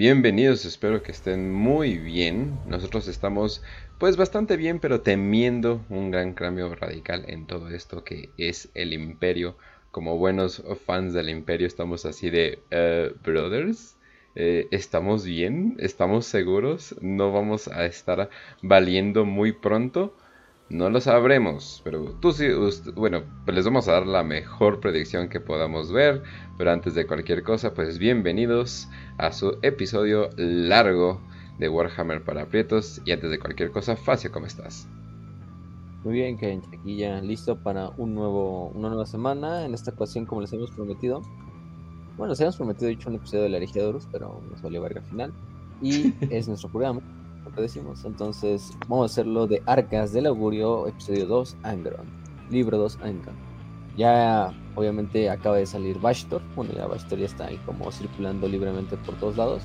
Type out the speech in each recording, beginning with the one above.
Bienvenidos, espero que estén muy bien. Nosotros estamos pues bastante bien, pero temiendo un gran cambio radical en todo esto que es el imperio. Como buenos fans del imperio estamos así de, eh, brothers, eh, ¿estamos bien? ¿Estamos seguros? ¿No vamos a estar valiendo muy pronto? No lo sabremos, pero tú sí, bueno, pues les vamos a dar la mejor predicción que podamos ver, pero antes de cualquier cosa, pues bienvenidos a su episodio largo de Warhammer para aprietos y antes de cualquier cosa, Facio, ¿cómo estás? Muy bien, Ken, aquí ya listo para un nuevo, una nueva semana, en esta ocasión como les hemos prometido. Bueno, les hemos prometido, dicho, un episodio de la herejía de pero nos valió verga al final. Y es nuestro programa que decimos. Entonces, vamos a hacerlo de Arcas del Augurio, episodio 2, Angron. Libro 2, Angron. Ya, obviamente, acaba de salir Bashtor. Bueno, ya Bashtor ya está ahí como circulando libremente por todos lados.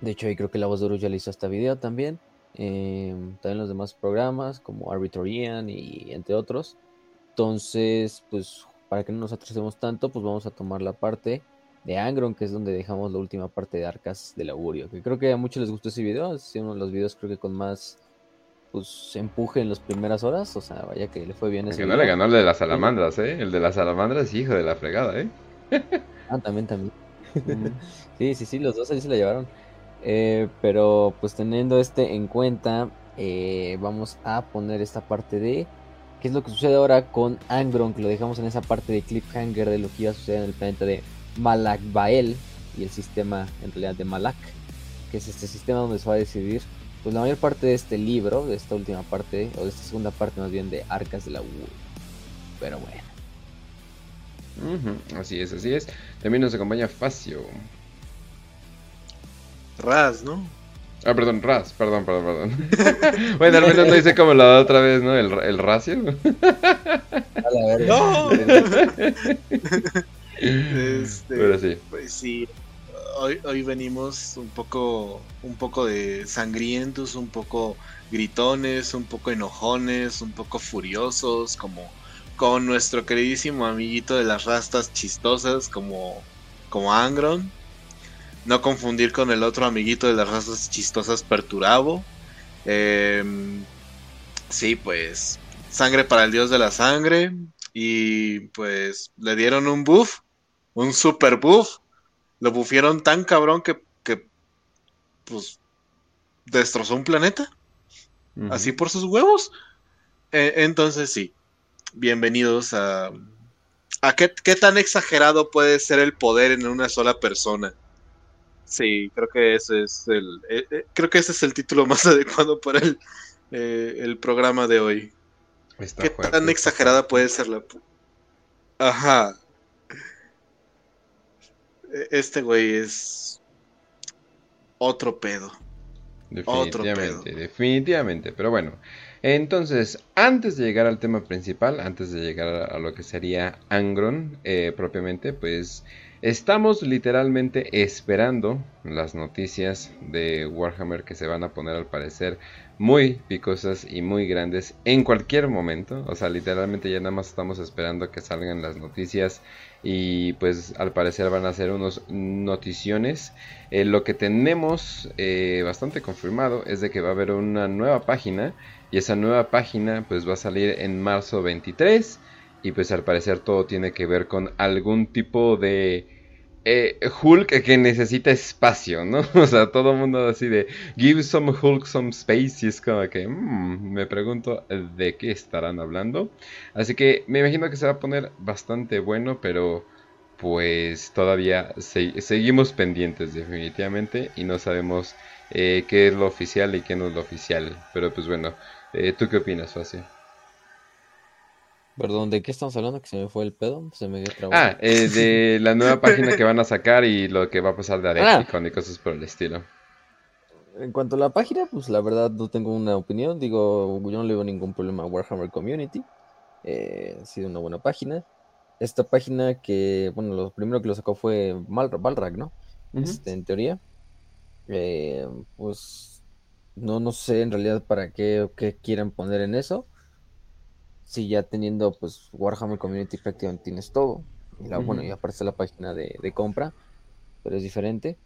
De hecho, ahí creo que la voz de Uru ya le hizo este video también. Em, también los demás programas como Arbitorian y entre otros. Entonces, pues, para que no nos atrasemos tanto, pues vamos a tomar la parte de Angron, que es donde dejamos la última parte de Arcas del Augurio. Que creo que a muchos les gustó ese video, es uno de los videos creo que con más pues empuje en las primeras horas, o sea, vaya que le fue bien ese Que no le ganó el de las salamandras, ¿eh? El de las salamandras, hijo de la fregada, ¿eh? ah, también, también. sí, sí, sí, los dos ahí se la llevaron. Eh, pero pues teniendo este en cuenta, eh, vamos a poner esta parte de qué es lo que sucede ahora con Angron, que lo dejamos en esa parte de cliffhanger de lo que iba a suceder en el planeta de Malak Bael y el sistema en realidad de Malak, que es este sistema donde se va a decidir pues la mayor parte de este libro, de esta última parte, o de esta segunda parte más bien de Arcas de la U. Pero bueno. así es, así es. También nos acompaña Facio. Raz, ¿no? Ah, perdón, Raz, perdón, perdón, perdón. bueno, al menos no dice como la otra vez, ¿no? El, el racio. ¡No! Este, Pues sí, hoy, hoy venimos un poco, un poco de sangrientos, un poco gritones, un poco enojones, un poco furiosos, como con nuestro queridísimo amiguito de las rastas chistosas, como, como Angron. No confundir con el otro amiguito de las rastas chistosas, Perturabo. Em, sí, pues sangre para el dios de la sangre. Y pues le dieron un buff un super buff. Lo buffieron tan cabrón que, que pues, destrozó un planeta. Así por sus huevos. E, entonces sí, bienvenidos a... ¿A qué, tan exagerado puede ser el poder en una sola persona? Sí, creo que ese es el, eh, eh, creo que ese es el título más adecuado para el, eh, el programa de hoy. ¿Qué tan exagerada puede ser la... Ajá, e-, este güey es otro pedo. Definitivamente, definitivamente. Pero bueno, entonces, antes de llegar al tema principal, antes de llegar a lo que sería Angron eh, propiamente, pues estamos literalmente esperando las noticias de Warhammer que se van a poner al parecer muy picosas y muy grandes en cualquier momento. O sea, literalmente ya nada más estamos esperando que salgan las noticias y pues al parecer van a ser unos noticiones. Eh, lo que tenemos eh, bastante confirmado es de que va a haber una nueva página y esa nueva página pues va a salir en marzo 23 y pues al parecer todo tiene que ver con algún tipo de eh, Hulk que necesita espacio, ¿no? O sea, todo el mundo así de give some Hulk some space y es como que mm, me pregunto de qué estarán hablando. Así que me imagino que se va a poner bastante bueno, pero pues todavía seguimos pendientes definitivamente y no sabemos eh, qué es lo oficial y qué no es lo oficial. Pero pues bueno, eh, ¿tú qué opinas, Facio? Perdón, ¿de qué estamos hablando? Que se me fue el pedo, se me dio Ah, eh, de la nueva página que van a sacar y lo que va a pasar de Arexicon ah. y cosas por el estilo. En cuanto a la página, pues la verdad no tengo una opinión. Digo, yo no le veo ningún problema a Warhammer Community. Eh, ha sido una buena página. Esta página que, bueno, lo primero que lo sacó fue Mal Balrag, ¿no? este, en teoría. Eh, pues no, no sé en realidad para qué, qué quieran poner en eso si ya teniendo pues Warhammer Community prácticamente tienes todo. Y la, Bueno, y aparece la página de, compra, pero es diferente.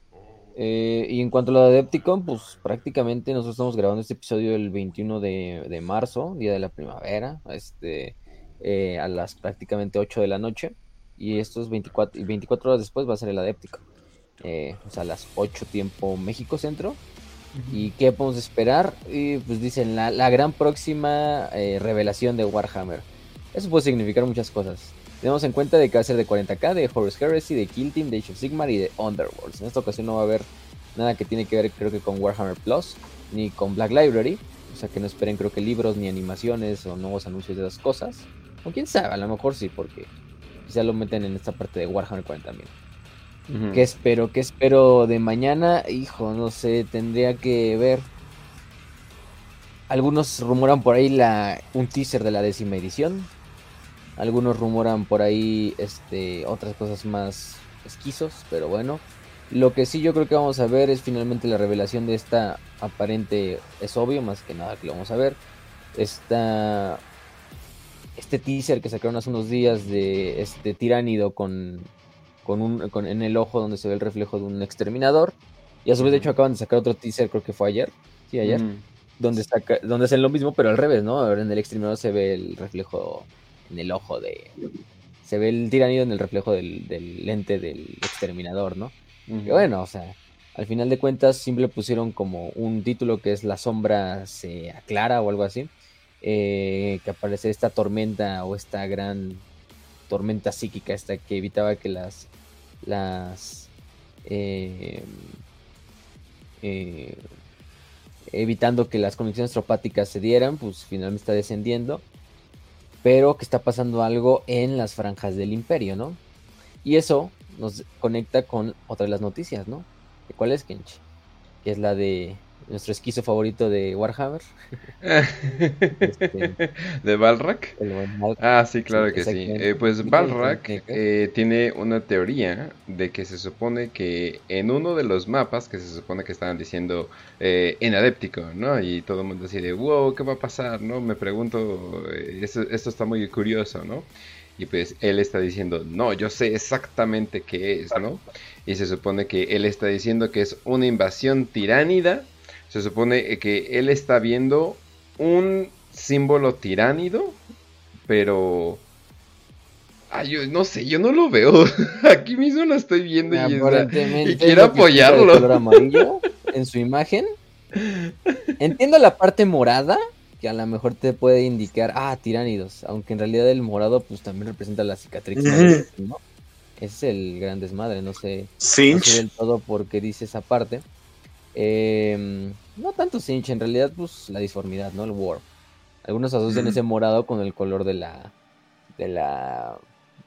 Eh, y en cuanto a lo de Adepticon, pues prácticamente nosotros estamos grabando este episodio el 21 de, marzo, día de la primavera, este, eh, a las prácticamente 8 de la noche. Y estos 24, y 24 horas después va a ser el Adepticon. Eh, o sea, a las 8 tiempo México Centro. ¿Y qué podemos esperar? Y pues dicen la, la gran próxima revelación de Warhammer. Eso puede significar muchas cosas. Tenemos en cuenta de que va a ser de 40k, de Horus Heresy, de Kill Team, de Age of Sigmar y de Underworlds. En esta ocasión no va a haber nada que tiene que ver creo que con Warhammer Plus ni con Black Library. O sea que no esperen creo que libros ni animaciones o nuevos anuncios de esas cosas. O quién sabe, a lo mejor sí, porque quizá lo meten en esta parte de Warhammer 40 también. ¿Qué espero? ¿Qué espero de mañana? Hijo, no sé, tendría que ver. Algunos rumoran por ahí la, un teaser de la décima edición. Algunos rumoran por ahí este, otras cosas más esquizos, pero bueno. Lo que sí yo creo que vamos a ver es finalmente la revelación de esta aparente, es obvio, más que nada que lo vamos a ver. Esta, este teaser que sacaron hace unos días de este tiránido con, con un, con, en el ojo donde se ve el reflejo de un exterminador. Y a su vez, de hecho, acaban de sacar otro teaser, creo que fue ayer. Sí, ayer. Donde, saca, donde hacen lo mismo, pero al revés, ¿no? Ahora en el exterminador se ve el reflejo en el ojo de... Se ve el tiranido en el reflejo del, lente del exterminador, ¿no? Y bueno, o sea, al final de cuentas siempre pusieron como un título que es La sombra se aclara o algo así. Eh, que aparece esta tormenta o esta gran tormenta psíquica esta que evitaba que las las eh, eh, evitando que las conexiones tropáticas se dieran pues finalmente está descendiendo pero que está pasando algo en las franjas del imperio, ¿no? Y eso nos conecta con otra de las noticias, ¿no? ¿Cuál es, Kenchi? Que es la de nuestro esquizo favorito de Warhammer. Este, ¿De Balrak? Ah, sí, claro que sí. Eh, pues Balrak eh, tiene una teoría de que se supone que en uno de los mapas, que se supone que estaban diciendo eh, en Adéptico, ¿no? Y todo el mundo así de, wow, ¿qué va a pasar? ¿No? Me pregunto, esto, esto está muy curioso, ¿no? Y pues él está diciendo, no, yo sé exactamente qué es, ¿no? Y se supone que él está diciendo que es una invasión tiránida se supone que él está viendo un símbolo tiránido, pero... Ay, yo no sé, yo no lo veo. Aquí mismo lo estoy viendo y, quiero apoyarlo. amarillo en su imagen. Entiendo la parte morada, que a lo mejor te puede indicar, ah, tiránidos, aunque en realidad el morado pues también representa la cicatriz. Ese es el gran desmadre, no sé, sí. no sé del todo por qué dice esa parte. Eh, no tanto cinch, en realidad, pues la disformidad, ¿no? El warp. Algunos asocian ese morado con el color de la. de la.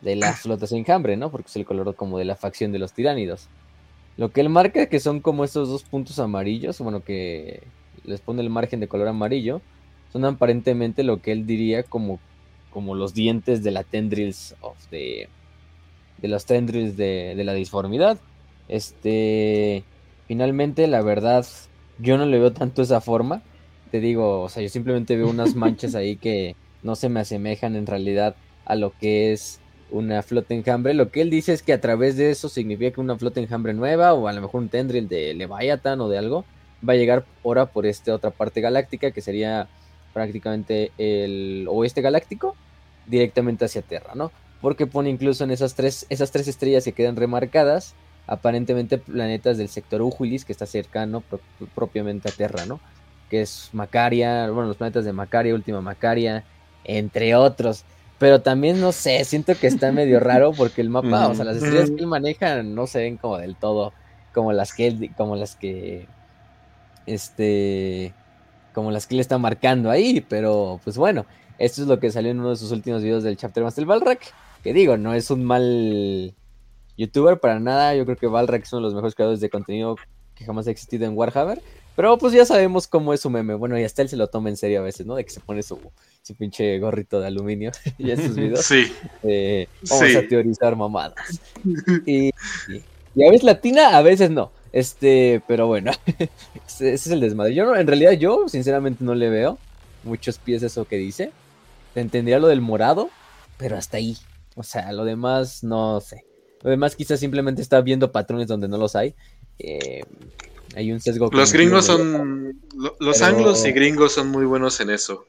de las flotas enjambre, ¿no? Porque es el color como de la facción de los tiránidos. Lo que él marca que son como estos dos puntos amarillos, bueno, que les pone el margen de color amarillo, son aparentemente lo que él diría como, como los dientes de la tendrils of the, de los tendrils de, de la disformidad. Este, finalmente, la verdad, yo no le veo tanto esa forma. Te digo, o sea, yo simplemente veo unas manchas ahí que no se me asemejan en realidad a lo que es una flota enjambre. Lo que él dice es que a través de eso significa que una flota enjambre nueva o a lo mejor un tendril de Leviathan o de algo va a llegar ahora por esta otra parte galáctica que sería prácticamente el oeste galáctico directamente hacia Tierra, ¿no? Porque pone incluso en esas tres, esas tres estrellas que quedan remarcadas aparentemente planetas del sector Ujulis, que está cercano propiamente a Terra, ¿no? Que es Macaria, bueno, los planetas de Macaria, Última Macaria, entre otros. Pero también, no sé, siento que está medio raro porque el mapa, o sea, las estrellas que él maneja no se ven como del todo como las que él, como las que, este, como las que él está marcando ahí, pero pues bueno, esto es lo que salió en uno de sus últimos videos del Chapter Master Balrak, que digo, no es un mal youtuber para nada. Yo creo que Valrak es uno de los mejores creadores de contenido que jamás ha existido en Warhammer. Pero pues ya sabemos cómo es su meme. Bueno, y hasta él se lo toma en serio a veces, ¿no? De que se pone su, su pinche gorrito de aluminio y en sus videos. Sí. Eh, vamos a teorizar mamadas. Y, y, a veces latina, a veces no. Este, pero bueno, ese es el desmadre. Yo no, en realidad yo sinceramente no le veo muchos pies eso que dice. Entendería lo del morado, pero hasta ahí. O sea, lo demás no sé. Además, quizás simplemente está viendo patrones donde no los hay. Eh, hay un sesgo. Los gringos son. Los anglos y gringos son muy buenos en eso.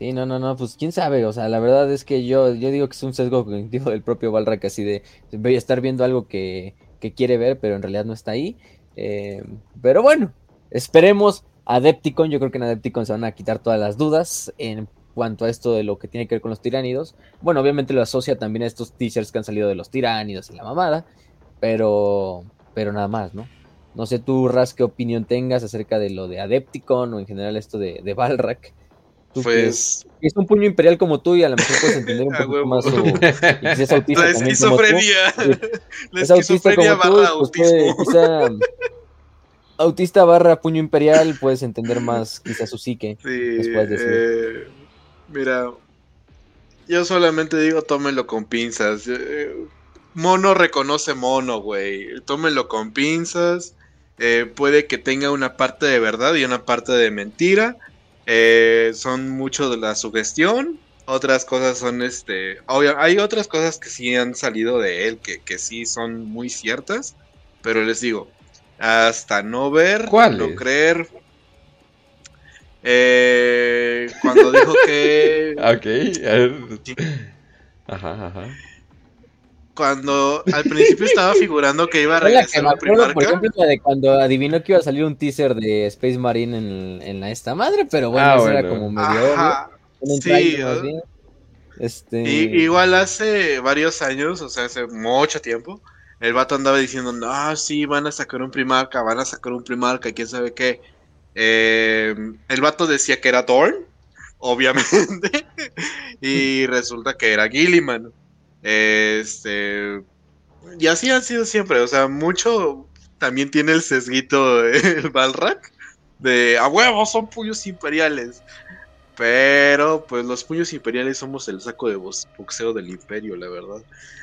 Sí, no, no, no, pues quién sabe, o sea, la verdad es que yo, yo digo que es un sesgo cognitivo del propio Balrak, así de voy a estar viendo algo que, quiere ver, pero en realidad no está ahí. Eh, pero bueno, esperemos Adepticon, yo creo que en Adepticon se van a quitar todas las dudas en cuanto a esto de lo que tiene que ver con los tiránidos. Bueno, obviamente lo asocia también a estos teasers que han salido de los tiránidos y la mamada, pero, pero nada más, ¿no? No sé tú, Ras, qué opinión tengas acerca de lo de Adepticon o en general esto de, de Balrak. pues es un puño imperial como tú y a lo mejor puedes entender un poco más su es autista la esquizofrenia la esquizofrenia barra autismo autista barra puño imperial puedes entender más quizás su psique sí, eh, mira yo solamente digo tómenlo con pinzas eh, mono reconoce mono, güey. Tómenlo con pinzas. Eh, puede que tenga una parte de verdad y una parte de mentira. Eh, son mucho de la sugestión. Otras cosas son este. hay otras cosas que sí han salido de él que, que sí son muy ciertas. Pero les digo, hasta no ver, no creer. Eh, cuando dijo que. ok, Ajá, ajá cuando al principio estaba figurando que iba a regresar a Primarca. Por ejemplo, de cuando adivinó que iba a salir un teaser de Space Marine en, en la esta madre, pero bueno, ah, eso era como medio Sí, este... igual hace varios años, o sea, hace mucho tiempo, el vato andaba diciendo, no, sí, van a sacar un Primarca, van a sacar un Primarca, quién sabe qué. Eh, el vato decía que era Thorn, obviamente, y resulta que era Gilliman. Este. Y así han sido siempre. O sea, mucho también tiene el sesguito el Balrak. De a huevo, son puños imperiales. Pero, pues los puños imperiales somos el saco de boxeo del imperio, la verdad.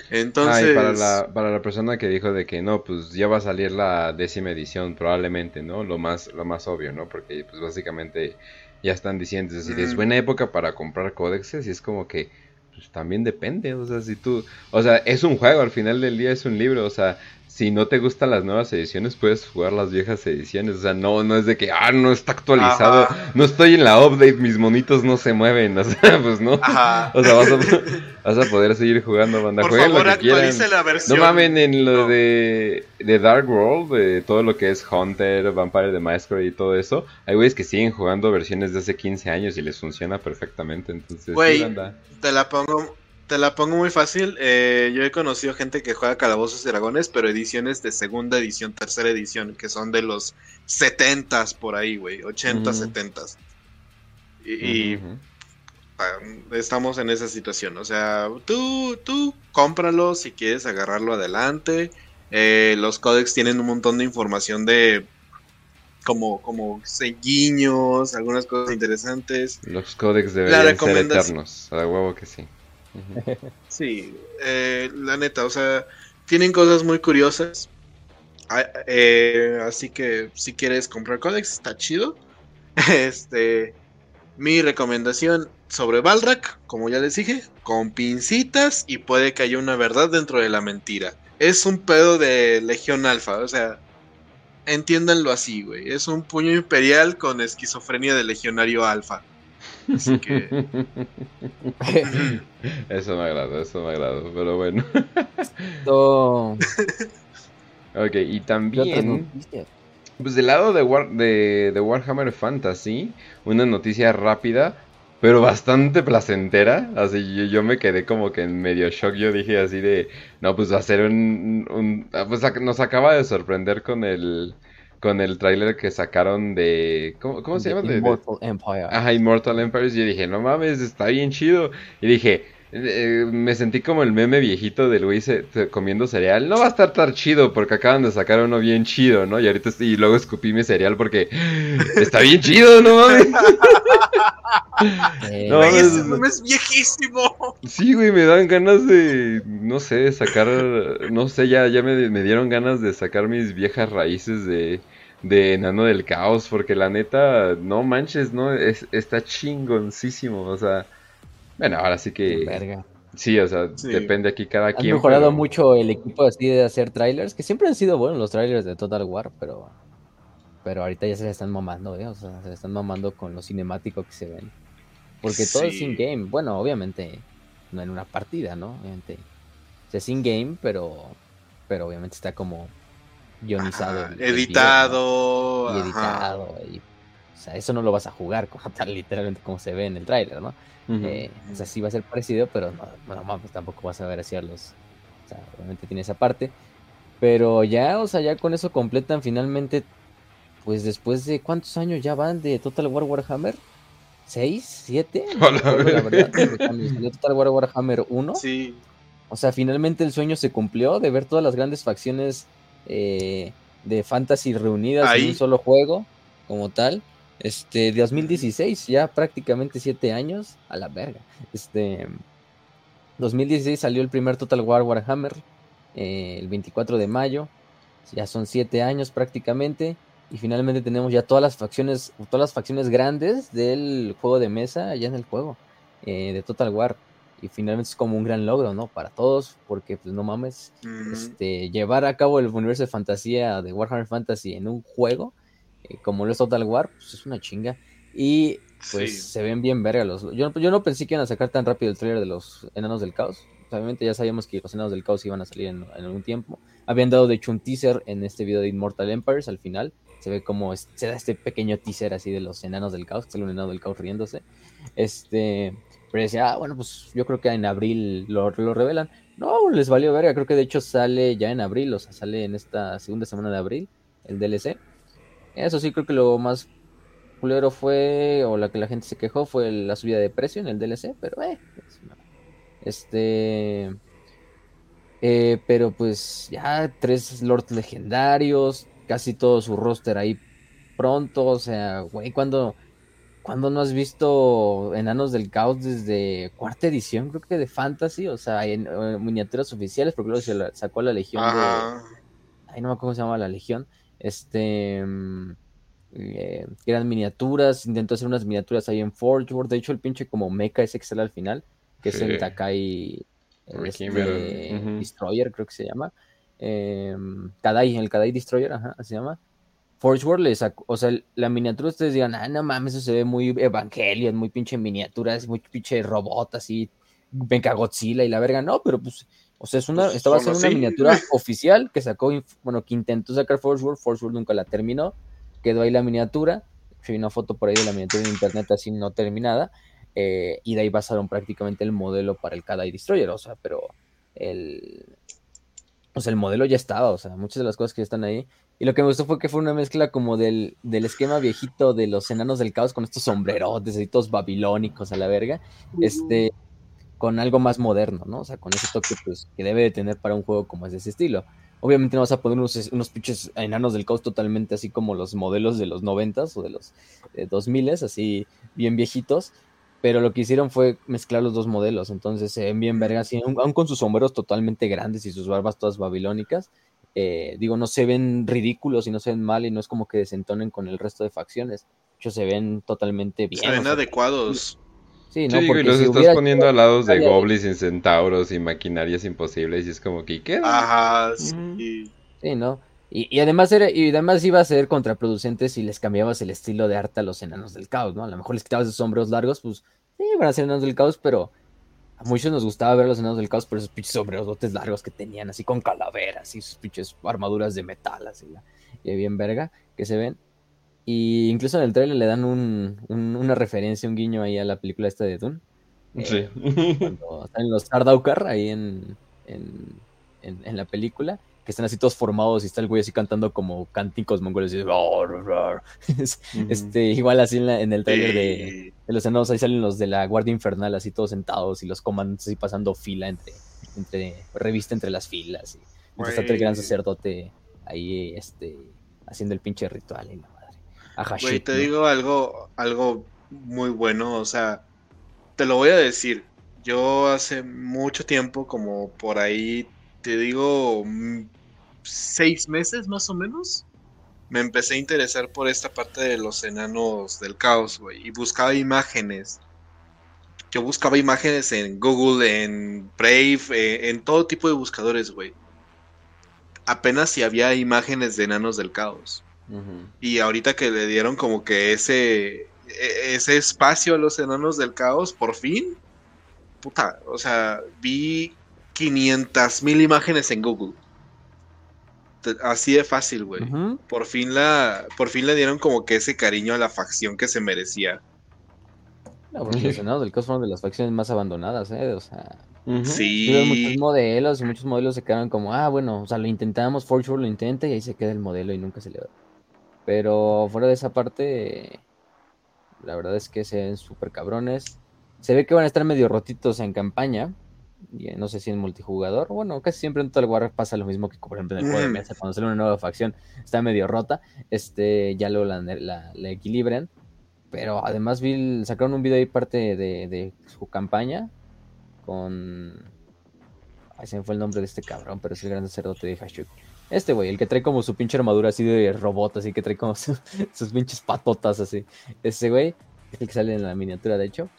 Entonces. para, la, para la persona que dijo de que no, pues ya va a salir la décima edición, probablemente, ¿no? Lo más, lo más obvio, ¿no? Porque, pues básicamente ya están diciendo, es decir, es buena época para comprar códexes y es como que pues también depende, o sea, si tú, o sea, es un juego, al final del día es un libro, o sea, si no te gustan las nuevas ediciones, puedes jugar las viejas ediciones. O sea, no, no es de que, ah, no está actualizado, no estoy en la update, mis monitos no se mueven. O sea, pues no. O sea, vas a, poder seguir jugando, banda. Por favor, lo que la versión. No mamen en lo de, de Dark World, de todo lo que es Hunter, Vampire the Masquerade y todo eso. Hay güeyes que siguen jugando versiones de hace 15 años y les funciona perfectamente. Entonces, Güey, te la pongo te la pongo muy fácil. Eh, yo he conocido gente que juega Calabozos y Dragones, pero ediciones de segunda edición, tercera edición, que son de los 70 por ahí, güey. 80, 70 Y, ah, estamos en esa situación. O sea, tú, tú cómpralo si quieres agarrarlo adelante. Eh, los códex tienen un montón de información de como, como guiños, algunas cosas interesantes. Los códex deberían ser eternos, a huevo que sí. Sí, eh, la neta, o sea, tienen cosas muy curiosas. Ah, eh, así que si quieres comprar Codex, está chido. Este, mi recomendación sobre Balrak, como ya les dije, con pincitas y puede que haya una verdad dentro de la mentira. Es un pedo de Legión Alfa, o sea, entiéndanlo así, güey. Es un puño imperial con esquizofrenia de Legionario Alfa. Así que. eso me agrada, eso me agrada, pero bueno. ok, y también. Pues del lado de, de, Warhammer Fantasy, una noticia rápida, pero bastante placentera. Así yo, me quedé como que en medio shock. Yo dije así de, no, pues va a ser un, un pues nos acaba de sorprender con el con el tráiler que sacaron de... ¿Cómo, se llama? Immortal Empire. Ajá, Immortal Empire. Y yo dije, no mames, está bien chido. Y dije, eh, me sentí como el meme viejito de Luis eh, comiendo cereal. No va a estar tan chido porque acaban de sacar uno bien chido, ¿no? Y ahorita y luego escupí mi cereal porque está bien chido, no mames. Eh, no, ese meme es viejísimo. Sí, güey, me dan ganas de, no sé, sacar, no sé, ya, ya me, me dieron ganas de sacar mis viejas raíces de, de Enano del Caos, porque la neta, no manches, no, es, está chingoncísimo, o sea, bueno, ahora sí que. Sí, o sea, depende aquí cada quien. Han mejorado mucho el equipo así de hacer trailers, que siempre han sido buenos los trailers de Total War, pero pero ahorita ya se le están mamando, ¿eh? O sea, se le están mamando con lo cinemático que se ven. Porque todo es in-game. Bueno, obviamente, no en una partida, ¿no? Obviamente. es in-game, pero, pero obviamente está como guionizado. editado. Y editado. Y, o sea, eso no lo vas a jugar como tal, literalmente como se ve en el tráiler, ¿no? Eh, o sea, sí va a ser parecido, pero no, no, pues tampoco vas a ver así a los... O sea, obviamente tiene esa parte. Pero ya, o sea, ya con eso completan finalmente pues después de cuántos años ya van de Total War Warhammer? ¿Seis? ¿Siete? la verdad, Total War Warhammer 1. Sí. O sea, finalmente el sueño se cumplió de ver todas las grandes facciones eh, de fantasy reunidas en un solo juego, como tal. Este, 2016, ya prácticamente siete años, a la verga. Este, 2016 salió el primer Total War Warhammer, eh, el 24 de mayo. Ya son siete años prácticamente. Y finalmente tenemos ya todas las facciones, todas las facciones grandes del juego de mesa ya en el juego eh, de Total War. Y finalmente es como un gran logro, ¿no? Para todos, porque pues no mames, este, llevar a cabo el universo de fantasía de Warhammer Fantasy en un juego, eh, como lo es Total War, pues es una chinga. Y pues se ven bien verga los... Yo, yo no pensé que iban a sacar tan rápido el trailer de los Enanos del Caos. Obviamente ya sabíamos que los Enanos del Caos iban a salir en, en algún tiempo. Habían dado de hecho un teaser en este video de Immortal Empires al final se ve como se da este pequeño teaser así de los enanos del caos, que sale un enano del caos riéndose. Este, pero decía, ah, bueno, pues yo creo que en abril lo, lo revelan. No, les valió verga, creo que de hecho sale ya en abril, o sea, sale en esta segunda semana de abril, el DLC. Eso sí, creo que lo más culero fue, o la que la gente se quejó, fue la subida de precio en el DLC, pero eh, este... Eh, pero pues ya tres lords legendarios, casi todo su roster ahí pronto. O sea, güey, cuando, cuando no has visto Enanos del Caos desde cuarta edición, creo que de Fantasy, o sea, en, miniaturas oficiales, porque luego se sacó la Legión de. Ay, no me acuerdo cómo se llama la Legión. Este. Mm, eh, eran miniaturas, intentó hacer unas miniaturas ahí en Forge World. De hecho, el pinche como mecha ese que sale al final, que es el Takai este, Destroyer, creo que se llama eh, Kadai, el Kadai Destroyer, ajá, se llama. Forge World le sacó, o sea, la miniatura ustedes digan, ah, no mames, eso se ve muy Evangelion, muy pinche miniatura, es muy pinche robot, así, venga Godzilla y la verga, no, pero pues, o sea, es una, pues, esta va a ser una miniatura oficial que sacó, bueno, que intentó sacar Forge World, Forge World nunca la terminó, quedó ahí la miniatura, hay una foto por ahí de la miniatura en internet así no terminada, eh, y de ahí basaron prácticamente el modelo para el Kadai Destroyer, o sea, pero el, o sea, el modelo ya estaba, o sea, muchas de las cosas que están ahí. Y lo que me gustó fue que fue una mezcla como del, del esquema viejito de los enanos del caos con estos sombrerotes y todos babilónicos a la verga, este, con algo más moderno, ¿no? O sea, con ese toque pues, que debe de tener para un juego como es de ese estilo. Obviamente no vas a poner unos, unos pinches enanos del caos totalmente así como los modelos de los noventas o de los eh, dos miles, así bien viejitos, pero lo que hicieron fue mezclar los dos modelos, entonces se ven bien vergas, aún con sus sombreros totalmente grandes y sus barbas todas babilónicas, eh, digo, no se ven ridículos y no se ven mal y no es como que desentonen con el resto de facciones, de se ven totalmente bien. Se ven adecuados. Sí, ¿no? Porque los estás poniendo al lado de goblins y centauros y maquinarias imposibles y es como que ¿qué? Ajá, sí. Sí, ¿no? Y, además era, y además iba a ser contraproducente si les cambiabas el estilo de arte a los enanos del caos, ¿no? A lo mejor les quitabas esos sombreros largos, pues sí, van a ser enanos del caos, pero a muchos nos gustaba ver a los enanos del caos por esos pinches sombreros largos que tenían, así con calaveras y sus pinches armaduras de metal, así, y bien verga, que se ven. Y incluso en el trailer le dan un, una referencia, un guiño ahí a la película esta de Dune. Sí. cuando están los Sardaukar ahí en, en, en la película que están así todos formados y está el güey así cantando como cánticos mongoles. Y, este, igual así en, el trailer de, los enanos, ahí salen los de la Guardia Infernal así todos sentados y los comandos así pasando fila entre, entre revista entre las filas. Y está el gran sacerdote ahí este, haciendo el pinche ritual y la madre. Güey, te digo algo, algo muy bueno, o sea, te lo voy a decir. Yo hace mucho tiempo, como por ahí, te digo, seis meses más o menos, me empecé a interesar por esta parte de los enanos del caos, güey, y buscaba imágenes. yo buscaba imágenes en Google, en Brave, eh, en todo tipo de buscadores, güey. Apenas si había imágenes de enanos del caos. Y ahorita que le dieron como que ese, e, ese espacio a los enanos del caos, por fin, puta, o sea, vi 500 mil imágenes en Google. Así de fácil, güey. Por fin la, por fin le dieron como que ese cariño a la facción que se merecía. No, porque los del caos fueron de las facciones más abandonadas, ¿eh? O sea, sí. muchos modelos y muchos modelos se quedaron como, ah, bueno, o sea, lo intentamos, Forge lo intenta y ahí se queda el modelo y nunca se le da. Pero fuera de esa parte, la verdad es que se ven súper cabrones. Se ve que van a estar medio rotitos en campaña. No sé si en multijugador. Bueno, casi siempre en Total War pasa lo mismo que por ejemplo en el juego de mesa. Cuando sale una nueva facción está medio rota. Este, ya luego la, la, equilibran. Pero además vi, sacaron un video ahí parte de, su campaña. Con. Ay, se me fue el nombre de este cabrón, pero es el gran sacerdote de Hashuk. Este güey, el que trae como su pinche armadura así de robot, así que trae como sus pinches patotas así. Ese güey es el que sale en la miniatura, de hecho.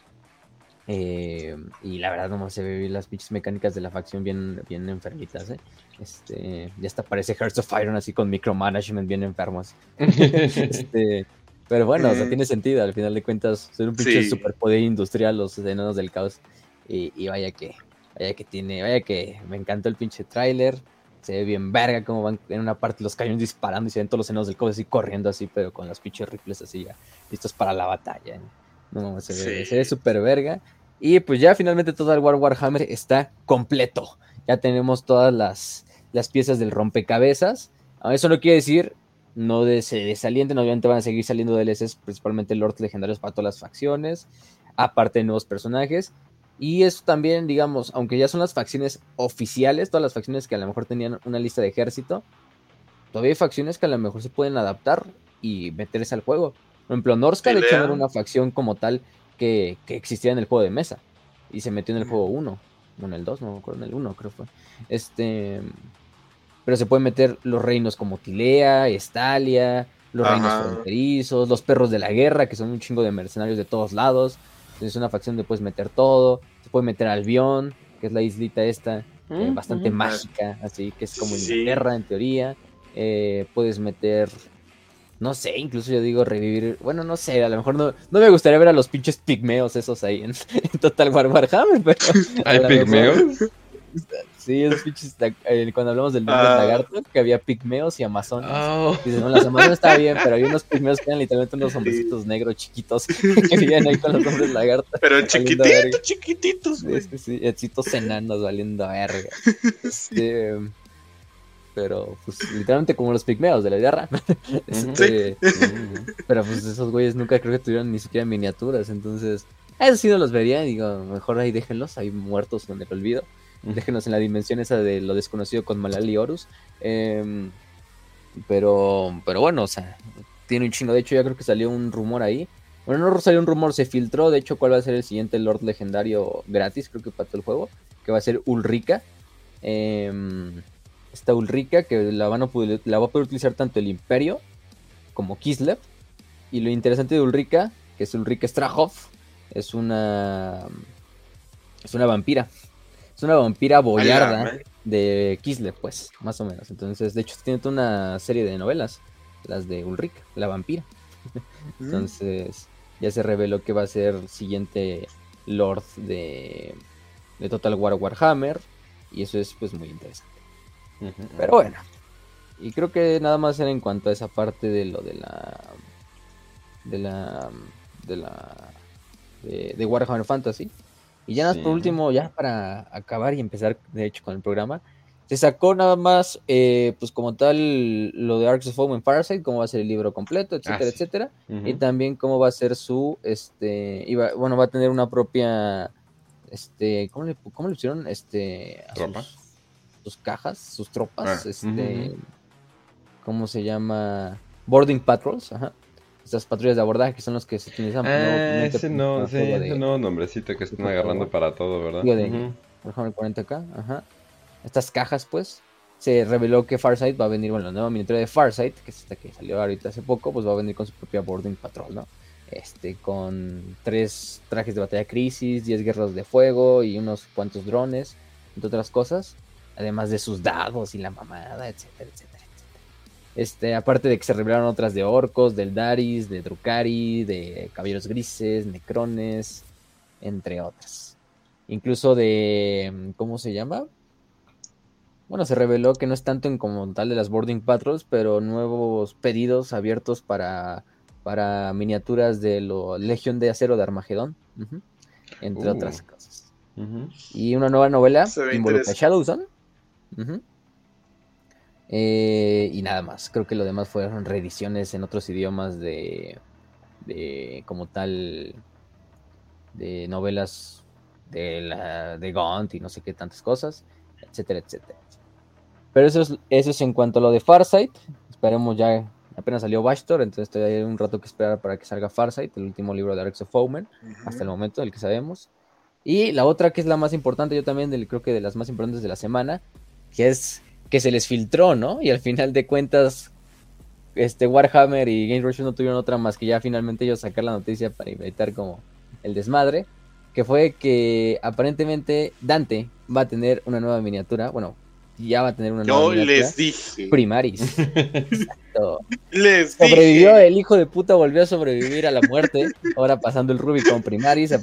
Eh, y la verdad, no se ve las pinches mecánicas de la facción bien, bien enfermitas, ¿eh? Este, ya hasta parece Hearts of Iron así con micromanagement bien enfermos. este, pero bueno, o sea, tiene sentido. Al final de cuentas, son un pinche superpoder industrial los enanos del caos. Y, y, vaya que, vaya que tiene, vaya que me encantó el pinche tráiler se ve bien verga como van en una parte los cañones disparando y se ven todos los enanos del cobre así corriendo así, pero con las pinches rifles así ya listos para la batalla. No, se ve, se ve súper verga. Y pues ya finalmente todo el War Warhammer está completo. Ya tenemos todas las, las piezas del rompecabezas. Eso no quiere decir no de, se desalienten, obviamente van a seguir saliendo DLCs, principalmente Lords legendarios para todas las facciones, aparte de nuevos personajes. Y eso también, digamos, aunque ya son las facciones oficiales, todas las facciones que a lo mejor tenían una lista de ejército, todavía hay facciones que a lo mejor se pueden adaptar y meterse al juego. Por ejemplo, Norska de hecho era una facción como tal que, que, existía en el juego de mesa y se metió en el juego 1, no en el 2, no me acuerdo, en el 1 creo fue. Este, pero se pueden meter los reinos como Tilea, Estalia, los reinos fronterizos, los perros de la guerra, que son un chingo de mercenarios de todos lados. Es una facción donde puedes meter todo. Se puede meter Albion, que es la islita esta, eh, bastante mágica, así que es como Inglaterra en teoría. Eh, puedes meter, no sé, incluso yo digo revivir. Bueno, no sé, a lo mejor no, no me gustaría ver a los pinches pigmeos esos ahí en, Total War Warhammer, pero. ¿Hay pigmeos? Sí, esos pinches, eh, cuando hablamos del nombre de ah. lagarto, que había pigmeos y amazonas. Oh. Dicen, no, las amazonas estaban bien, pero había unos pigmeos que eran literalmente unos hombrecitos negros chiquitos que vivían ahí con los hombres lagartos. Pero chiquititos, chiquititos, güey. Sí, sí, sí, enanos valiendo verga. Este, pero, pues, literalmente como los pigmeos de la guerra. Este, pero, pues, esos güeyes nunca creo que tuvieron ni siquiera miniaturas, entonces... Eso sí no los vería, digo, mejor ahí déjenlos, ahí muertos en el olvido. Déjenos en la dimensión esa de lo desconocido con Malali Horus. Em, pero, pero bueno, o sea, tiene un chingo. De hecho, ya creo que salió un rumor ahí. Bueno, no salió un rumor, se filtró. De hecho, cuál va a ser el siguiente Lord legendario gratis, creo que para todo el juego. Que va a ser Ulrika. Em, esta Ulrika que la, van a poder, la va a poder utilizar tanto el Imperio como Kislev. Y lo interesante de Ulrika, que es Ulrika Strahov, es una. Es una vampira. Es una vampira boyarda de Kislev, pues, más o menos. Entonces, de hecho, tiene toda una serie de novelas, las de Ulrich, la vampira. Mm. Entonces, ya se reveló que va a ser el siguiente Lord de, de Total War Warhammer. Y eso es, pues, muy interesante. Pero bueno. Y creo que nada más era en cuanto a esa parte de lo de la. De la. De la. de Warhammer Fantasy. Y ya nada por último, ya para acabar y empezar, de hecho, con el programa, se sacó nada más, eh, pues como tal, lo de Arcs of Home en Parasite, cómo va a ser el libro completo, etcétera, ah, etcétera. Y también cómo va a ser su, este, iba, bueno, va a tener una propia, este, ¿cómo le, cómo le pusieron? Este, sus, cajas, sus tropas, ah, este, ¿cómo se llama? Boarding Patrols, ajá estas patrullas de abordaje que son los que se utilizan. Ah, ese no, sí, ese no, nombrecito que están agarrando para todo, ¿verdad? Por ejemplo, el 40k, ajá. Estas cajas, pues, se reveló que Farsight va a venir, bueno, la nueva miniatura de Farsight, que es esta que salió ahorita hace poco, pues va a venir con su propia boarding patrol, ¿no? este, con tres trajes de batalla crisis, 10 guerras de fuego y unos cuantos drones, entre otras cosas, además de sus dados y la mamada, etcétera, etcétera, Este, aparte de que se revelaron otras de orcos, del Daris, de Drukari, de caballeros grises, necrones, entre otras. Incluso de, ¿cómo se llama? Bueno, se reveló que no es tanto en como tal de las boarding patrols, pero nuevos pedidos abiertos para para miniaturas de la Legión de Acero de Armagedón, entre uh. otras cosas. Y una nueva novela involucra Shadowzone. Eh, y nada más, creo que lo demás fueron reediciones en otros idiomas de, de como tal, de novelas de, la, de Gaunt y no sé qué tantas cosas, etcétera, etcétera. Pero eso es, eso es en cuanto a lo de Farsight. Esperemos ya Apenas salió Bastor, entonces todavía hay un rato que esperar para que salga Farsight, el último libro de Alex of Omen, hasta el momento, el que sabemos. Y la otra que es la más importante, yo también creo que de las más importantes de la semana, que es que se les filtró, ¿no? Y al final de cuentas, este Warhammer y Game Rush no tuvieron otra más que ya finalmente ellos sacar la noticia para invitar como el desmadre, que fue que aparentemente Dante va a tener una nueva miniatura, bueno, ya va a tener una nueva Yo les dije. Primaris. Les Sobrevivió, el hijo de puta volvió a sobrevivir a la muerte. Ahora pasando el Rubicon Primaris a,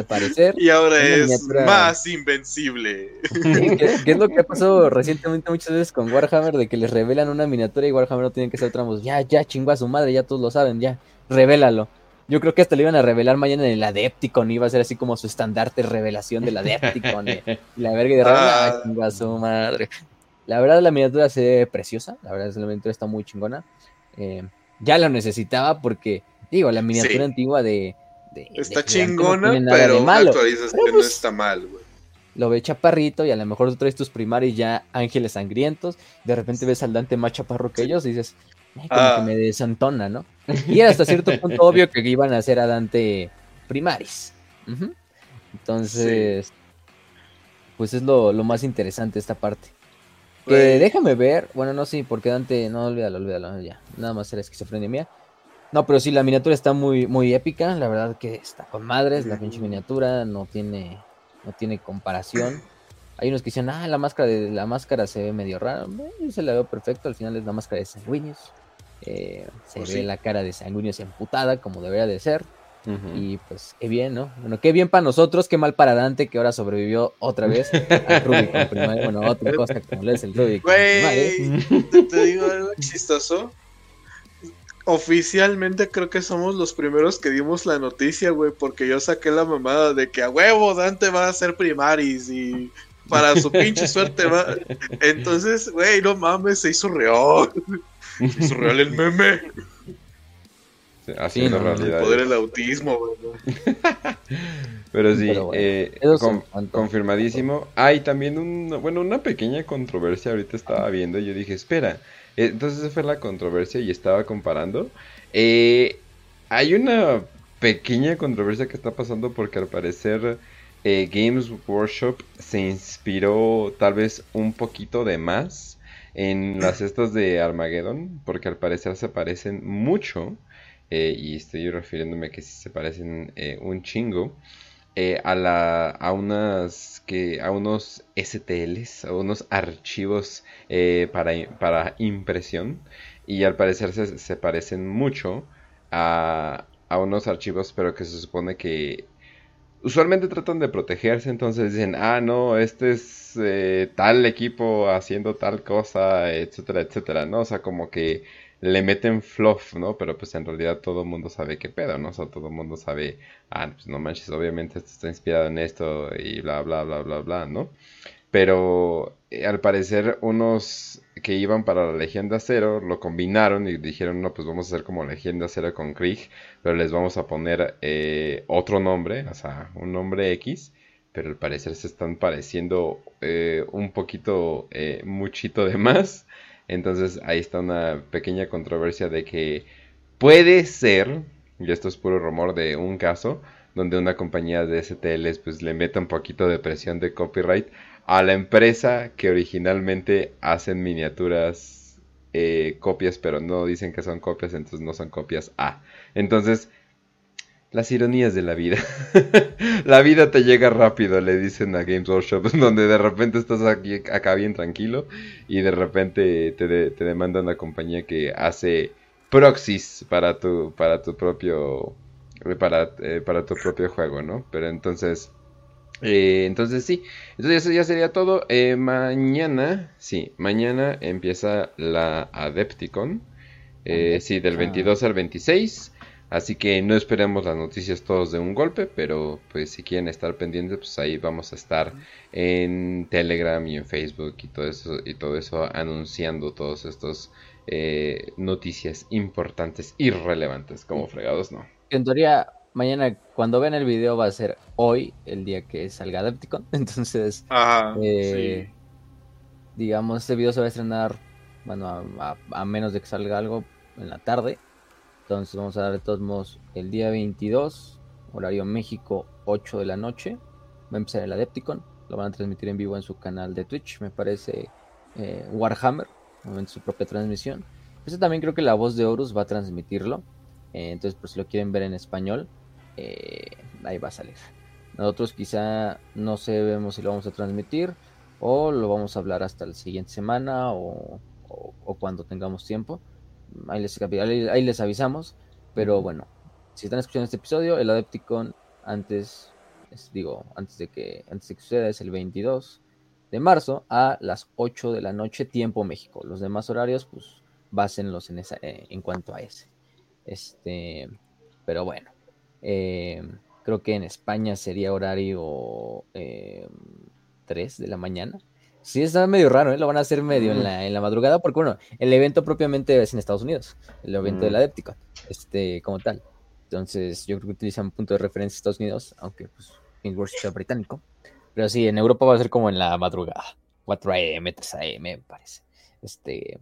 aparecer. Y ahora es más invencible. ¿qué, es lo que ha pasado recientemente muchas veces con Warhammer? De que les revelan una miniatura y Warhammer no tienen que ser tramos. Ya, ya, chingó a su madre, ya todos lo saben, ya, revélalo. Yo creo que hasta le iban a revelar mañana en el Adepticon, iba a ser así como su estandarte revelación del Adepticon. Eh, la verga de ah. a su madre. La verdad la miniatura se ve preciosa, la verdad la miniatura está muy chingona. Eh, ya la necesitaba porque, digo, la miniatura antigua de... está chingona, pero actualizas que no pues, está mal, güey. Lo ve chaparrito y a lo mejor tú traes tus primarios ya ángeles sangrientos, de repente ves al Dante más chaparro que ellos y dices, como que ah. me desantona, ¿no? Y era hasta cierto punto obvio que iban a hacer a Dante primaris. Entonces, pues es lo, más interesante esta parte. Que déjame ver, bueno, no, sí, porque Dante, no, olvídalo, olvídalo, ya, nada más era esquizofrenia mía. No, pero sí, la miniatura está muy, muy épica, la verdad que está con madres, la pinche miniatura no tiene, no tiene comparación. Hay unos que dicen, ah, la máscara de la máscara se ve medio rara. Yo se la veo perfecto, al final es la máscara de sanguíneos. Eh, se pues ve la cara de sanguíneos emputada, como debería de ser. Y pues qué bien, ¿no? Bueno, qué bien para nosotros, qué mal para Dante que ahora sobrevivió otra vez al Rubik Bueno, otra cosa como le es el Rubik. Güey, te digo algo chistoso. Oficialmente creo que somos los primeros que dimos la noticia, güey, porque yo saqué la mamada de que a huevo Dante va a ser primaris y para su pinche suerte va. Entonces, güey, no mames, se hizo real. Hizo real el meme. Así es la realidad. El poder del autismo, güey. Pero sí, eh, confirmadísimo. Hay también un, bueno, una pequeña controversia. Ahorita estaba viendo y yo dije, espera. Eh, entonces esa fue la controversia y estaba comparando. Eh, hay una pequeña controversia que está pasando porque al parecer eh, Games Workshop se inspiró tal vez un poquito de más en las estas de Armageddon, porque al parecer se parecen mucho, eh, y estoy refiriéndome a que se parecen eh, un chingo, a, la, a, unas, que, a unos STLs, a unos archivos para, para, impresión, y al parecer se, se parecen mucho a, a unos archivos, pero que se supone que usualmente tratan de protegerse, entonces dicen, ah, no, este es eh, tal equipo haciendo tal cosa, etcétera, etcétera, ¿no? O sea, como que le meten fluff, ¿no? Pero pues en realidad todo el mundo sabe qué pedo, ¿no? O sea, todo el mundo sabe, ah, pues no manches, obviamente esto está inspirado en esto y bla, bla, bla, bla, bla, ¿no? Pero eh, al parecer unos que iban para la Legión de Acero lo combinaron y dijeron, no, pues vamos a hacer como Legión de Acero con Krieg, pero les vamos a poner eh, otro nombre, o sea, un nombre X, pero al parecer se están pareciendo eh, un poquito, muchito de más. Entonces ahí está una pequeña controversia de que puede ser, y esto es puro rumor de un caso, donde una compañía de STLs pues le meta un poquito de presión de copyright a la empresa que originalmente hacen miniaturas eh, copias, pero no dicen que son copias, entonces no son copias A. Entonces, Las ironías de la vida. la vida te llega rápido, le dicen a Games Workshop, donde de repente estás aquí acá bien tranquilo y de repente te, te demanda una compañía que hace proxies para tu para tu propio para, eh, para tu propio juego, ¿no? Pero entonces eh, entonces sí, entonces eso ya sería todo. Eh, mañana, sí, mañana empieza la Adepticon. sí, del 22 al 26. Así que no esperemos las noticias todos de un golpe, pero pues si quieren estar pendientes, pues ahí vamos a estar en Telegram y en Facebook y todo eso y todo eso anunciando todos estos eh, noticias importantes y relevantes como fregados, ¿no? En teoría, mañana cuando vean el video va a ser hoy, el día que salga Adepticon. Entonces, eh, digamos, este video se va a estrenar, bueno, a menos de que salga algo en la tarde entonces vamos a dar de todos modos el día 22, horario México, 8 de la noche. Va a empezar el Adepticon. Lo van a transmitir en vivo en su canal de Twitch. Me parece eh, Warhammer, en su propia transmisión. Este también creo que la voz de Horus va a transmitirlo. Eh, entonces, por si lo quieren ver en español, eh, ahí va a salir. Nosotros quizá no sabemos si lo vamos a transmitir o lo vamos a hablar hasta la siguiente semana o cuando tengamos tiempo ahí les, avisamos. Pero bueno, si están escuchando este episodio, el Adepticon antes, digo, antes de que antes de que suceda es el 22 de marzo a las 8 de la noche, tiempo México. Los demás horarios, pues, básenlos en esa, eh, en cuanto a ese. Este, pero bueno, eh, creo que en España sería horario 3 eh, de la mañana. Sí, está medio raro, ¿eh? Lo van a hacer medio en, la, en la madrugada, porque bueno, el evento propiamente es en Estados Unidos, el evento de la Adepticon, este, como tal. Entonces, yo creo que utilizan punto de referencia Estados Unidos, aunque pues Games sea británico. Pero sí, en Europa va a ser como en la madrugada, 4 a.m., 3 a.m., me parece. Este,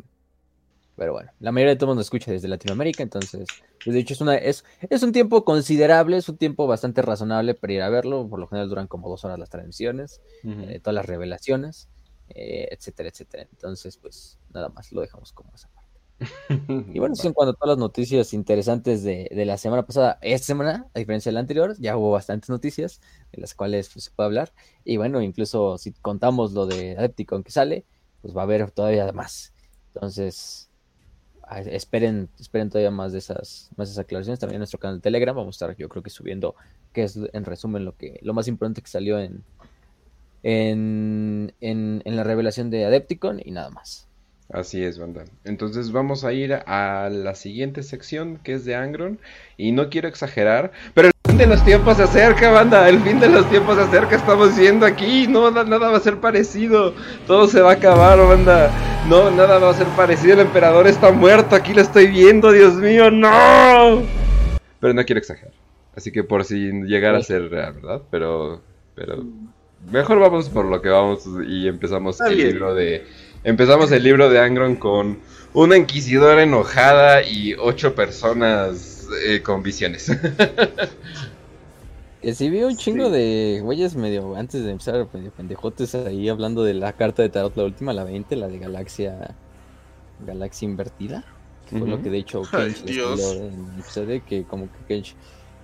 pero bueno, la mayoría de todo el mundo escucha desde Latinoamérica, entonces, pues, de hecho es, una, es, es un tiempo considerable, es un tiempo bastante razonable para ir a verlo. Por lo general duran como dos horas las transmisiones, eh, todas las revelaciones. Eh, etcétera, etcétera. Entonces, pues nada más, lo dejamos como esa parte. y bueno, son cuando todas las noticias interesantes de, la semana pasada, esta semana, a diferencia de la anterior, ya hubo bastantes noticias de las cuales pues, se puede hablar. Y bueno, incluso si contamos lo de Adepticon que sale, pues va a haber todavía más. Entonces, esperen, esperen todavía más de esas, más esas aclaraciones. También en nuestro canal de Telegram vamos a estar, yo creo que subiendo, que es en resumen lo que, lo más importante que salió en, en, en, la revelación de Adepticon y nada más. Así es, banda. Entonces vamos a ir a la siguiente sección que es de Angron. Y no quiero exagerar, pero fin de los tiempos se acerca, banda. El fin de los tiempos se acerca, estamos viendo aquí. No, nada va a ser parecido. Todo se va a acabar, banda. No, nada va a ser parecido. El emperador está muerto. Aquí lo estoy viendo, Dios mío, no. Pero no quiero exagerar. Así que por si llegara a ser real, ¿verdad? Pero, pero Mejor vamos por lo que vamos y empezamos el libro de. Empezamos el libro de Angron con una inquisidora enojada y ocho personas eh, con visiones. Que sí vi un chingo de güeyes medio antes de empezar medio pendejotes ahí hablando de la carta de tarot, la última, la 20, la de Galaxia Galaxia invertida. Fue lo que de hecho Kench en que como que Kench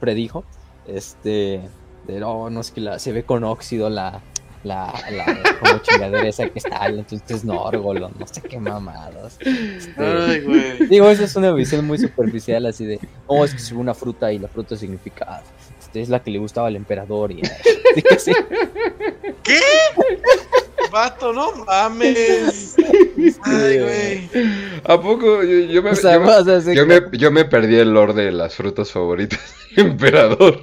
predijo. Este de no, no es que la, se ve con óxido la, la, la como chingadera esa que está, entonces no, órgolo, no sé qué mamadas. Este, Ay, güey. Digo, esa es una visión muy superficial, así de, oh, es que se ve una fruta y la fruta significa, es la que le gustaba al emperador y así ¿Qué? Vato, no mames. Ay, güey. ¿A poco? Yo, me, yo, me, yo me perdí el lore de las frutas favoritas del emperador.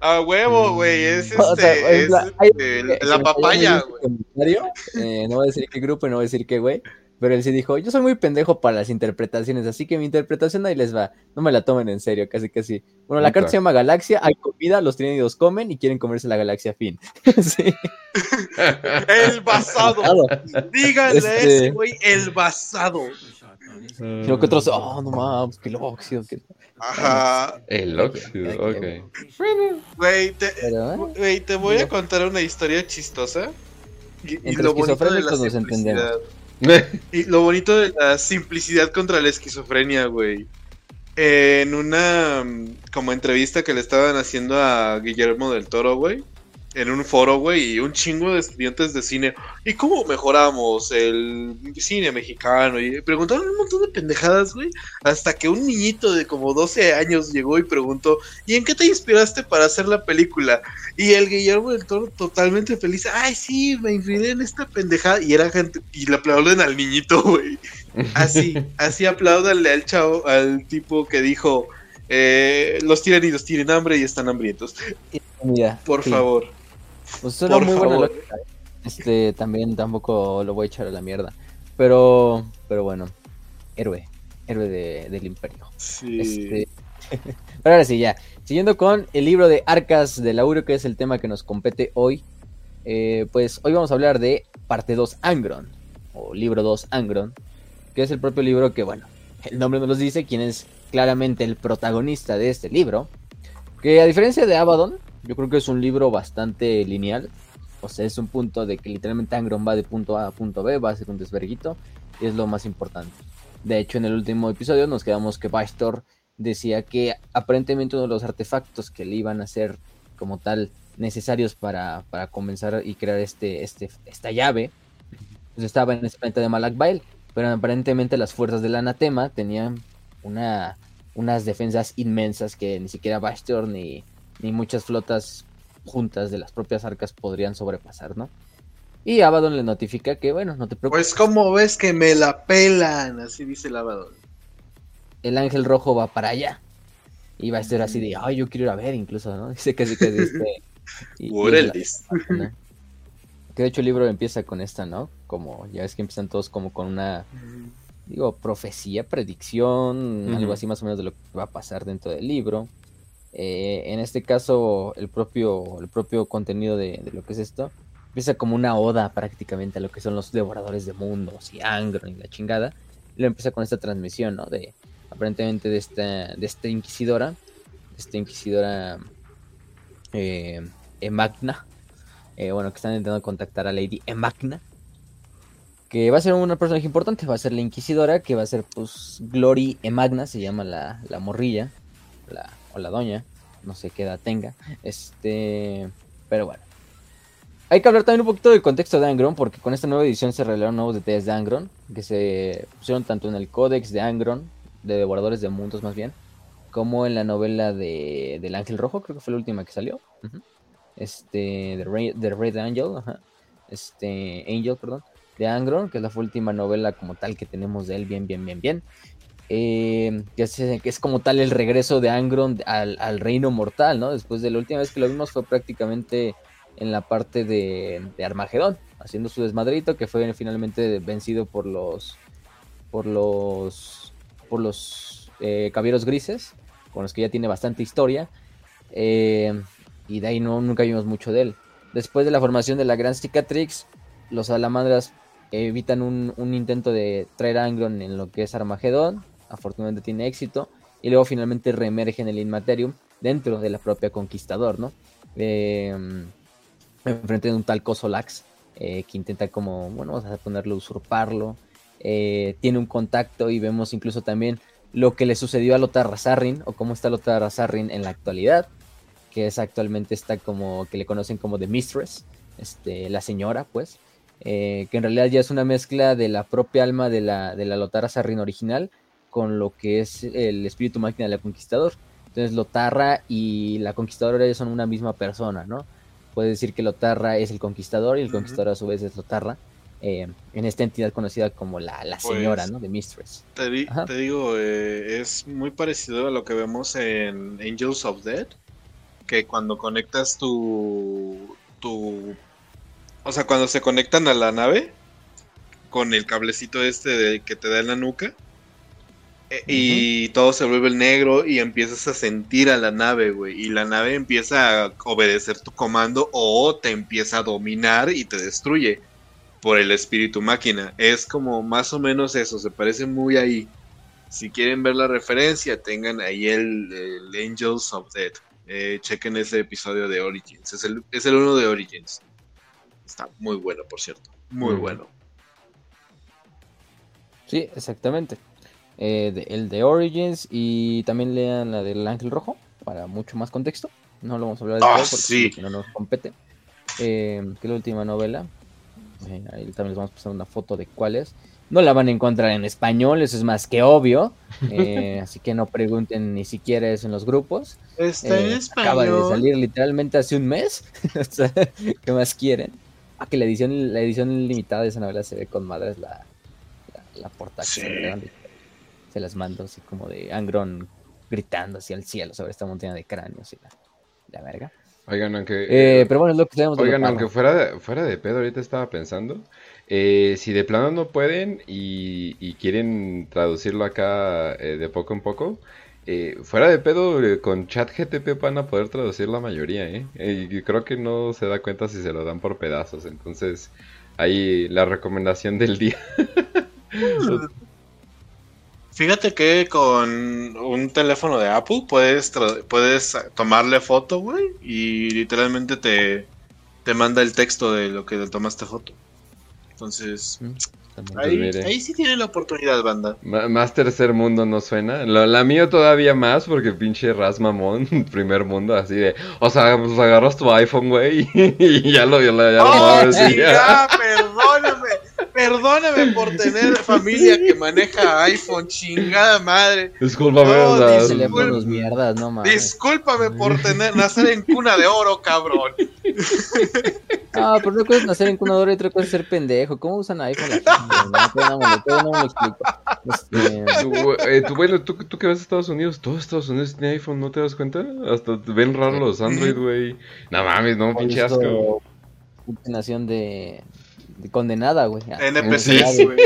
A huevo, güey. Es este. es, la, este, la papaya, güey. Eh, no voy a decir qué grupo, no voy a decir qué, güey. Pero él sí dijo, yo soy muy pendejo para las interpretaciones, así que mi interpretación ahí les va. No me la tomen en serio, casi casi. Bueno, la carta se llama Galaxia, hay comida, los trínidos comen y quieren comerse la galaxia fin. sí. el basado. Díganle este... ese, güey, el basado. Creo que otros, oh, no mames, que lo óxido. Que... Ajá. El óxido, ok. Güey, te, ¿eh? te voy a contar una historia chistosa. Y, lo bonito de la nos entendemos. Y lo bonito de la simplicidad contra la esquizofrenia, güey. en una como entrevista que le estaban haciendo a Guillermo del Toro, güey, en un foro, güey, y un chingo de estudiantes de cine. ¿Y cómo mejoramos el cine mexicano? Y preguntaron un montón de pendejadas, güey. Hasta que un niñito de como 12 años llegó y preguntó, ¿y en qué te inspiraste para hacer la película? Y el Guillermo del Toro totalmente feliz, ay, sí, me inspiré en esta pendejada. Y era gente, y le aplauden al niñito, güey. Así, así apláudanle al chavo, al tipo que dijo, eh, los y los tienen hambre y están hambrientos. Por favor. Pues suena muy buena ¿eh? Este, también tampoco lo voy a echar a la mierda. Pero, pero bueno, héroe, héroe del imperio. Sí. Este, pero ahora sí, ya. Siguiendo con el libro de Arcas del Lauro, que es el tema que nos compete hoy. Eh, pues hoy vamos a hablar de parte 2 Angron, o libro 2 Angron, que es el propio libro que, bueno, el nombre nos dice, quién es claramente el protagonista de este libro. Que a diferencia de Abaddon, yo creo que es un libro bastante lineal. O sea, es un punto de que literalmente Angron va de punto A a punto B, va a ser un desverguito. Y es lo más importante. De hecho, en el último episodio nos quedamos que Bastor decía que aparentemente uno de los artefactos que le iban a ser como tal necesarios para, para comenzar y crear este, este, esta llave, pues estaba en ese planeta de Malakbael. Pero aparentemente las fuerzas del anatema tenían una, unas defensas inmensas que ni siquiera Bastor ni, ni muchas flotas juntas de las propias arcas podrían sobrepasar, ¿no? Y Abaddon le notifica que, bueno, no te preocupes. Pues como ves que me la pelan, así dice el Abaddon. El ángel rojo va para allá. Y va a ser así de, ay, yo quiero ir a ver incluso, ¿no? Dice que sí que dice. y, Que de hecho el libro empieza con esta, ¿no? Como, ya ves que empiezan todos como con una, digo, profecía, predicción, algo así más o menos de lo que va a pasar dentro del libro. Eh, en este caso, el propio, el propio contenido de, lo que es esto empieza como una oda prácticamente a lo que son los devoradores de mundos y Angron y la chingada. Y lo empieza con esta transmisión, ¿no? De aparentemente de esta, de esta inquisidora, esta inquisidora eh, Emagna, eh, bueno, que están intentando contactar a Lady Emagna, que va a ser una personaje importante, va a ser la inquisidora, que va a ser pues Glory Emagna, se llama la, la morrilla, la, o la doña, no sé qué edad tenga. Este, pero bueno. Hay que hablar también un poquito del contexto de Angron, porque con esta nueva edición se revelaron nuevos detalles de Angron, que se pusieron tanto en el códex de Angron, de Devoradores de Mundos más bien, como en la novela de, del Ángel Rojo, creo que fue la última que salió. Este, The Red Angel, este, Angel, perdón, de Angron, que es la última novela como tal que tenemos de él, bien, bien, bien, bien. Eh, que, es, como tal el regreso de Angron al, reino mortal, ¿no? Después de la última vez que lo vimos fue prácticamente en la parte de, Armagedón, haciendo su desmadrito, que fue finalmente vencido por los por los por los eh, caballeros grises, con los que ya tiene bastante historia, eh, y de ahí no, nunca vimos mucho de él. Después de la formación de la Gran Cicatrix, los salamandras evitan un, un intento de traer a Angron en lo que es Armagedón, afortunadamente tiene éxito, y luego finalmente reemerge en el Inmaterium dentro de la propia Conquistador, ¿no? Eh, enfrente de un tal Cosolax eh, que intenta como, bueno, vamos a ponerlo, usurparlo, eh, tiene un contacto y vemos incluso también lo que le sucedió a Lothar Razarrin o cómo está Lothar Razarrin en la actualidad, que es actualmente está como, que le conocen como The Mistress, este, la señora, pues, que en realidad ya es una mezcla de la propia alma de la, de la Lothar Razarrin original con lo que es el espíritu máquina del conquistador. Entonces Lotarra y la conquistadora son una misma persona, ¿no? Puede decir que Lotarra es el conquistador y el conquistador a su vez es Lotarra. Eh, en esta entidad conocida como la, la señora, pues, ¿no? De Mistress. Te, digo, eh, es muy parecido a lo que vemos en Angels of Dead, que cuando conectas tu, tu... O sea, cuando se conectan a la nave, con el cablecito este de, que te da en la nuca, eh, y todo se vuelve el negro y empiezas a sentir a la nave, güey. Y la nave empieza a obedecer tu comando o te empieza a dominar y te destruye por el espíritu máquina. Es como más o menos eso, se parece muy ahí. Si quieren ver la referencia, tengan ahí el, Angels of Death. Eh, chequen ese episodio de Origins. Es el, es el uno de Origins. Está muy bueno, por cierto. Muy bueno. Sí, exactamente. Eh, el de Origins y también lean la del Ángel Rojo para mucho más contexto. No lo vamos a hablar de ah, porque no nos compete. Eh, que es la última novela. Eh, ahí también les vamos a pasar una foto de cuál es. No la van a encontrar en español, eso es más que obvio. así que no pregunten ni siquiera eso en los grupos. Está en español. Acaba de salir literalmente hace un mes. ¿Qué más quieren? Ah, que la edición, la edición limitada de esa novela se ve con madres la, la, portada. Se las mando así como de Angron gritando hacia el cielo sobre esta montaña de cráneos y la, verga. Oigan, aunque. Eh, pero bueno, es lo que tenemos Oigan, aunque fuera de, fuera de pedo, ahorita estaba pensando. Eh, si de plano no pueden y, quieren traducirlo acá eh, de poco en poco, fuera de pedo, con ChatGTP van a poder traducir la mayoría, ¿eh? Y creo que no se da cuenta si se lo dan por pedazos. Entonces, ahí la recomendación del día. Fíjate que con un teléfono de Apple puedes, puedes tomarle foto, güey, y literalmente te, te manda el texto de lo que le tomaste foto. Entonces, mm. Ahí, sí tiene la oportunidad, banda. más tercer mundo no suena. La, mía todavía más, porque pinche Ras mamón, primer mundo, así de. O sea, pues agarras tu iPhone, güey, y ya lo, ya, ya oh, perdóname. Perdóname por tener familia que maneja iPhone, chingada madre. Discúlpame, no, mierdas, no mames. Discúlpame por tener nacer en cuna de oro, cabrón. No, pero una cosa es nacer en cuna de oro y otra cosa es ser pendejo. ¿Cómo usan iPhone? No, no, no, me lo explico. Este... Eh, tú, bueno, tú, tú que vas a Estados Unidos, todo Estados Unidos tiene iPhone, ¿no te das cuenta? Hasta ven raro los Android, güey. No mames, no, pinche asco. Nación de condenada, güey. NPCs, güey.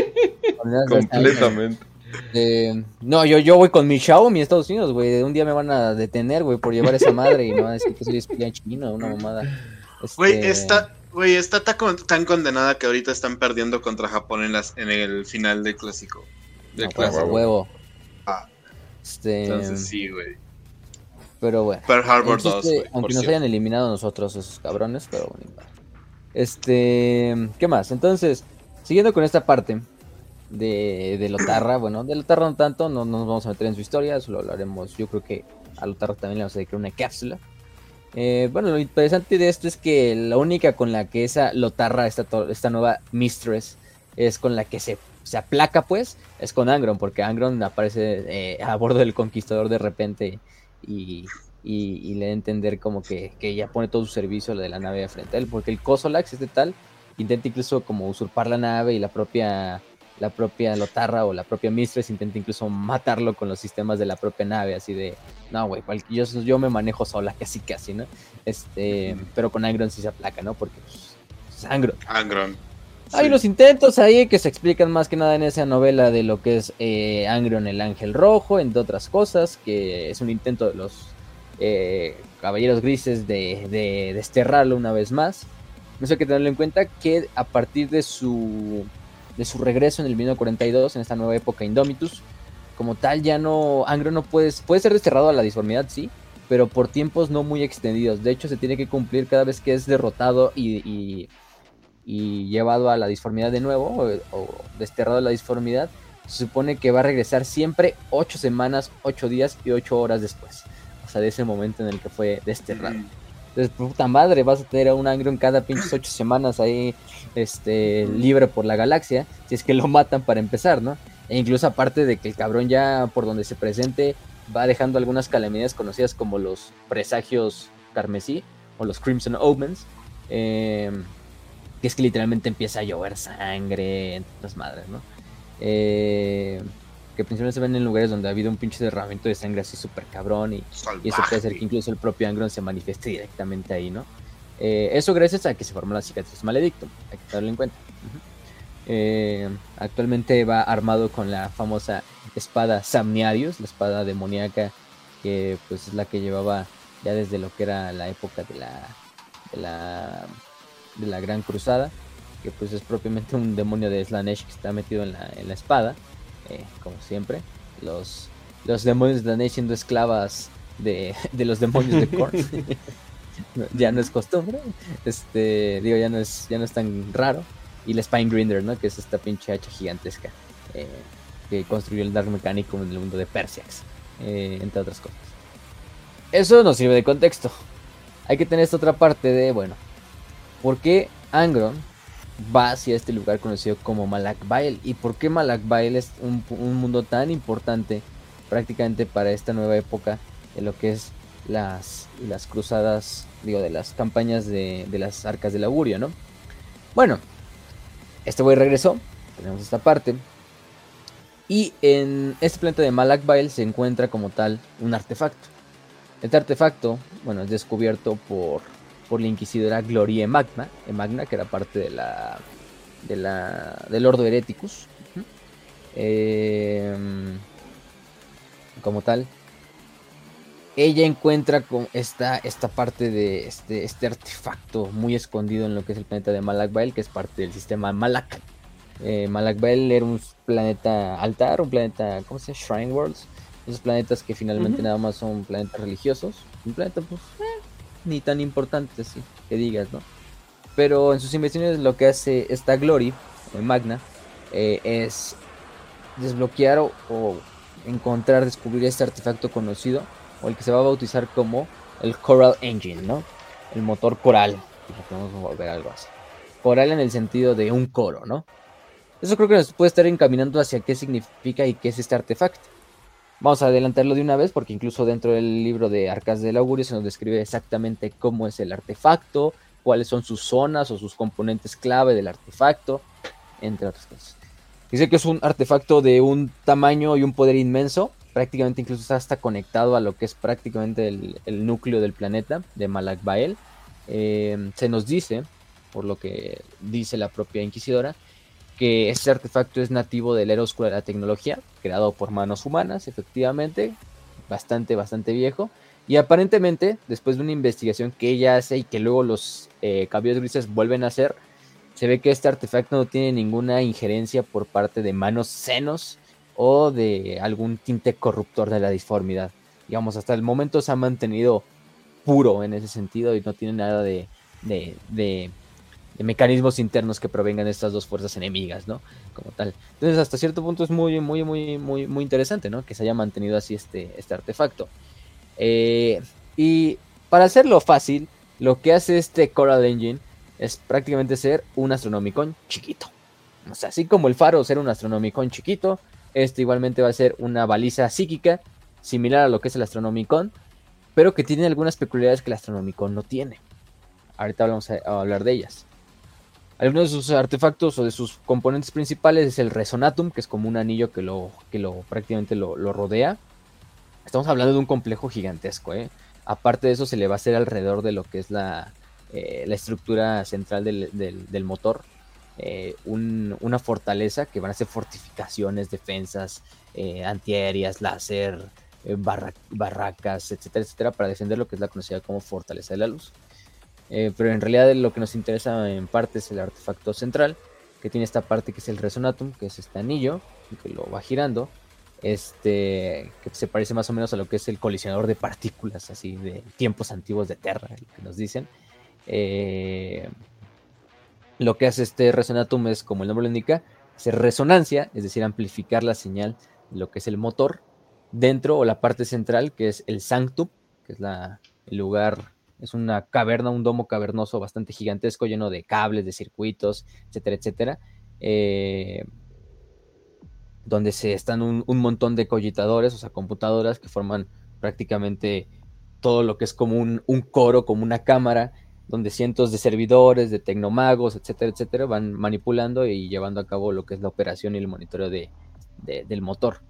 Completamente. Eh, no, yo, yo voy con mi Xiaomi a Estados Unidos, güey. Un día me van a detener, güey, por llevar esa madre y no van a decir que soy espía chino, una mamada. Güey, este... está, güey, está tan, condenada que ahorita están perdiendo contra Japón en, las, en el final del clásico. Del pues, clásico. huevo. Ah. Este... Entonces sí, güey. Pero bueno. Pearl Harbor 2, Aunque nos hayan eliminado nosotros esos cabrones, pero bueno. Este, ¿qué más? Entonces, siguiendo con esta parte de, de Lotarra, bueno, de Lotarra no tanto, no, nos vamos a meter en su historia, solo hablaremos, yo creo que a Lotarra también le vamos a dedicar una cápsula. Eh, bueno, lo interesante de esto es que la única con la que esa Lotarra, esta, esta nueva Mistress, es con la que se, se aplaca, pues, es con Angron, porque Angron aparece eh, a bordo del conquistador de repente y y, le da a entender como que, que, ya pone todo su servicio lo de la nave frente a él, porque el Cosolax este tal intenta incluso como usurpar la nave y la propia la propia Lotarra o la propia Mistress intenta incluso matarlo con los sistemas de la propia nave, así de, no, güey, yo, yo me manejo sola, casi casi, ¿no? Este, pero con Angron sí se aplaca, ¿no? Porque, pues, es Angron. Angron. Hay unos intentos ahí que se explican más que nada en esa novela de lo que es eh, Angron el Ángel Rojo, entre otras cosas, que es un intento de los eh, Caballeros Grises de, desterrarlo una vez más. No hay que tenerlo en cuenta que a partir de su, de su regreso en el 1942, en esta nueva época Indomitus, como tal ya no, Angro no puede, puede ser desterrado a la disformidad, sí, pero por tiempos no muy extendidos. De hecho, se tiene que cumplir cada vez que es derrotado y, y, llevado a la disformidad de nuevo, o, o, desterrado a la disformidad. Se supone que va a regresar siempre 8 semanas, 8 días y 8 horas después o sea, de ese momento en el que fue desterrado. Entonces, puta madre, vas a tener a un Angron cada pinches ocho semanas ahí, este, libre por la galaxia, si es que lo matan para empezar, ¿no? E incluso aparte de que el cabrón ya por donde se presente va dejando algunas calamidades conocidas como los presagios carmesí o los Crimson Omens, em, que es que literalmente empieza a llover sangre, entre las madres, ¿no? Eh, que principalmente se ven en lugares donde ha habido un pinche derramamiento de sangre así súper cabrón y, y, eso puede ser que incluso el propio Angron se manifieste directamente ahí, ¿no? Eh, eso gracias a que se formó la cicatriz maledicto, hay que tenerlo en cuenta. Eh, actualmente va armado con la famosa espada Samniarius, la espada demoníaca que pues es la que llevaba ya desde lo que era la época de la, de la, de la Gran Cruzada, que pues es propiamente un demonio de Slanesh que está metido en la, en la espada eh, como siempre. Los, los demonios de Daenerys siendo esclavas de, los demonios de Korn. ya no es costumbre. Este, digo, ya no es, ya no es tan raro. Y la Spine Grinder, ¿no? Que es esta pinche hacha gigantesca. Eh, que construyó el Dark Mechanic en el mundo de Persex, eh, entre otras cosas. Eso nos sirve de contexto. Hay que tener esta otra parte de, bueno, ¿por qué Angron va hacia este lugar conocido como Malak Bael? ¿Y por qué Malak Bael es un, mundo tan importante prácticamente para esta nueva época de lo que es las, las cruzadas, digo, de las campañas de, de las arcas del augurio, ¿no? Bueno, este güey regresó, tenemos esta parte. Y en este planeta de Malak Bael se encuentra como tal un artefacto. Este artefacto, bueno, es descubierto por, por la inquisidora Gloria Magna, Magna, que era parte de la, de la del Ordo Hereticus. Em, como tal, ella encuentra con esta, esta parte de este, este artefacto muy escondido en lo que es el planeta de Malakbael, que es parte del sistema Malak. Eh, Malakbael era un planeta altar, un planeta, ¿cómo se llama? Shrine Worlds. Esos planetas que finalmente nada más son planetas religiosos. Un planeta, pues, eh, ni tan importante, así, que digas, ¿no? Pero en sus investigaciones lo que hace esta Glory, o Magna, eh, es desbloquear o encontrar, descubrir este artefacto conocido o el que se va a bautizar como el Coral Engine, ¿no? El motor coral, podemos volver algo así. Coral en el sentido de un coro, ¿no? Eso creo que nos puede estar encaminando hacia qué significa y qué es este artefacto. Vamos a adelantarlo de una vez porque incluso dentro del libro de Arcas del Augurio se nos describe exactamente cómo es el artefacto, cuáles son sus zonas o sus componentes clave del artefacto, entre otras cosas. Dice que es un artefacto de un tamaño y un poder inmenso, prácticamente incluso está hasta conectado a lo que es prácticamente el, núcleo del planeta de Malak Bael. Eh, se nos dice, por lo que dice la propia Inquisidora, que este artefacto es nativo del era oscuro de la tecnología, creado por manos humanas, efectivamente, bastante, bastante viejo. Y aparentemente, después de una investigación que ella hace y que luego los eh, caballos grises vuelven a hacer, se ve que este artefacto no tiene ninguna injerencia por parte de manos senos o de algún tinte corruptor de la disformidad. Digamos, hasta el momento se ha mantenido puro en ese sentido y no tiene nada de, de, mecanismos internos que provengan de estas dos fuerzas enemigas, ¿no? Como tal. Entonces, hasta cierto punto es muy, muy, muy, muy, muy interesante, ¿no? Que se haya mantenido así este, este artefacto. Eh, y para hacerlo fácil, lo que hace este Coral Engine es prácticamente ser un astronomicón chiquito. O sea, así como el faro ser un astronomicón chiquito, este igualmente va a ser una baliza psíquica, similar a lo que es el Astronomicon, pero que tiene algunas peculiaridades que el Astronomicon no tiene. Ahorita vamos a, hablar de ellas. Algunos de sus artefactos o de sus componentes principales es el Resonatum, que es como un anillo que lo, que lo prácticamente lo, rodea. Estamos hablando de un complejo gigantesco. ¿eh? Aparte de eso, se le va a hacer alrededor de lo que es la, eh, la estructura central del, del motor eh, una fortaleza que van a ser fortificaciones, defensas, antiaéreas, láser, barracas, etcétera, etcétera, para defender lo que es la conocida como fortaleza de la luz. Pero en realidad lo que nos interesa en parte es el artefacto central, que tiene esta parte que es el resonatum, que es este anillo, que lo va girando, este que se parece más o menos a lo que es el colisionador de partículas, así de tiempos antiguos de Terra, que nos dicen. Eh, lo que hace este resonatum es, como el nombre lo indica, hacer resonancia, es decir, amplificar la señal lo que es el motor dentro o la parte central, que es el sanctum, que es la, el lugar, es una caverna, un domo cavernoso bastante gigantesco, lleno de cables, de circuitos, etcétera, etcétera. Eh, donde se están un, montón de cogitadores, o sea, computadoras que forman prácticamente todo lo que es como un, un coro, como una cámara, donde cientos de servidores, de tecnomagos, etcétera, etcétera, van manipulando y llevando a cabo lo que es la operación y el monitoreo de, del motor.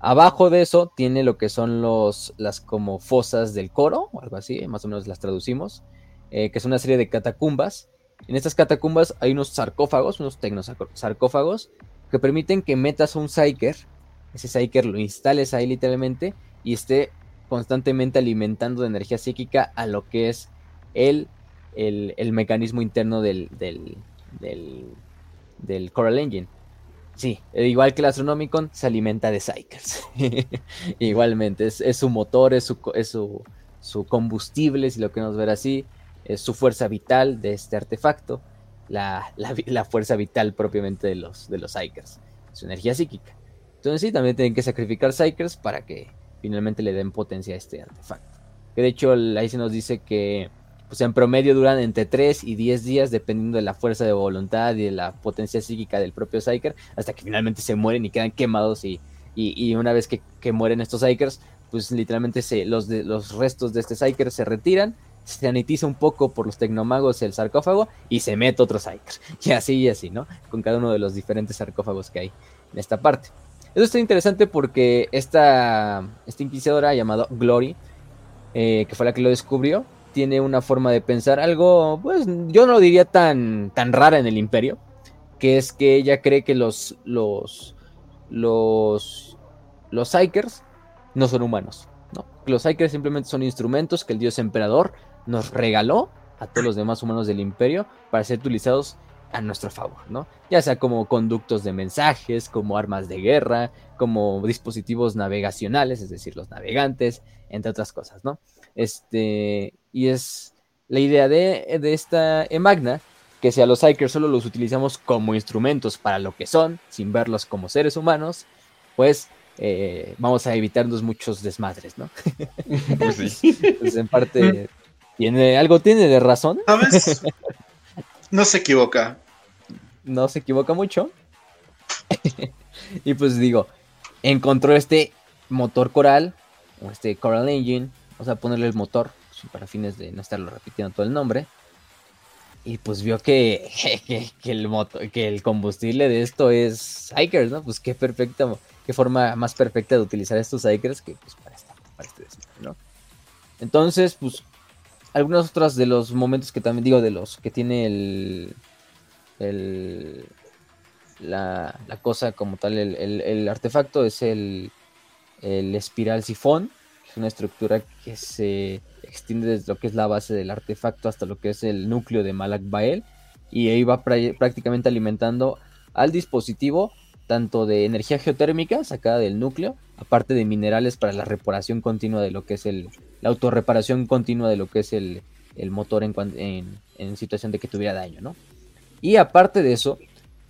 Abajo de eso tiene lo que son los, las como fosas del coro, o algo así, más o menos las traducimos, eh, que es una serie de catacumbas. En estas catacumbas hay unos sarcófagos, unos tecnosarcófagos, que permiten que metas un Psyker, ese Psyker lo instales ahí literalmente y esté constantemente alimentando de energía psíquica a lo que es el el, mecanismo interno del, del, del, Coral Engine. Sí, e igual que el Astronomicon, se alimenta de cycles. Igualmente, es, su motor, es, su, combustible, si lo queremos ver así, es su fuerza vital de este artefacto, la, fuerza vital propiamente de los, de Psykers, su energía psíquica. Entonces sí, también tienen que sacrificar Psychers para que finalmente le den potencia a este artefacto. Que de hecho ahí se nos dice que pues en promedio duran entre 3 y 10 días dependiendo de la fuerza de voluntad y de la potencia psíquica del propio Psyker, hasta que finalmente se mueren y quedan quemados y, y, una vez que, mueren estos Psykers, pues literalmente se, los, de, los restos de este Psyker se retiran, se sanitiza un poco por los tecnomagos el sarcófago y se mete otro Psyker. Y así y así, ¿no? Con cada uno de los diferentes sarcófagos que hay en esta parte. Eso está interesante porque esta, esta inquisidora llamada Glory, eh, que fue la que lo descubrió, tiene una forma de pensar algo, pues yo no lo diría tan, tan rara en el imperio, que es que ella cree que los, los, los, los no son humanos, ¿no? Los Psykers simplemente son instrumentos que el dios emperador nos regaló a todos los demás humanos del imperio para ser utilizados a nuestro favor, ¿no? Ya sea como conductos de mensajes, como armas de guerra, como dispositivos navegacionales, es decir, los navegantes, entre otras cosas, ¿no? Este, y es la idea de, de esta Magna, que si a los Psykers solo los utilizamos como instrumentos para lo que son, sin verlos como seres humanos, pues eh, vamos a evitarnos muchos desmadres, ¿no? Pues, sí. pues en parte tiene algo tiene de razón. ¿Sabes? No se equivoca. No se equivoca mucho. y pues digo, encontró este motor coral, o este Coral Engine, vamos a ponerle el motor para fines de no estarlo repitiendo todo el nombre. Y pues vio que, que, el, motor, que el combustible de esto es Hikers, ¿no? Pues qué perfecta, qué forma más perfecta de utilizar estos Hikers que pues para, para este ¿no? Entonces, pues algunos otros de los momentos que también digo de los que tiene el, el la, la cosa como tal, el, el, artefacto es el, el espiral sifón, es una estructura que se extiende desde lo que es la base del artefacto hasta lo que es el núcleo de Malak Bael y ahí va prácticamente alimentando al dispositivo tanto de energía geotérmica sacada del núcleo, aparte de minerales para la reparación continua de lo que es el, la autorreparación continua de lo que es el, motor en, en, situación de que tuviera daño, ¿no? Y aparte de eso,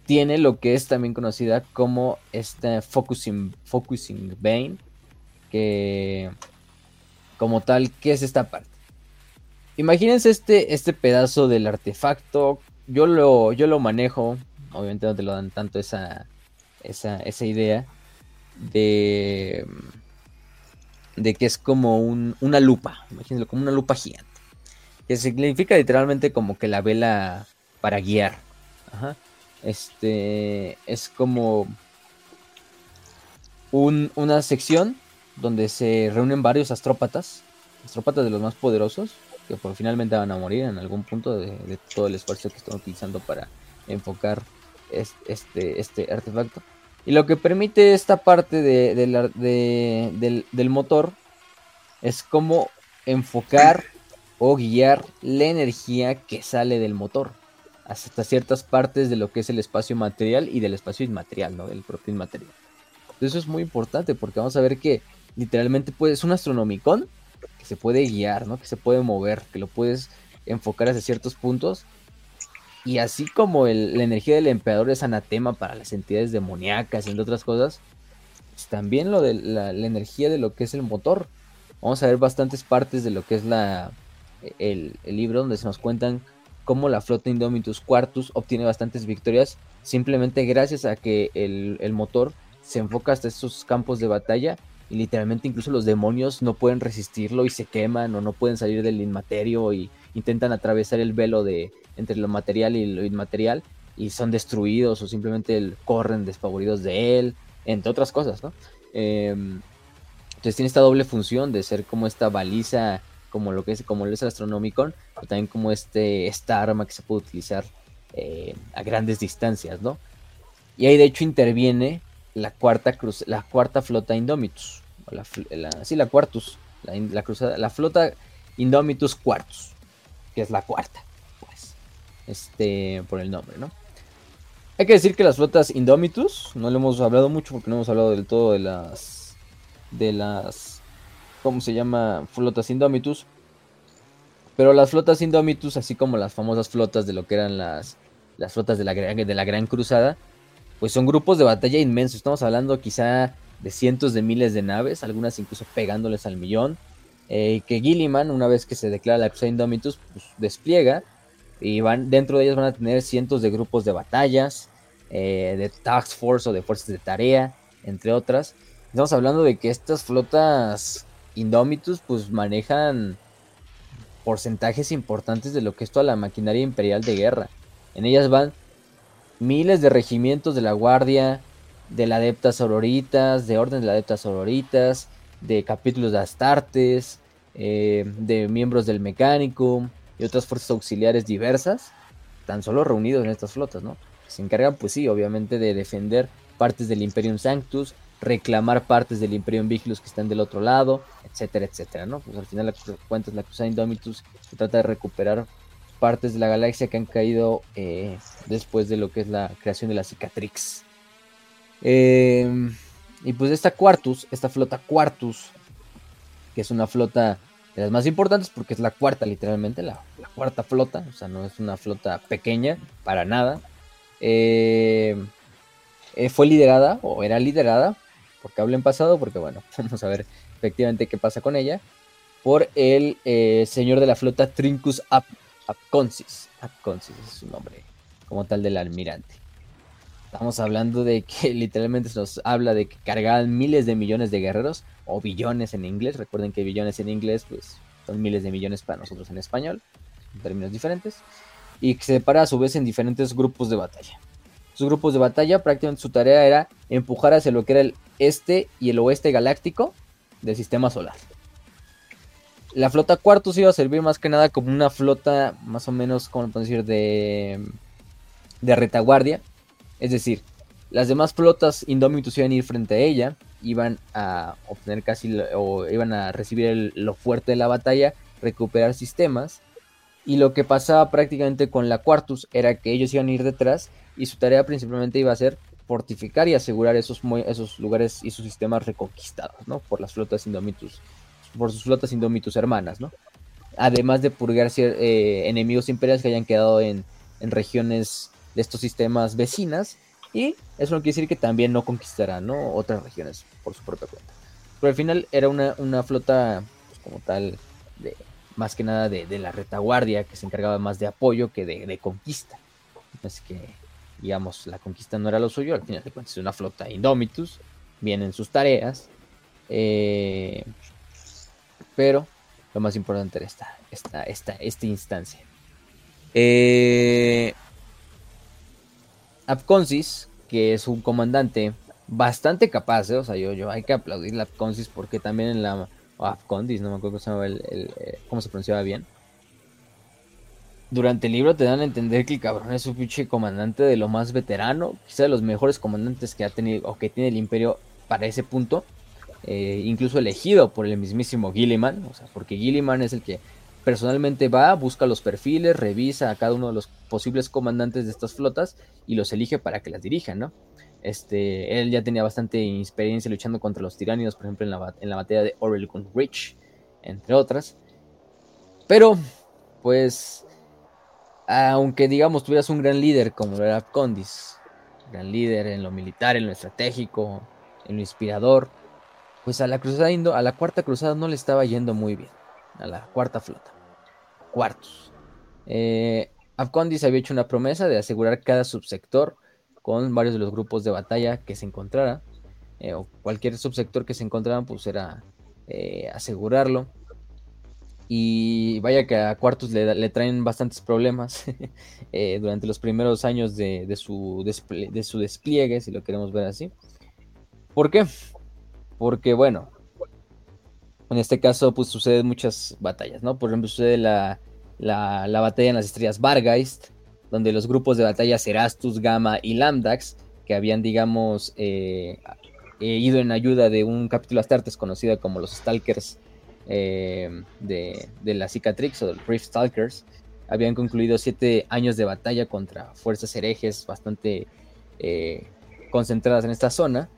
tiene lo que es también conocida como esta Focusing, focusing Vein, que como tal, ¿qué es esta parte? Imagínense este, este pedazo del artefacto. Yo lo, yo lo manejo. Obviamente no te lo dan tanto esa, esa, esa idea. De, de que es como una lupa. Imagínense como una lupa gigante. Que significa literalmente como que la vela para guiar. Este es como una sección donde se reúnen varios astrópatas, astrópatas de los más poderosos, que por finalmente van a morir en algún punto de, todo el esfuerzo que están utilizando para enfocar este, este, artefacto. Y lo que permite esta parte de, del, del motor es como enfocar o guiar la energía que sale del motor hasta ciertas partes de lo que es el espacio material y del espacio inmaterial, ¿no? Del propio inmaterial. Eso es muy importante porque vamos a ver que literalmente puede, es un astronomicón que se puede guiar, ¿no? Que se puede mover, que lo puedes enfocar hacia ciertos puntos. Y así como la energía del emperador es anatema para las entidades demoníacas entre otras cosas, pues también lo de la, energía de lo que es el motor. Vamos a ver bastantes partes de lo que es la, el, libro donde se nos cuentan cómo la flota Indomitus Quartus obtiene bastantes victorias simplemente gracias a que el, el motor se enfoca hasta esos campos de batalla y literalmente incluso los demonios no pueden resistirlo y se queman o no pueden salir del inmaterio y intentan atravesar el velo de entre lo material y lo inmaterial y son destruidos o simplemente corren despavoridos de él, entre otras cosas, ¿no? Em, entonces tiene esta doble función de ser como esta baliza, como lo que es, como es el Astronomicon, pero también como este, esta arma que se puede utilizar eh, a grandes distancias, ¿no? Y ahí de hecho interviene la cuarta cruz, la cuarta flota Indomitus, la, sí, la Quartus, la, cruzada, la flota Indomitus Quartus, que es la cuarta, pues, este, por el nombre, ¿no? Hay que decir que las flotas Indomitus, no le hemos hablado mucho porque no hemos hablado del todo de las, de las, ¿cómo se llama? Flotas Indomitus. Pero las flotas Indomitus, así como las famosas flotas de lo que eran las, las flotas de la, de la Gran Cruzada, pues son grupos de batalla inmensos. Estamos hablando quizá de cientos de miles de naves, algunas incluso pegándoles al millón. Eh, que Gilliman, una vez que se declara la Cruzada Indomitus, pues despliega y van, dentro de ellas van a tener cientos de grupos de batallas, eh, de task force o de fuerzas de tarea, entre otras. Estamos hablando de que estas flotas Indomitus pues manejan porcentajes importantes de lo que es toda la maquinaria imperial de guerra. En ellas van miles de regimientos de la Guardia, de la Adeptas Auroritas, de Orden de la Adeptas Auroritas, de capítulos de Astartes, eh, de miembros del Mecánico y otras fuerzas auxiliares diversas, tan solo reunidos en estas flotas, ¿no? Se encargan, pues sí, obviamente de defender partes del Imperium Sanctus, reclamar partes del Imperium Vigilus que están del otro lado, etcétera, etcétera, ¿no? Pues al final la cuentas la Indomitus se trata de recuperar partes de la galaxia que han caído eh, después de lo que es la creación de la cicatrix. Em, y pues esta Quartus, esta flota Quartus, que es una flota de las más importantes porque es la cuarta literalmente, la, cuarta flota, o sea, no es una flota pequeña para nada. Eh, eh, fue liderada o era liderada, porque hablo en pasado, porque bueno, vamos a ver efectivamente qué pasa con ella, por el señor de la flota Trincus Ap Apconsis. Apconsis es su nombre como tal del almirante. Estamos hablando de que literalmente se nos habla de que cargaban miles de millones de guerreros o billones en inglés. Recuerden que billones en inglés pues son miles de millones para nosotros en español, en términos diferentes. Y que se separa a su vez en diferentes grupos de batalla. Sus grupos de batalla prácticamente su tarea era empujar hacia lo que era el este y el oeste galáctico del sistema solar. La flota Cuartos iba a servir más que nada como una flota más o menos, como podemos decir, de, de retaguardia. Es decir, las demás flotas Indomitus iban a ir frente a ella, iban a obtener casi, o iban a recibir lo fuerte de la batalla, recuperar sistemas. Y lo que pasaba prácticamente con la Quartus era que ellos iban a ir detrás y su tarea principalmente iba a ser fortificar y asegurar esos, esos lugares y sus sistemas reconquistados, ¿no? Por las flotas Indomitus por sus flotas indómitus hermanas, ¿no? Además de purgar eh, enemigos imperiales que hayan quedado en, regiones de estos sistemas vecinas. Y eso no quiere decir que también no conquistará, ¿no? Otras regiones por su propia cuenta. Pero al final era una, flota, pues, como tal, de, más que nada de, la retaguardia, que se encargaba más de apoyo que de, conquista. Así que, digamos, la conquista no era lo suyo, al final de cuentas es una flota Indomitus, vienen sus tareas. Eh, pero lo más importante era esta, esta, esta, instancia. Eh, Apconsis, que es un comandante bastante capaz, ¿eh? o sea, yo, yo hay que aplaudir a Apconsis porque también en la... O Apcondis, no me acuerdo cómo se, el, eh, cómo se pronunciaba bien. Durante el libro te dan a entender que el cabrón es un pinche comandante de lo más veterano, quizá de los mejores comandantes que ha tenido o que tiene el imperio para ese punto. Eh, incluso elegido por el mismísimo Gilliman, o sea, porque Gilliman es el que personalmente va, busca los perfiles, revisa a cada uno de los posibles comandantes de estas flotas y los elige para que las dirijan, ¿no? Este, él ya tenía bastante experiencia luchando contra los tiránidos, por ejemplo, en la, batalla de Oregon Ridge, entre otras. Pero, pues, aunque digamos tuvieras un gran líder como era Condis, gran líder en lo militar, en lo estratégico, en lo inspirador, pues a la cruzada indo, a la cuarta cruzada no le estaba yendo muy bien, a la cuarta flota, cuartos. Eh, había hecho una promesa de asegurar cada subsector con varios de los grupos de batalla que se encontrara, eh, o cualquier subsector que se encontrara, pues era eh, asegurarlo. Y vaya que a Cuartos le, traen bastantes problemas eh, durante los primeros años de, su de su despliegue, si lo queremos ver así. ¿Por qué? Porque, bueno, en este caso, pues suceden muchas batallas, ¿no? Por ejemplo, sucede la, batalla en las estrellas Vargeist, donde los grupos de batalla Serastus, Gamma y Lambdax, que habían, digamos, eh, eh, ido en ayuda de un capítulo Astartes conocido como los Stalkers eh, de, la Cicatrix o del Rift Stalkers, habían concluido siete años de batalla contra fuerzas herejes bastante concentradas en esta zona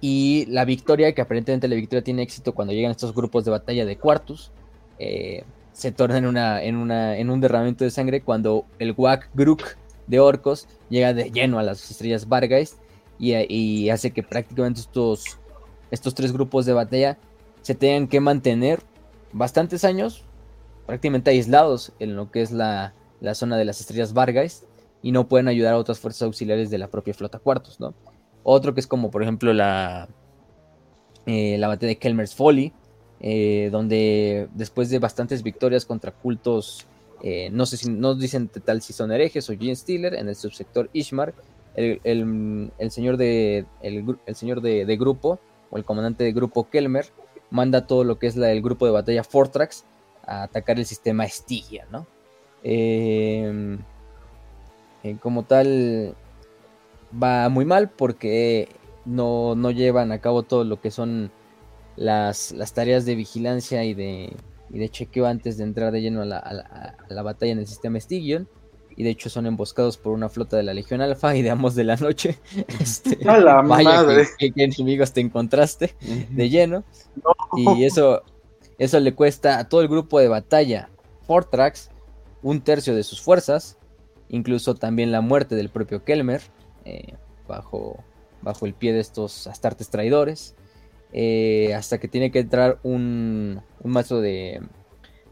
y la victoria, que aparentemente la victoria tiene éxito cuando llegan estos grupos de batalla de cuartos, eh, se torna en, una, en, una, en un derramamiento de sangre cuando el Wak Gruk de Orcos llega de lleno a las estrellas Vargeist y, hace que prácticamente estos, estos tres grupos de batalla se tengan que mantener bastantes años prácticamente aislados en lo que es la, zona de las estrellas Vargas y no pueden ayudar a otras fuerzas auxiliares de la propia flota cuartos, ¿no? Otro que es como por ejemplo la, eh, la batalla de Kelmer's Folly, eh, donde después de bastantes victorias contra cultos, eh, no sé si no dicen tal si son herejes o Gene Steeler, en el subsector Ishmar, el, señor, de, el, señor de, grupo, o el comandante de grupo Kelmer, manda todo lo que es la, el grupo de batalla Fortrax a atacar el sistema Stygia, ¿no? como tal, va muy mal porque no, no llevan a cabo todo lo que son las, las tareas de vigilancia y de, y de chequeo antes de entrar de lleno a la, a la, batalla en el sistema Stygion. Y de hecho son emboscados por una flota de la Legión Alfa y de Amos de la Noche. Este, a la madre. Que, enemigos te encontraste de lleno. Y eso, eso le cuesta a todo el grupo de batalla Fortrax un tercio de sus fuerzas. Incluso también la muerte del propio Kelmer. Eh, bajo, bajo el pie de estos astartes traidores. Eh, hasta que tiene que entrar un, un maestro de,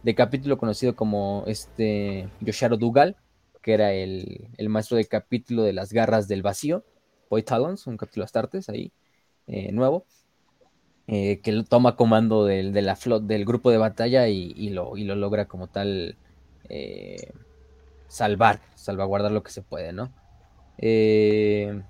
de, capítulo conocido como este Yosharo Dugal, que era el, el, maestro de capítulo de las garras del vacío, Boy un capítulo astartes ahí, eh, nuevo, que toma comando del, de la flot, del grupo de batalla y, y, lo, y lo, logra como tal salvar, salvaguardar lo que se puede, ¿no? Eh,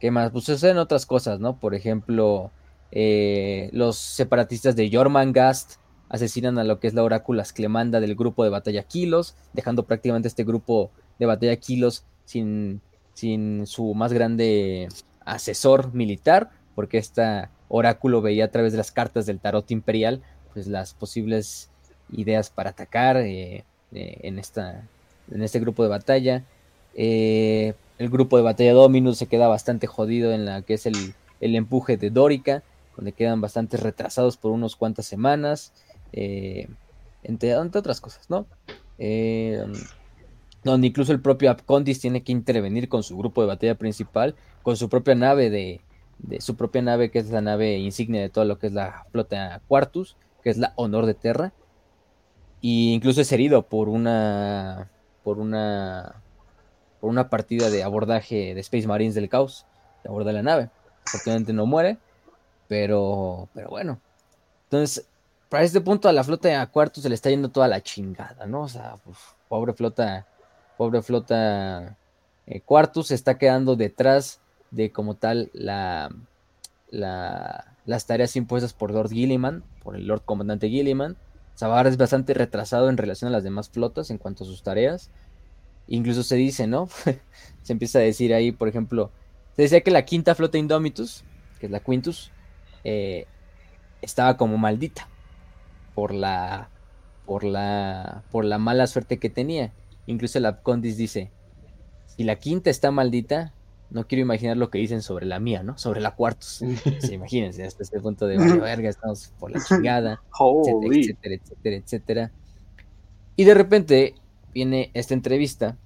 ¿Qué más? Pues suceden otras cosas, ¿no? Por ejemplo, eh, los separatistas de Jormangast asesinan a lo que es la orácula Clemanda del grupo de batalla Kilos, dejando prácticamente este grupo de batalla Kilos sin, sin su más grande asesor militar, porque esta oráculo veía a través de las cartas del tarot imperial, pues las posibles ideas para atacar eh, eh, en, esta, en este grupo de batalla. Eh, el grupo de batalla Dominus se queda bastante jodido en la que es el, empuje de Dórica, donde quedan bastante retrasados por unos cuantas semanas, eh, entre, otras cosas, ¿no? Eh, donde incluso el propio Apcondis tiene que intervenir con su grupo de batalla principal, con su propia nave de, su propia nave, que es la nave insignia de todo lo que es la flota Quartus, que es la Honor de Terra, y incluso es herido por una por una por una partida de abordaje de Space Marines del Caos, que aborda la nave. Afortunadamente no muere, pero, pero bueno. Entonces, para este punto a la flota de Acuarto se le está yendo toda la chingada, ¿no? O sea, pobre flota, pobre flota eh, se está quedando detrás de como tal la, la, las tareas impuestas por Lord Gilliman, por el Lord Comandante Gilliman. Sabar es bastante retrasado en relación a las demás flotas en cuanto a sus tareas. Incluso se dice, ¿no? se empieza a decir ahí, por ejemplo, se decía que la quinta flota Indomitus, que es la Quintus, eh, estaba como maldita por la, por la, por la mala suerte que tenía. Incluso la Condis dice, si la quinta está maldita, no quiero imaginar lo que dicen sobre la mía, ¿no? Sobre la cuartos. imagínense, hasta este punto de verga, estamos por la chingada, etcétera, etcétera, etcétera, etcétera. Y de repente viene esta entrevista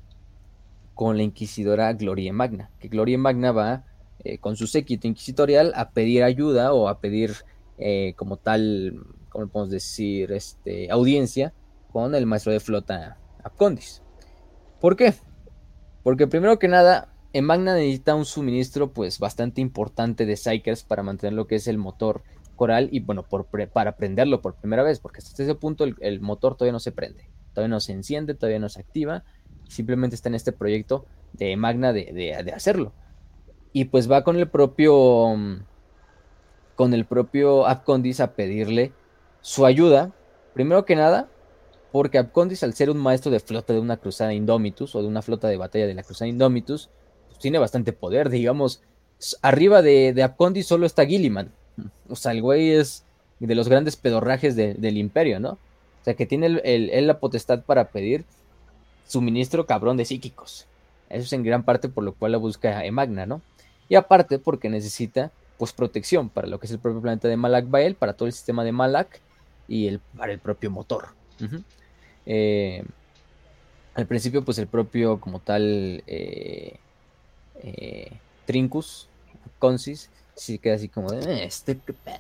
con la inquisidora Gloria Magna, que Gloria Magna va eh, con su séquito inquisitorial a pedir ayuda o a pedir eh, como tal, ¿cómo podemos decir? Este, audiencia con el maestro de flota Apcondis. ¿Por qué? Porque primero que nada, en Magna necesita un suministro pues bastante importante de Psykers para mantener lo que es el motor coral y bueno, por para prenderlo por primera vez, porque hasta ese punto el motor todavía no se prende todavía no se enciende, todavía no se activa, simplemente está en este proyecto de Magna de, hacerlo. Y pues va con el propio con el propio Apcondis a pedirle su ayuda, primero que nada, porque Apcondis al ser un maestro de flota de una cruzada Indomitus o de una flota de batalla de la cruzada Indomitus, pues tiene bastante poder, digamos, arriba de, de Apcondis solo está Gilliman, o sea, el güey es de los grandes pedorrajes del imperio, ¿no? Sea, que tiene él la potestad para pedir suministro cabrón de psíquicos. Eso es en gran parte por lo cual la busca Emagna, ¿no? Y aparte porque necesita pues protección para lo que es el propio planeta de Malak Bael, para todo el sistema de Malak y el, para el propio motor. Eh, al principio pues el propio como tal eh, eh, Trincus Consis, sí queda así como de, este qué pedo,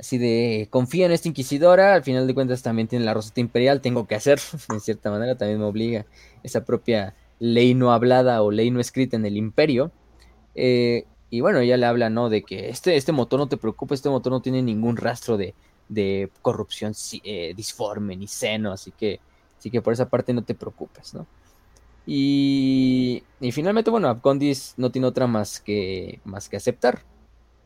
así de, confía en esta inquisidora, al final de cuentas también tiene la roseta imperial, tengo que hacer, en cierta manera también me obliga esa propia ley no hablada o ley no escrita en el imperio. Eh, y bueno, ella le habla, ¿no? De que este, este motor no te preocupes, este motor no tiene ningún rastro de, de corrupción eh, disforme ni seno, así que, así que por esa parte no te preocupes, ¿no? Y, y finalmente, bueno, Abcondis no tiene otra más que, más que aceptar.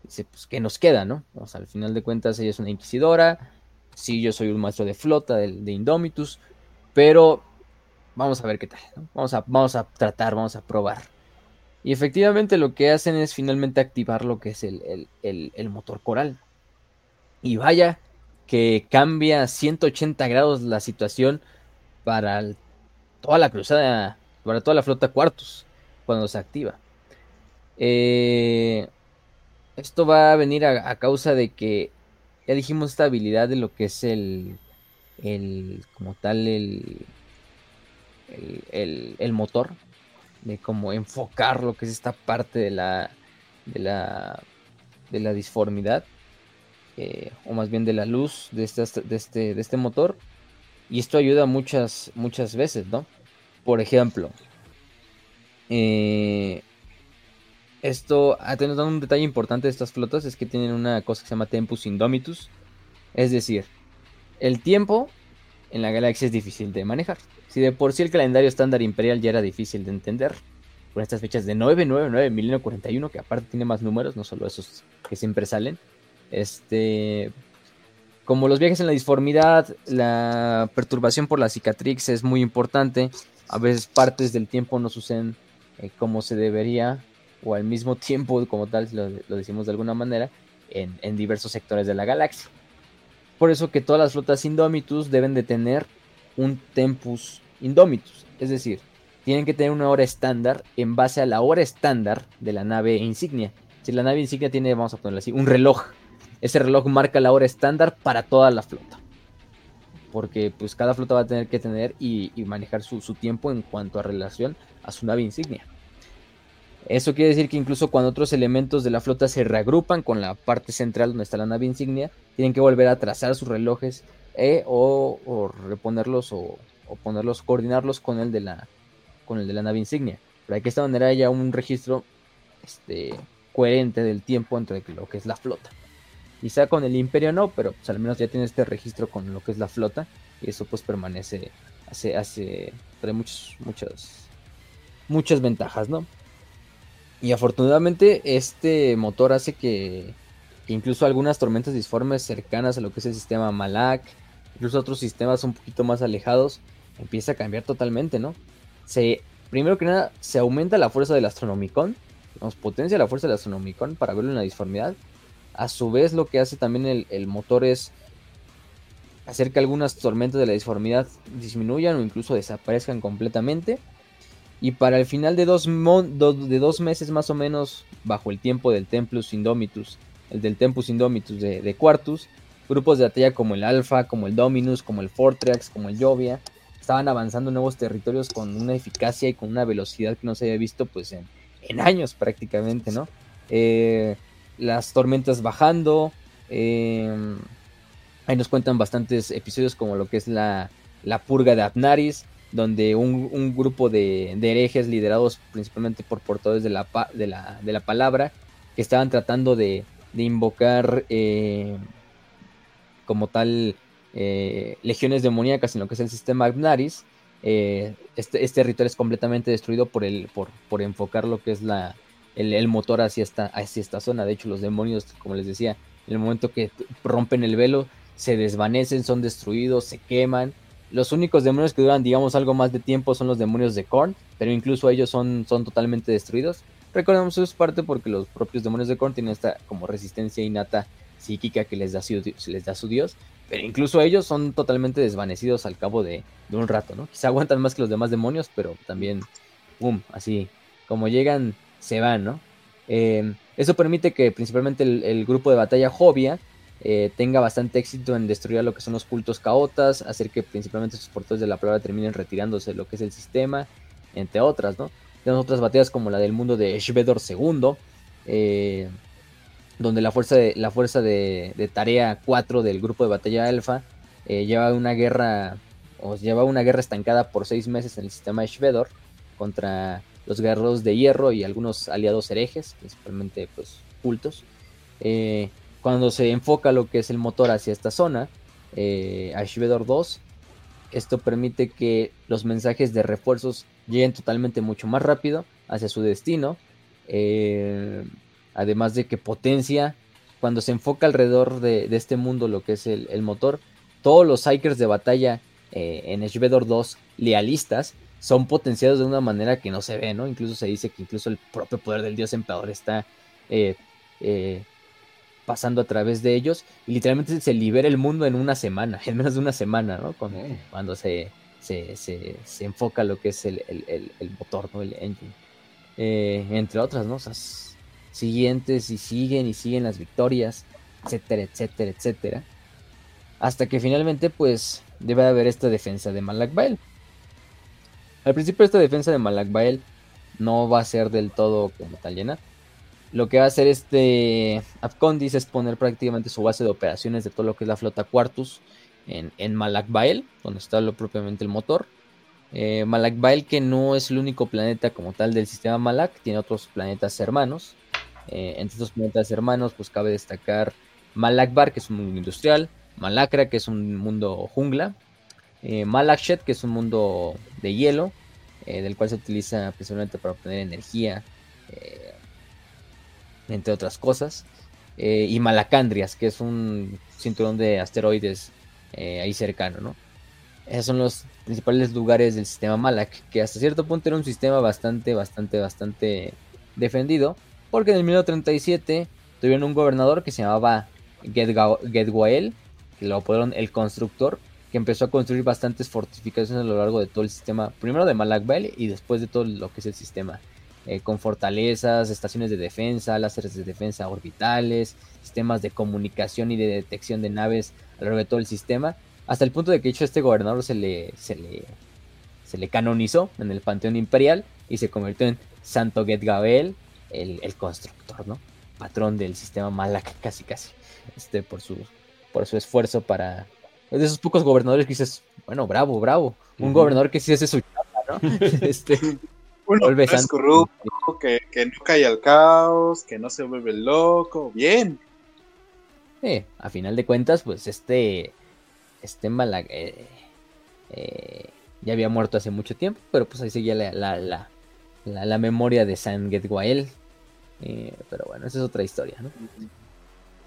Dice, pues, ¿qué nos queda, no? O sea, al final de cuentas, ella es una inquisidora. Sí, yo soy un maestro de flota de, de Indomitus. Pero vamos a ver qué tal. Vamos, a, vamos a tratar, vamos a probar. Y efectivamente lo que hacen es finalmente activar lo que es el, el motor coral. Y vaya que cambia 180 grados la situación para toda la cruzada para toda la flota cuartos cuando se activa. Eh, esto va a venir a, causa de que ya dijimos esta habilidad de lo que es el, el como tal el, el, el, motor de cómo enfocar lo que es esta parte de la de la de la disformidad eh, o más bien de la luz de este, de este, de este motor. Y esto ayuda muchas muchas veces no por ejemplo, eh, esto, a tener un detalle importante de estas flotas es que tienen una cosa que se llama Tempus Indomitus. Es decir, el tiempo en la galaxia es difícil de manejar. Si de por sí el calendario estándar imperial ya era difícil de entender, con estas fechas de 999, milenio 41, que aparte tiene más números, no solo esos que siempre salen. Este, como los viajes en la disformidad, la perturbación por la cicatrix es muy importante a veces partes del tiempo no suceden eh, como se debería o al mismo tiempo como tal, si lo, decimos de alguna manera, en, diversos sectores de la galaxia. Por eso que todas las flotas Indomitus deben de tener un tempus Indomitus, es decir, tienen que tener una hora estándar en base a la hora estándar de la nave insignia. Si la nave insignia tiene, vamos a ponerlo así, un reloj, ese reloj marca la hora estándar para toda la flota porque pues cada flota va a tener que tener y, manejar su, tiempo en cuanto a relación a su nave insignia. Eso quiere decir que incluso cuando otros elementos de la flota se reagrupan con la parte central donde está la nave insignia, tienen que volver a trazar sus relojes eh, o, reponerlos o, ponerlos, coordinarlos con el de la, con el de la nave insignia. Para que de esta manera haya un registro este, coherente del tiempo entre lo que es la flota. Quizá con el imperio no, pero pues, al menos ya tiene este registro con lo que es la flota. Y eso pues permanece, hace, hace, trae muchas, muchas, muchas ventajas, ¿no? Y afortunadamente este motor hace que, incluso algunas tormentas disformes cercanas a lo que es el sistema Malak, incluso otros sistemas un poquito más alejados, empieza a cambiar totalmente, ¿no? Se, primero que nada, se aumenta la fuerza del Astronomicon, nos potencia la fuerza del Astronomicon para verlo en la disformidad, a su vez lo que hace también el, motor es hacer que algunas tormentas de la disformidad disminuyan o incluso desaparezcan completamente. Y para el final de dos, de dos meses más o menos, bajo el tiempo del Templus Indomitus, el del Tempus Indomitus de, Quartus, grupos de batalla como el Alpha, como el Dominus, como el Fortrax, como el Jovia, estaban avanzando nuevos territorios con una eficacia y con una velocidad que no se había visto pues en, en años prácticamente, ¿no? Eh, las tormentas bajando. Em, ahí nos cuentan bastantes episodios como lo que es la, purga de Abnaris, donde un, grupo de, herejes liderados principalmente por portadores de la, de la, palabra, que estaban tratando de, invocar eh, como tal eh, legiones demoníacas en lo que es el sistema Abnaris. Eh, este, este, ritual es completamente destruido por, el, por, por enfocar lo que es la, el, motor hacia esta, hacia esta zona. De hecho, los demonios, como les decía, en el momento que rompen el velo, se desvanecen, son destruidos, se queman. Los únicos demonios que duran, digamos, algo más de tiempo son los demonios de Korn, pero incluso ellos son, son totalmente destruidos. Recordemos eso es parte porque los propios demonios de Korn tienen esta como resistencia innata psíquica que les da, su, dios, pero incluso ellos son totalmente desvanecidos al cabo de, un rato, ¿no? Quizá aguantan más que los demás demonios, pero también, ¡pum! Así, como llegan se van, ¿no? Em, eso permite que principalmente el, grupo de batalla Jovia eh, tenga bastante éxito en destruir lo que son los cultos caotas, hacer que principalmente sus portadores de la palabra terminen retirándose de lo que es el sistema, entre otras, ¿no? Tenemos otras batallas como la del mundo de Shvedor II, eh, donde la fuerza de, la fuerza de, tarea 4 del grupo de batalla alfa eh, lleva una guerra lleva una guerra estancada por seis meses en el sistema de Shvedor contra los guerreros de hierro y algunos aliados herejes, principalmente pues cultos. Eh, cuando se enfoca lo que es el motor hacia esta zona, eh, a Shvedor 2, esto permite que los mensajes de refuerzos lleguen totalmente mucho más rápido hacia su destino. Eh, además de que potencia, cuando se enfoca alrededor de, este mundo lo que es el, motor, todos los Psykers de batalla eh, en Shvedor 2 lealistas son potenciados de una manera que no se ve, ¿no? Incluso se dice que incluso el propio poder del dios emperador está eh, pasando a través de ellos y literalmente se libera el mundo en una semana, en menos de una semana, ¿no? Cuando, se, se, enfoca lo que es el, motor, ¿no? El engine. Eh, entre otras, ¿no? siguientes y siguen y siguen las victorias, etcétera, etcétera, etcétera. Hasta que finalmente, pues, debe haber esta defensa de Malakbael. Al principio esta defensa de Malakbael no va a ser del todo como tal llena lo que va a hacer este Afcondis es poner prácticamente su base de operaciones de todo lo que es la flota Quartus en, en Malakbael, donde está lo propiamente el motor. Eh, Malakbael, que no es el único planeta como tal del sistema Malak, tiene otros planetas hermanos. Eh, entre estos planetas hermanos, pues cabe destacar Malakbar, que es un mundo industrial, Malakra, que es un mundo jungla, eh, Malakshet, que es un mundo de hielo, eh, del cual se utiliza principalmente para obtener energía entre otras cosas. Eh, y Malacandrias, que es un cinturón de asteroides eh, ahí cercano, ¿no? Esos son los principales lugares del sistema Malak, que hasta cierto punto era un sistema bastante, bastante, bastante defendido, porque en el 1937 tuvieron un gobernador que se llamaba Gedwael, que lo apodaron el constructor, que empezó a construir bastantes fortificaciones a lo largo de todo el sistema, primero de Malakbel y después de todo lo que es el sistema eh, con fortalezas, estaciones de defensa, láseres de defensa orbitales, sistemas de comunicación y de detección de naves a lo largo de todo el sistema, hasta el punto de que hecho este gobernador se le, se le, se le canonizó en el panteón imperial y se convirtió en Santo Getgabel, el, el constructor, ¿no? Patrón del sistema Malak, casi casi, este, por su, por su esfuerzo para... Es de esos pocos gobernadores que dices, bueno, bravo, bravo, un gobernador que sí hace su chapa, ¿no? este, uno es corrupto, que, no cae al caos, que no se vuelve loco, bien. Eh, a final de cuentas, pues este, este Malag, eh, eh, ya había muerto hace mucho tiempo, pero pues ahí seguía la, la, la, memoria de San Getwael. Eh, pero bueno, esa es otra historia, ¿no?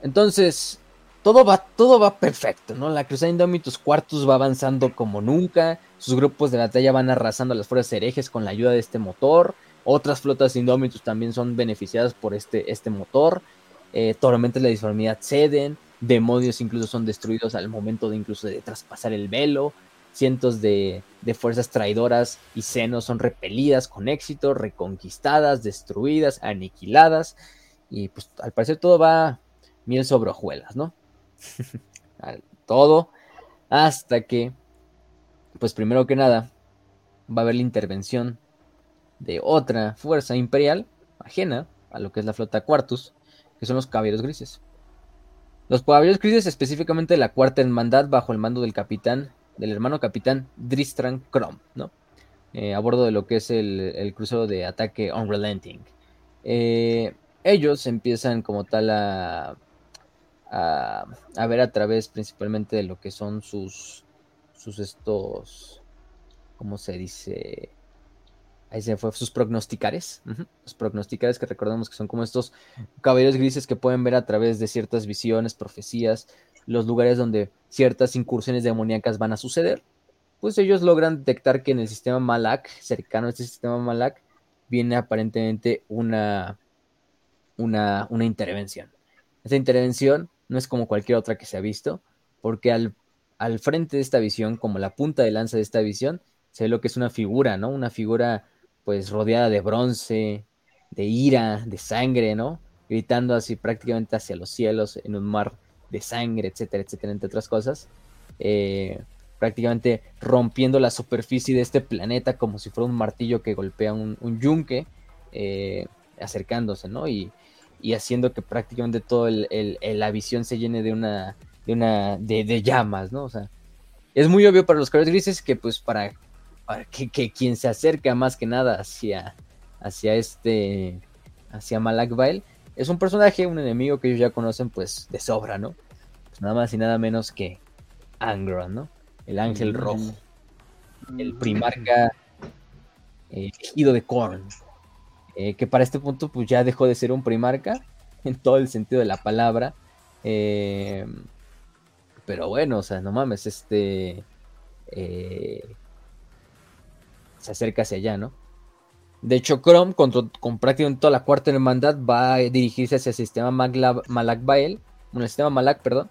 Entonces, todo va, todo va perfecto, ¿no? La Cruzada Indomitus Quartus va avanzando como nunca. Sus grupos de batalla van arrasando a las fuerzas herejes con la ayuda de este motor. Otras flotas Indomitus también son beneficiadas por este, este motor. Eh, tormentas de la disformidad ceden. Demonios incluso son destruidos al momento de incluso de traspasar el velo. Cientos de, de fuerzas traidoras y senos son repelidas con éxito, reconquistadas, destruidas, aniquiladas. Y pues al parecer todo va miel sobre hojuelas, ¿no? Todo hasta que, pues primero que nada, va a haber la intervención de otra fuerza imperial ajena a lo que es la flota Quartus, que son los caballeros grises. Los caballeros grises, específicamente la cuarta hermandad, bajo el mando del capitán, del hermano capitán Dristran Krom, ¿no? Eh, a bordo de lo que es el, crucero de ataque Unrelenting. Eh, ellos empiezan como tal a a, ver a través principalmente de lo que son sus, sus estos, ¿cómo se dice? Ahí se fue, sus prognosticares. Los prognosticares que recordamos que son como estos caballeros grises que pueden ver a través de ciertas visiones, profecías, los lugares donde ciertas incursiones demoníacas van a suceder. Pues ellos logran detectar que en el sistema Malak, cercano a este sistema Malak, viene aparentemente una, una, una intervención. Esta intervención no es como cualquier otra que se ha visto, porque al, al frente de esta visión, como la punta de lanza de esta visión, se ve lo que es una figura, ¿no? Una figura pues rodeada de bronce, de ira, de sangre, ¿no? Gritando así prácticamente hacia los cielos en un mar de sangre, etcétera, etcétera, entre otras cosas. Eh, prácticamente rompiendo la superficie de este planeta como si fuera un martillo que golpea un, yunque, eh, acercándose, ¿no? Y, haciendo que prácticamente toda la visión se llene de una, de una, de, llamas, ¿no? O sea, es muy obvio para los caballeros grises que pues para, que, quien se acerca más que nada hacia, hacia este, hacia Malak es un personaje, un enemigo que ellos ya conocen pues de sobra, ¿no? Pues nada más y nada menos que Angron, ¿no? El ángel mm. rojo. El primarca eh, elegido de Korn. Eh, que para este punto pues ya dejó de ser un primarca en todo el sentido de la palabra. Eh, pero bueno, o sea, no mames, este... se acerca hacia allá, ¿no? De hecho, Chrome, con, con prácticamente toda la cuarta hermandad, va a dirigirse hacia el sistema Malak Bael, bueno, el sistema Malak, perdón,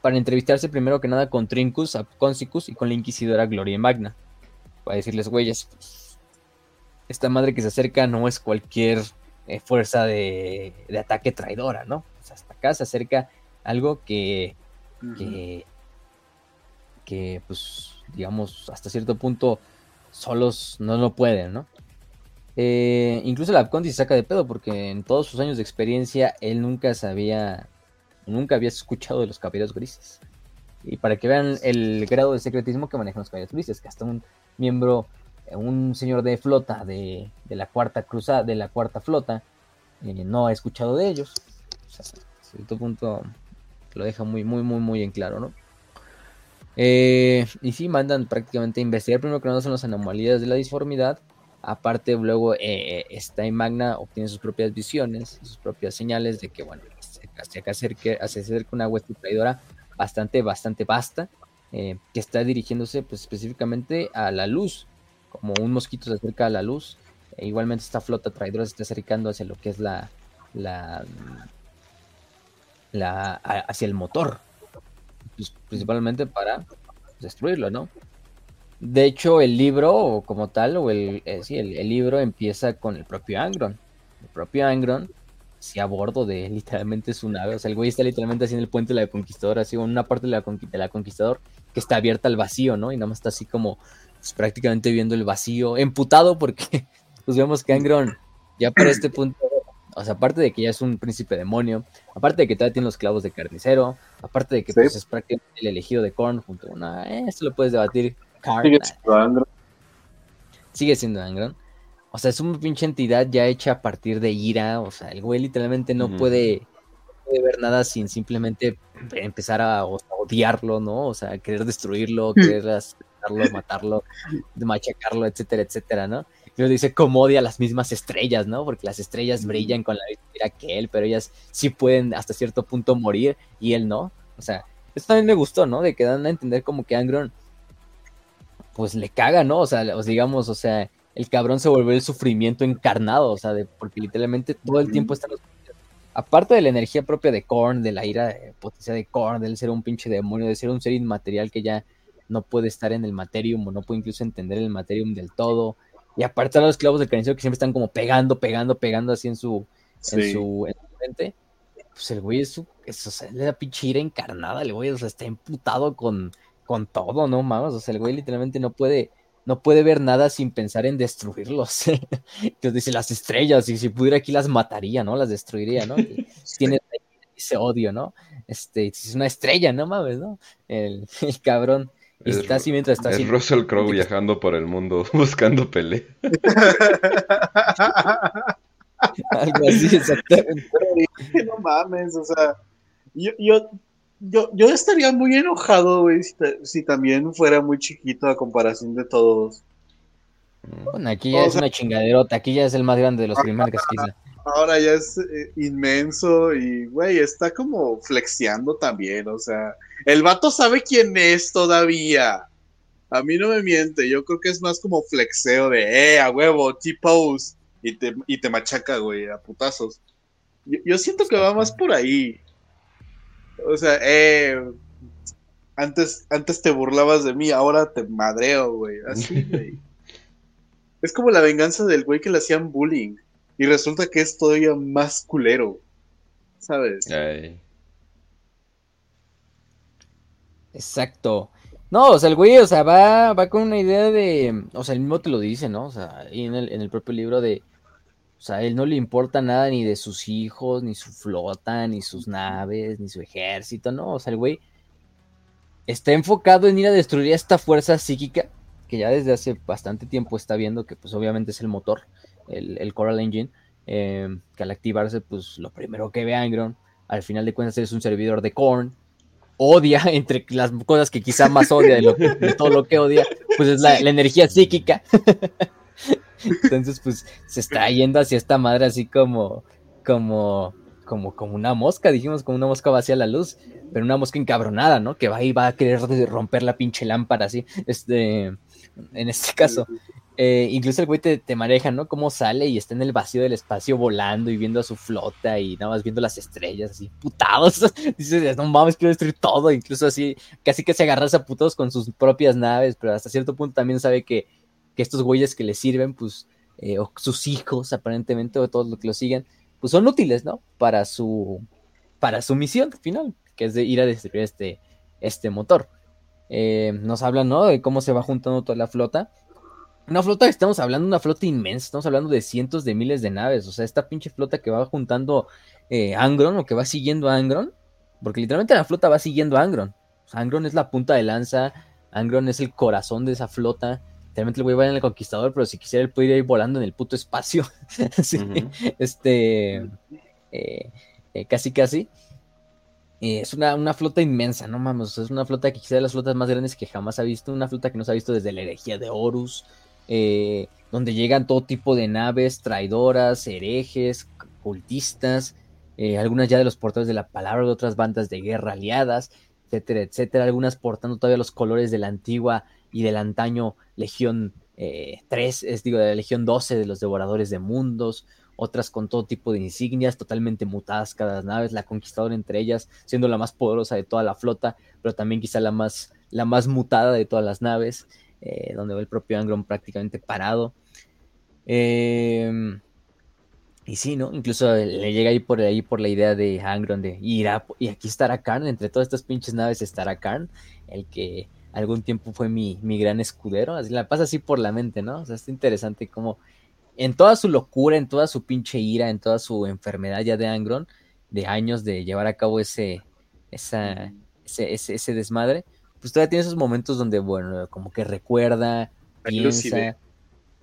para entrevistarse primero que nada con Trincus, Consicus y con la Inquisidora Gloria Magna. Para decirles, güeyes, esta madre que se acerca no es cualquier eh, fuerza de, ataque traidora, ¿no? hasta acá se acerca algo que, que, que, pues, digamos, hasta cierto punto solos no lo pueden, ¿no? Eh, incluso la Conti se saca de pedo porque en todos sus años de experiencia él nunca sabía nunca había escuchado de los caballeros grises. Y para que vean el grado de secretismo que manejan los caballeros grises, que hasta un miembro, un señor de flota de, la cuarta cruzada, de la cuarta flota, eh, no ha escuchado de ellos. A cierto punto lo deja muy, muy, muy, muy en claro, ¿no? Eh, y sí, mandan prácticamente a investigar primero que nada son las anomalías de la disformidad. Aparte, luego eh, en Magna obtiene sus propias visiones, sus propias señales de que, bueno, se acerca, se acerca una hueste traidora bastante, bastante vasta, eh, que está dirigiéndose pues, específicamente a la luz, como un mosquito se acerca a la luz. E igualmente esta flota traidora se está acercando hacia lo que es la, la, la hacia el motor, pues, principalmente para destruirlo, ¿no? De hecho, el libro, como tal, o el, eh, sí, el, libro empieza con el propio Angron. El propio Angron si a bordo de literalmente su nave. O sea, el güey está literalmente así en el puente de la Conquistadora, así en una parte de la, de la Conquistador que está abierta al vacío, ¿no? Y nada más está así como pues, prácticamente viendo el vacío, emputado porque pues vemos que Angron ya para este punto, o sea, aparte de que ya es un príncipe demonio, aparte de que todavía tiene los clavos de carnicero, aparte de que pues, es prácticamente el elegido de Korn junto a una... Eh, esto lo puedes debatir. Sigue siendo Angron. Sigue siendo Angron. O sea, es una pinche entidad ya hecha a partir de ira. O sea, el güey literalmente no, puede, ver nada sin simplemente empezar a, odiarlo, ¿no? O sea, querer destruirlo, querer asesinarlo, matarlo, machacarlo, etcétera, etcétera, ¿no? Y dice cómo odia las mismas estrellas, ¿no? Porque las estrellas brillan con la vida que él, pero ellas sí pueden hasta cierto punto morir y él no. O sea, eso también me gustó, ¿no? De que dan a entender como que Angron, pues le caga, ¿no? O sea, digamos, o sea, el cabrón se volvió el sufrimiento encarnado, o sea, de, porque literalmente todo el tiempo está los... Aparte de la energía propia de Korn, de la ira eh, potencia de Korn, del ser un pinche demonio, de ser un ser inmaterial que ya no puede estar en el materium o no puede incluso entender el materium del todo. Y aparte de los clavos del carnicero que siempre están como pegando, pegando, pegando así en su, en su, mente. Pues el güey es su, es, o sea, la pinche ira encarnada, el güey, o sea, está emputado con, con todo, ¿no mames? O sea, el güey literalmente no puede, no puede ver nada sin pensar en destruirlos. Entonces dice las estrellas, y si pudiera aquí las mataría, ¿no? Las destruiría, ¿no? Tiene ese odio, ¿no? Este, es una estrella, ¿no mames, no? El, cabrón. Y está así mientras está es Russell Crowe viajando por el mundo buscando pelea. Algo así, exactamente. No mames, o sea, yo, yo yo, yo estaría muy enojado, güey, si, también fuera muy chiquito a comparación de todos. Bueno, aquí ya es una chingaderota, aquí ya es el más grande de los primeros quizá. Ahora ya es eh, inmenso y, güey, está como flexiando también, o sea, el vato sabe quién es todavía. A mí no me miente, yo creo que es más como flexeo de, eh, a huevo, T-pose, y te, y te machaca, güey, a putazos. yo siento que va más por ahí. O sea, eh, antes, antes te burlabas de mí, ahora te madreo, güey. Así, güey. es como la venganza del güey que le hacían bullying. Y resulta que es todavía más culero. ¿Sabes? Exacto. No, o sea, el güey, o sea, va, va con una idea de. O sea, él mismo te lo dice, ¿no? O sea, ahí en el, en el propio libro de. O sea, a él no le importa nada ni de sus hijos, ni su flota, ni sus naves, ni su ejército, ¿no? O sea, el güey está enfocado en ir a destruir esta fuerza psíquica que ya desde hace bastante tiempo está viendo que pues obviamente es el motor, el, Coral Engine, eh, que al activarse pues lo primero que ve Angron, al final de cuentas es un servidor de Korn, odia, entre las cosas que quizá más odia de, todo lo que odia, pues es la, energía psíquica. Entonces pues se está yendo hacia esta madre así como, como, como, como una mosca, dijimos, como una mosca vacía la luz, pero una mosca encabronada, ¿no? Que va y va a querer romper la pinche lámpara así, este en este caso. Eh, incluso el güey te, maneja, ¿no? Cómo sale y está en el vacío del espacio volando y viendo a su flota y nada más viendo las estrellas, así, putados. Dices, no mames, quiero destruir todo. Incluso así, casi que se agarra a putados con sus propias naves, pero hasta cierto punto también sabe que, que estos güeyes que le sirven, pues, eh, o sus hijos, aparentemente, o todos los que lo siguen, pues son útiles, ¿no? Para su, para su misión final, que es de ir a destruir este, este motor. Eh, nos hablan, ¿no? De cómo se va juntando toda la flota. Una flota, estamos hablando de una flota inmensa, estamos hablando de cientos de miles de naves. O sea, esta pinche flota que va juntando eh, Angron o que va siguiendo a Angron. Porque literalmente la flota va siguiendo a Angron. Angron es la punta de lanza. Angron es el corazón de esa flota. Literalmente el güey va en el conquistador, pero si quisiera él puede ir volando en el puto espacio. Este. Eh, casi, casi. Eh, es una, flota inmensa, no mames. Es una flota que quizá de las flotas más grandes que jamás ha visto. Una flota que no se ha visto desde la herejía de Horus. Eh, donde llegan todo tipo de naves traidoras, herejes, cultistas. Eh, algunas ya de los portadores de la palabra de otras bandas de guerra aliadas, etcétera, etcétera. Algunas portando todavía los colores de la antigua y del antaño Legión 3, es digo, de la Legión 12 de los Devoradores de Mundos otras con todo tipo de insignias, totalmente mutadas cada naves, la conquistadora entre ellas, siendo la más poderosa de toda la flota, pero también quizá la más, la más mutada de todas las naves, eh, donde va el propio Angron prácticamente parado. Em, y sí, ¿no? Incluso le llega ahí por ahí por la idea de Angron de ir a, y aquí estará Karn, entre todas estas pinches naves estará Karn, el que algún tiempo fue mi, mi gran escudero, así la pasa así por la mente, ¿no? O sea, está interesante cómo en toda su locura, en toda su pinche ira, en toda su enfermedad ya de Angron, de años de llevar a cabo ese, esa, ese, ese, desmadre, pues todavía tiene esos momentos donde, bueno, como que recuerda, piensa,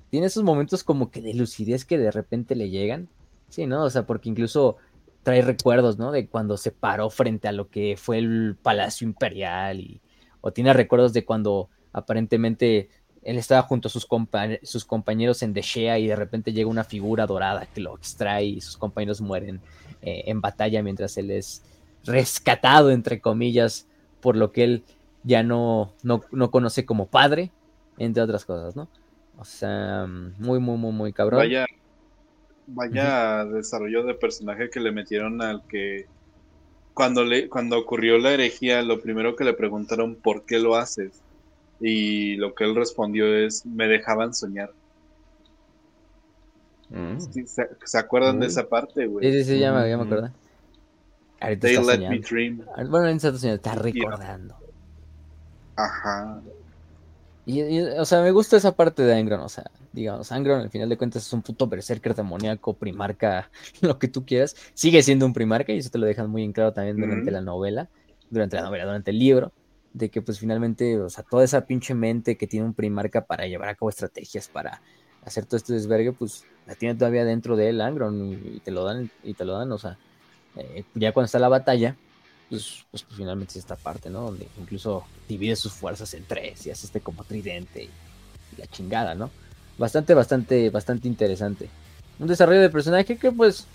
tiene esos momentos como que de lucidez que de repente le llegan, sí, ¿no? O sea, porque incluso trae recuerdos, ¿no? De cuando se paró frente a lo que fue el Palacio Imperial y, o tiene recuerdos de cuando aparentemente él estaba junto a sus, sus compañeros en Deshea y de repente llega una figura dorada que lo extrae y sus compañeros mueren eh, en batalla mientras él es rescatado, entre comillas, por lo que él ya no, no, conoce como padre, entre otras cosas, ¿no? O sea, muy, muy, muy, muy cabrón. Vaya, vaya desarrollo de personaje que le metieron al que cuando, le, cuando ocurrió la herejía, lo primero que le preguntaron, ¿por qué lo haces? Y lo que él respondió es, me dejaban soñar. Mm. ¿se, acuerdan de mm. esa parte, güey? Sí, sí, sí, ya me, ya me acuerdo. Ahorita They let me dream. Bueno, en está está recordando. Ajá. Y, o sea, me gusta esa parte de Angron, o sea, digamos, Angron al final de cuentas es un puto berserker demoníaco, primarca, lo que tú quieras. Sigue siendo un primarca y eso te lo dejan muy en claro también durante la novela, durante la novela, durante el libro de que pues finalmente, o sea, toda esa pinche mente que tiene un primarca para llevar a cabo estrategias para hacer todo este desvergue, pues la tiene todavía dentro de él Angron y, te lo dan, y te lo dan, o sea, eh, ya cuando está la batalla, pues, pues, pues, finalmente es esta parte, ¿no? Donde incluso divide sus fuerzas en tres y hace este como tridente y, y la chingada, ¿no? Bastante, bastante, bastante interesante. Un desarrollo de personaje que pues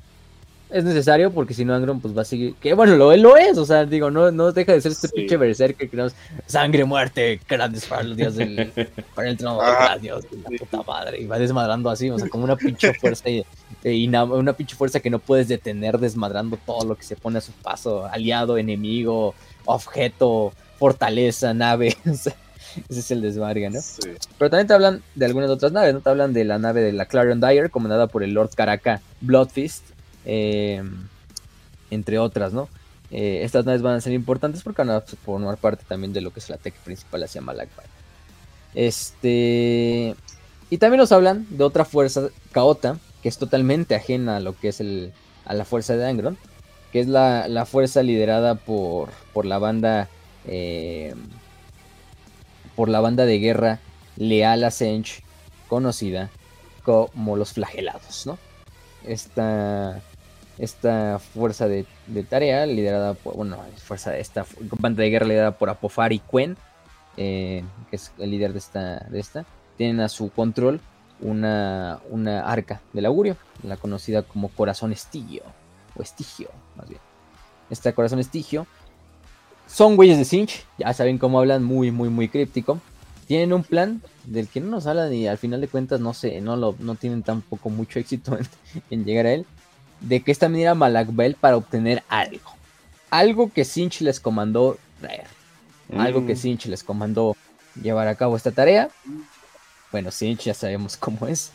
es necesario porque si no Angron pues va a seguir que bueno lo, lo es o sea digo no no deja de ser este pinche berserker que tenemos sangre muerte grandes para los dioses del para el trono ah, Dios la puta madre y va desmadrando así o sea como una pinche fuerza y, una pinche fuerza que no puedes detener desmadrando todo lo que se pone a su paso aliado enemigo objeto fortaleza nave ese es el desmarga, ¿no? Pero también te hablan de algunas otras naves, ¿no? Te hablan de la nave de la Clarion Dyer, comandada por el Lord Caraka Bloodfist, Em, entre otras, ¿no? eh, estas naves van a ser importantes porque van a formar parte también de lo que es la tech principal hacia Malakbal. Este. Y también nos hablan de otra fuerza, Kaota, que es totalmente ajena a lo que es el, a la fuerza de Angron, que es la, fuerza liderada por, por la banda. Eh, por la banda de guerra leal a Sench, conocida como los flagelados, ¿no? Esta, esta fuerza de, tarea liderada por, bueno, fuerza, esta banda de guerra liderada por Apofar Quen, eh, que es el líder de esta, de esta, tienen a su control una, una arca del augurio, la conocida como corazón estigio, o estigio, más bien. Esta corazón estigio son güeyes de Sinch, ya saben cómo hablan, muy, muy, muy críptico. Tienen un plan del que no nos hablan y al final de cuentas no sé, no, lo, no tienen tampoco mucho éxito en, llegar a él. De que esta manera Malakbel para obtener algo. Algo que Sinch les comandó traer. Algo que mm. Sinch les comandó llevar a cabo esta tarea. Bueno, Sinch ya sabemos cómo es.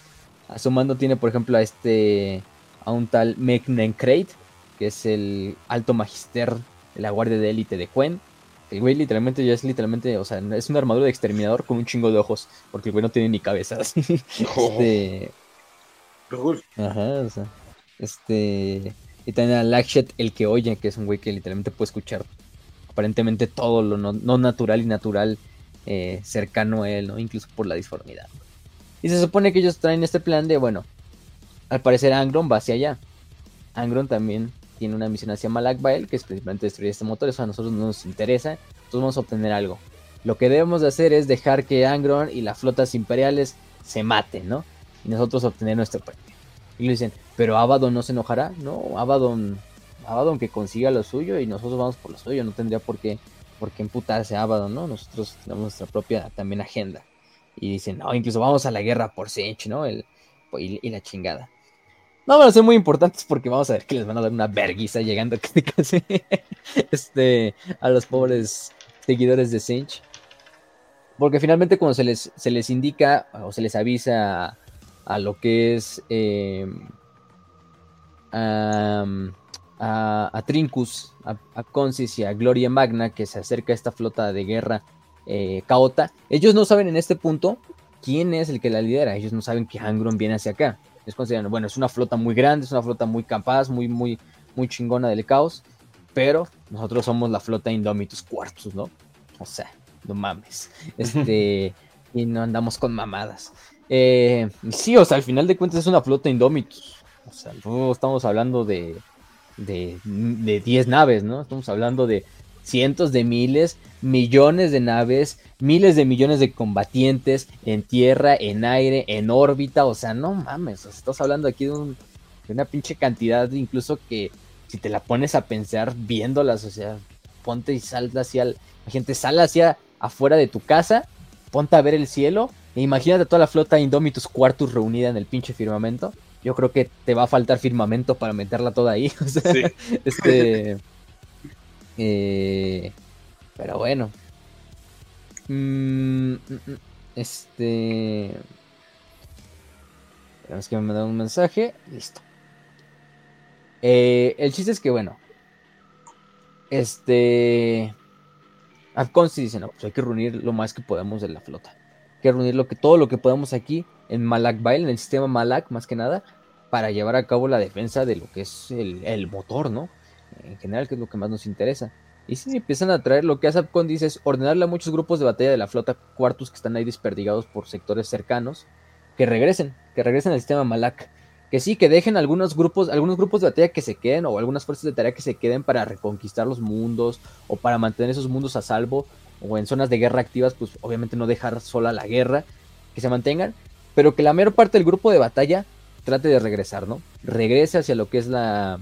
A su mando tiene, por ejemplo, a este. a un tal Meknenkrait, que es el alto magister de la guardia de élite de Quen. El güey literalmente ya es literalmente, o sea, es una armadura de exterminador con un chingo de ojos, porque el güey no tiene ni cabezas. este. Ajá, o sea. Este. Y también a Lakshet, el que oye, que es un güey que literalmente puede escuchar aparentemente todo lo no, natural y natural eh, cercano a él, ¿no? Incluso por la disformidad. Y se supone que ellos traen este plan de, bueno, al parecer Angron va hacia allá. Angron también tiene una misión hacia Malakbael, que es principalmente destruir este motor, eso a nosotros no nos interesa, entonces vamos a obtener algo. Lo que debemos de hacer es dejar que Angron y las flotas imperiales se maten, ¿no? Y nosotros obtener nuestro premio. Y le dicen, pero Abaddon no se enojará, ¿no? Abaddon, Abaddon que consiga lo suyo y nosotros vamos por lo suyo, no tendría por qué, por qué emputarse a Abaddon, ¿no? Nosotros tenemos nuestra propia también agenda. Y dicen, no, incluso vamos a la guerra por Sinch, ¿no? El, y la chingada. No van a ser muy importantes porque vamos a ver que les van a dar una verguiza llegando este, a los pobres seguidores de Sinch. Porque finalmente cuando se les, se les indica o se les avisa a, lo que es em, a, a, Trincus, a, a, Consis y a Gloria Magna que se acerca a esta flota de guerra eh, caota, ellos no saben en este punto quién es el que la lidera, ellos no saben que Angron viene hacia acá es considerado, bueno, es una flota muy grande, es una flota muy capaz, muy, muy, muy chingona del caos, pero nosotros somos la flota Indomitus Quartus, ¿no? O sea, no mames. Este, y no andamos con mamadas. Eh, sí, o sea, al final de cuentas es una flota Indomitus. O sea, no estamos hablando de, de, de 10 naves, ¿no? Estamos hablando de cientos de miles, millones de naves, miles de millones de combatientes en tierra, en aire, en órbita, o sea, no mames, estás hablando aquí de, una pinche cantidad, incluso que si te la pones a pensar viéndolas, o sea, ponte y sal hacia, la gente sale hacia afuera de tu casa, ponte a ver el cielo, e imagínate toda la flota Indomitus Quartus reunida en el pinche firmamento. Yo creo que te va a faltar firmamento para meterla toda ahí. O sea, este. Eh, pero bueno. Mm, mm, este. Tenemos que me da un mensaje. Listo. Eh, el chiste es que, bueno. Este. Afconsi dice: No, pues hay que reunir lo más que podemos de la flota. Que reunir lo que, todo lo que podamos aquí en Malak Bail, en el sistema Malak, más que nada, para llevar a cabo la defensa de lo que es el, el motor, ¿no? en general, que es lo que más nos interesa. Y si empiezan a traer lo que hace Apcon dice es ordenarle a muchos grupos de batalla de la flota Quartus que están ahí desperdigados por sectores cercanos que regresen, que regresen al sistema Malak. Que sí, que dejen algunos grupos, algunos grupos de batalla que se queden o algunas fuerzas de tarea que se queden para reconquistar los mundos o para mantener esos mundos a salvo o en zonas de guerra activas, pues obviamente no dejar sola la guerra, que se mantengan, pero que la mayor parte del grupo de batalla trate de regresar, ¿no? Regrese hacia lo que es la,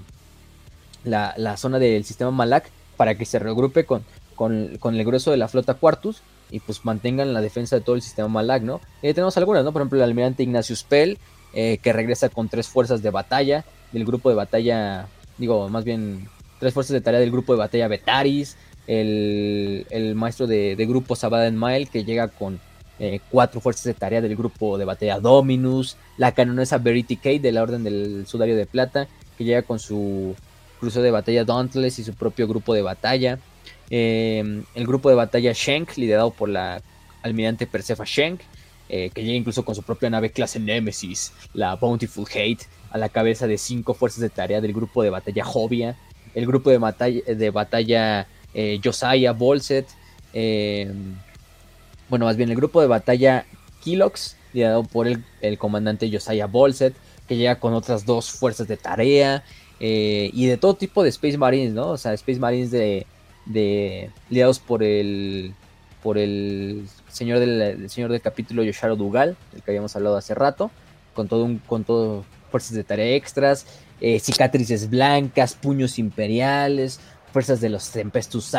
la, zona del sistema Malak para que se regrupe con, con, el grueso de la flota Quartus y pues mantengan la defensa de todo el sistema Malak, ¿no? Eh, tenemos algunas, ¿no? Por ejemplo, el almirante Ignacio Pell, eh, que regresa con tres fuerzas de batalla del grupo de batalla, digo, más bien tres fuerzas de tarea del grupo de batalla Betaris, el, maestro de, grupo Sabaden Mael, que llega con eh, cuatro fuerzas de tarea del grupo de batalla Dominus, la canonesa Verity Kate de la Orden del Sudario de Plata, que llega con su crucero de batalla Dauntless y su propio grupo de batalla. Em, el grupo de batalla Shank, liderado por la almirante Persefa Shank, eh, que llega incluso con su propia nave clase Nemesis, la Bountiful Hate, a la cabeza de cinco fuerzas de tarea del grupo de batalla Jovia, el grupo de batalla, de batalla eh, Josiah Bolset, em, bueno, más bien el grupo de batalla Kilox, liderado por el, el comandante Josiah Bolset, que llega con otras dos fuerzas de tarea, eh, y de todo tipo de Space Marines, ¿no? O sea, Space Marines de, de liados por el por el señor del, señor del capítulo Yosharo Dugal, del que habíamos hablado hace rato, con todo un con todo fuerzas de tarea extras, eh, cicatrices blancas, puños imperiales, fuerzas de los Tempestus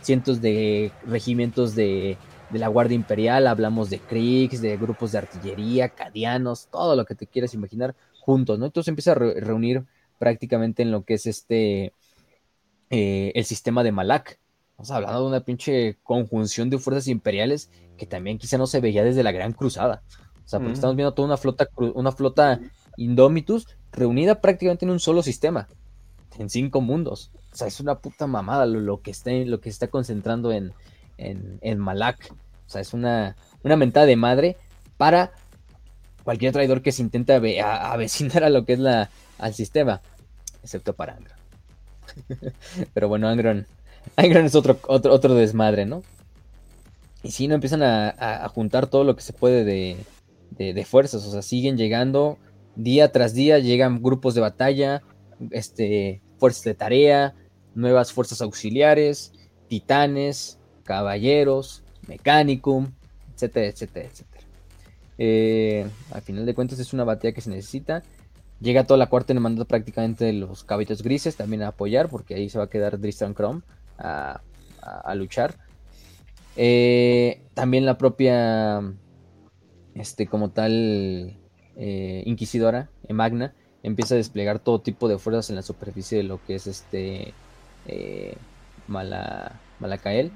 cientos de regimientos de, de la Guardia Imperial, hablamos de Kriegs, de grupos de artillería, cadianos, todo lo que te quieras imaginar juntos, ¿no? Entonces empieza a reunir prácticamente en lo que es este, eh, el sistema de Malak. Estamos hablando de una pinche conjunción de fuerzas imperiales que también quizá no se veía desde la Gran Cruzada. O sea, porque estamos viendo toda una flota, una flota Indomitus reunida prácticamente en un solo sistema, en cinco mundos. O sea, es una puta mamada lo, que, está, lo que se está concentrando en, en, Malak. O sea, es una, una mentada de madre para cualquier traidor que se intente avecinar a lo que es la, al sistema excepto para Angron. Pero bueno, Angron, Angron es otro, otro, otro desmadre, ¿no? Y si no empiezan a, juntar todo lo que se puede de, fuerzas, o sea, siguen llegando día tras día, llegan grupos de batalla, este, fuerzas de tarea, nuevas fuerzas auxiliares, titanes, caballeros, mecanicum, etcétera, etcétera, etcétera. Eh, al final de cuentas es una batalla que se necesita Llega toda la cuarta mandato prácticamente los caballitos grises también a apoyar, porque ahí se va a quedar Dristan Chrome a, luchar. Eh, también la propia, este, como tal, eh, Inquisidora, Magna, empieza a desplegar todo tipo de fuerzas en la superficie de lo que es este eh, Mala, Malacael.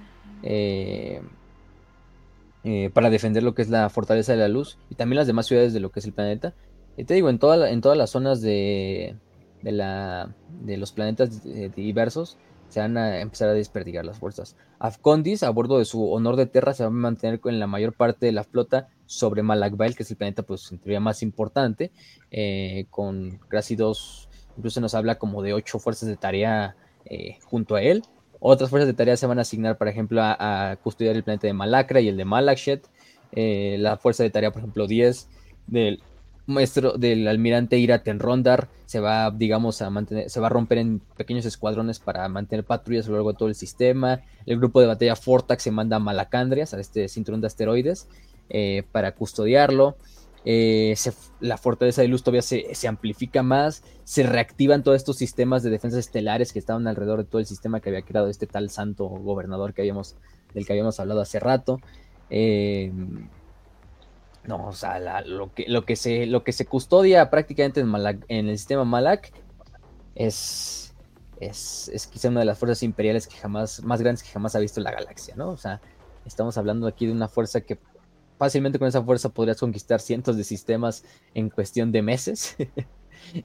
para defender lo que es la fortaleza de la luz y también las demás ciudades de lo que es el planeta. Y te digo, en, en todas las zonas de, de, la, de los planetas eh, diversos se van a empezar a desperdigar las fuerzas. Afcondis, a bordo de su honor de Terra, se va a mantener con la mayor parte de la flota sobre Malakbael, que es el planeta pues, en teoría más importante, eh, con casi dos, incluso nos habla como de ocho fuerzas de tarea eh, junto a él. Otras fuerzas de tarea se van a asignar, por ejemplo, a, custodiar el planeta de Malacra y el de Malakshet. la fuerza de tarea, por ejemplo, 10 del maestro del almirante Iraten Rondar se va, digamos, a mantener, se va a romper en pequeños escuadrones para mantener patrullas a lo largo de todo el sistema. El grupo de batalla Fortax se manda a Malacandrias, a este cinturón de asteroides, eh, para custodiarlo. Eh, la fortaleza de luz todavía se, amplifica más, se reactivan todos estos sistemas de defensas estelares que estaban alrededor de todo el sistema que había creado este tal santo gobernador del que habíamos hablado hace rato. Eh, no, o sea, lo, que, se, lo que se custodia prácticamente en, el sistema Malak es, es, quizá una de las fuerzas imperiales que jamás, más grandes que jamás ha visto la galaxia, ¿no? O sea, estamos hablando aquí de una fuerza que fácilmente con esa fuerza podrías conquistar cientos de sistemas en cuestión de meses.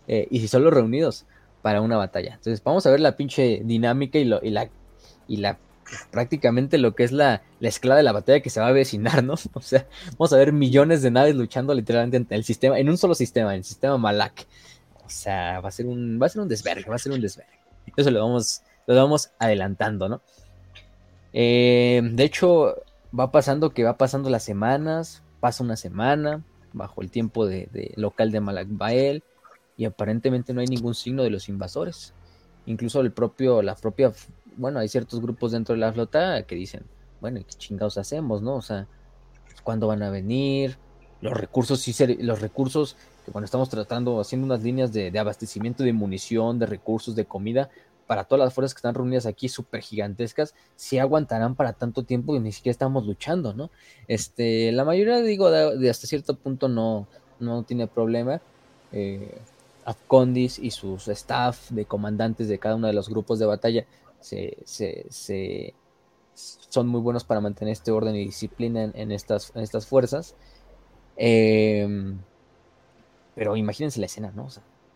Eh, y si solo reunidos para una batalla. Entonces, vamos a ver la pinche dinámica y, lo, y, la, y la prácticamente lo que es la, la escala de la batalla que se va a avecinar, ¿no? O sea, vamos a ver millones de naves luchando literalmente en el sistema, en un solo sistema, en el sistema Malak. O sea, va a ser un, va a ser un desvergue, va a ser un desvergue. Eso lo vamos, lo vamos adelantando, ¿no? Eh, de hecho, va pasando que va pasando las semanas, pasa una semana bajo el tiempo de, local de Malak Bael y aparentemente no hay ningún signo de los invasores. Incluso el propio, la propia bueno, hay ciertos grupos dentro de la flota que dicen, bueno, ¿qué chingados hacemos, no? O sea, ¿cuándo van a venir? Los recursos, sí, los recursos que cuando estamos tratando, haciendo unas líneas de, abastecimiento de munición, de recursos, de comida, para todas las fuerzas que están reunidas aquí, súper gigantescas, si aguantarán para tanto tiempo y ni siquiera estamos luchando, ¿no? Este, la mayoría, digo, de, hasta cierto punto no, no tiene problema. Eh, Afcondis y sus staff de comandantes de cada uno de los grupos de batalla se, son muy buenos para mantener este orden y disciplina en, estas, en estas fuerzas. Em, pero imagínense la escena, ¿no?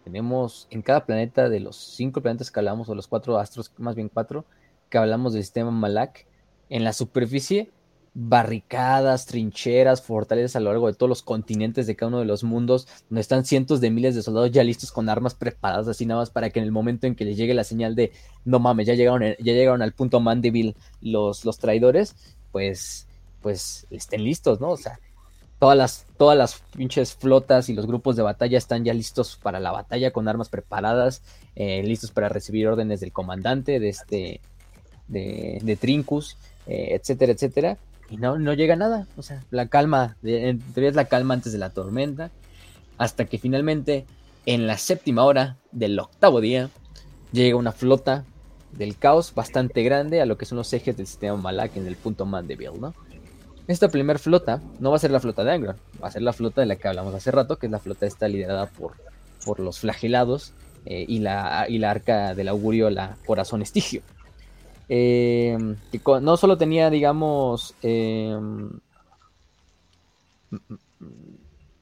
Tenemos en cada planeta de los cinco planetas que hablamos, o los cuatro astros, más bien cuatro, que hablamos del sistema Malak, en la superficie barricadas, trincheras, fortalezas a lo largo de todos los continentes de cada uno de los mundos, donde están cientos de miles de soldados ya listos con armas preparadas, así nada más para que en el momento en que les llegue la señal de no mames, ya llegaron, ya llegaron al punto Mandeville los, los traidores, pues, pues estén listos, ¿no? O sea, todas las, todas las pinches flotas y los grupos de batalla están ya listos para la batalla con armas preparadas, eh, listos para recibir órdenes del comandante de este, de, de Trincus, eh, etcétera, etcétera y no, no llega nada. O sea, la calma, en es la calma antes de la tormenta, hasta que finalmente, en la séptima hora del octavo día, llega una flota del caos bastante grande a lo que son los ejes del sistema Malak en el punto Mandeville, ¿no? Esta primera flota no va a ser la flota de Angron, va a ser la flota de la que hablamos hace rato, que es la flota esta liderada por, por los flagelados eh, y, la, y la arca del augurio, la corazón estigio. Eh, no solo tenía, digamos, em,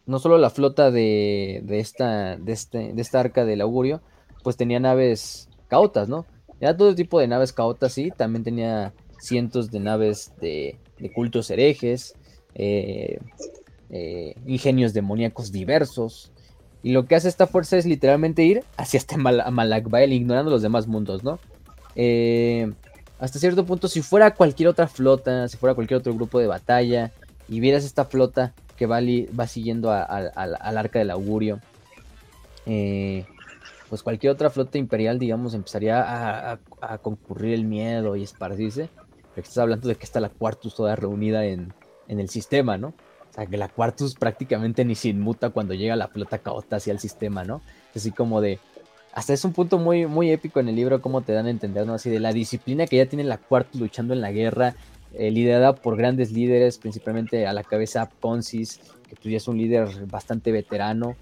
no solo la flota de, esta, de, este, de esta arca del augurio, pues tenía naves cautas, ¿no? Era todo tipo de naves cautas, sí, también tenía cientos de naves de, cultos herejes, eh, eh, ingenios demoníacos diversos. Y lo que hace esta fuerza es literalmente ir hacia este Mal ignorando los demás mundos, ¿no? Eh, hasta cierto punto, si fuera cualquier otra flota, si fuera cualquier otro grupo de batalla, y vieras esta flota que va, va siguiendo al arca del augurio, eh, pues cualquier otra flota imperial, digamos, empezaría a, concurrir el miedo y esparcirse. Estás hablando de que está la Quartus toda reunida en, el sistema, ¿no? O sea, que la Quartus prácticamente ni se inmuta cuando llega la flota caota hacia el sistema, ¿no? Así como de, hasta es un punto muy, muy épico en el libro, como te dan a entender, ¿no? Así de la disciplina que ya tiene la cuarta luchando en la guerra, eh, liderada por grandes líderes, principalmente a la cabeza Poncis, que pues ya es un líder bastante veterano,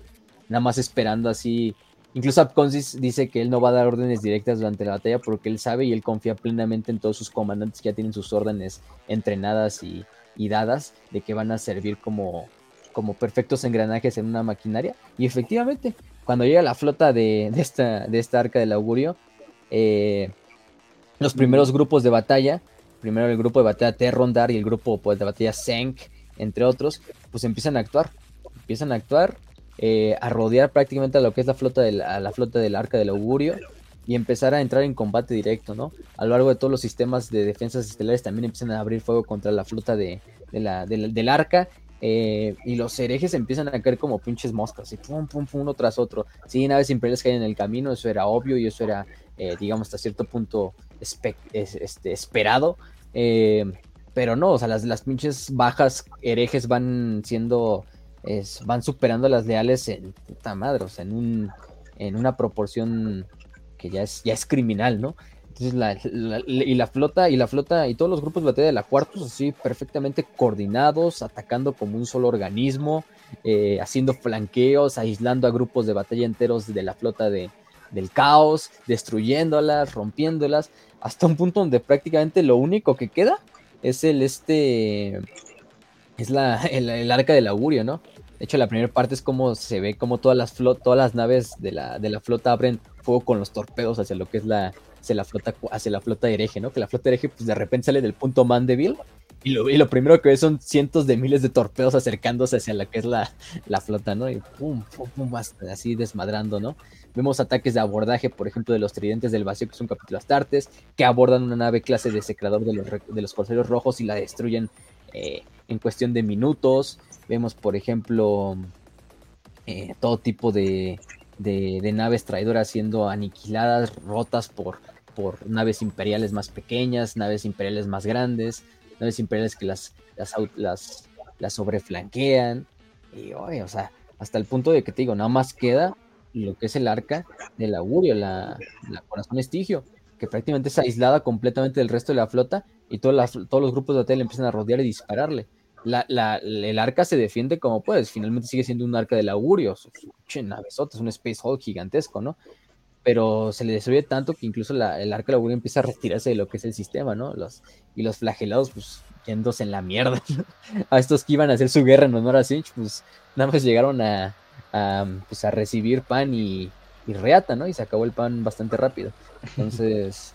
nada más esperando así. Incluso Apconsis dice que él no va a dar órdenes directas durante la batalla porque él sabe y él confía plenamente en todos sus comandantes que ya tienen sus órdenes entrenadas y, y dadas de que van a servir como, como perfectos engranajes en una maquinaria. Y efectivamente, cuando llega la flota de, esta, de esta arca del augurio, eh, los primeros grupos de batalla, primero el grupo de batalla Terrondar y el grupo pues, de batalla Senk, entre otros, pues empiezan a actuar. Empiezan a actuar, eh, a rodear prácticamente a lo que es la flota, del, la flota del arca del augurio y empezar a entrar en combate directo, ¿no? A lo largo de todos los sistemas de defensas estelares también empiezan a abrir fuego contra la flota de, la, del arca eh, y los herejes empiezan a caer como pinches moscas, y pum, pum, pum, uno tras otro. Sí, naves imperiales caen en el camino, eso era obvio y eso era, eh, digamos, hasta cierto punto este, esperado. Pero no, o sea, las, las pinches bajas herejes van siendo, van superando las leales en puta madre, o sea, en, un, en una proporción que ya es, ya es criminal, ¿no? Entonces y la flota y la flota y todos los grupos de batalla de la Quartus así perfectamente coordinados, atacando como un solo organismo, eh, haciendo flanqueos, aislando a grupos de batalla enteros de la flota de, del caos, destruyéndolas, rompiéndolas, hasta un punto donde prácticamente lo único que queda es el este es la, el, arca del augurio, ¿no? De hecho, la primera parte es como se ve como todas las todas las naves de la, de la flota abren fuego con los torpedos hacia lo que es la, hacia la flota, hacia la flota hereje, ¿no? Que la flota hereje, pues de repente sale del punto Mandeville y lo, y lo primero que ve son cientos de miles de torpedos acercándose hacia la que es la, la flota, ¿no? Y pum, pum, pum, así desmadrando, ¿no? Vemos ataques de abordaje, por ejemplo, de los tridentes del vacío, que son capítulo Astartes, que abordan una nave clase de secador de los, de los corsaarios rojos y la destruyen eh, en cuestión de minutos. Vemos, por ejemplo, eh, todo tipo de, naves traidoras siendo aniquiladas, rotas por, naves imperiales más pequeñas, naves imperiales más grandes, naves imperiales que las, las, las, las sobreflanquean. Y oye, o sea, hasta el punto de que te digo, nada más queda lo que es el arca del augurio, la, corazón estigio, que prácticamente es aislada completamente del resto de la flota y todos los grupos de hotel empiezan a rodear y dispararle la, el arca se defiende como puedes, finalmente sigue siendo un arca del augurio, es un Space Hulk gigantesco, ¿no? Pero se le destruye tanto que incluso el arca del augurio empieza a retirarse de lo que es el sistema, ¿no? Los, y los flagelados, pues, yéndose en la mierda, A estos que iban a hacer su guerra en honor a Sinch, pues, nada más llegaron a, a, pues, a recibir pan y, y reata, ¿no? Y se acabó el pan bastante rápido. Entonces,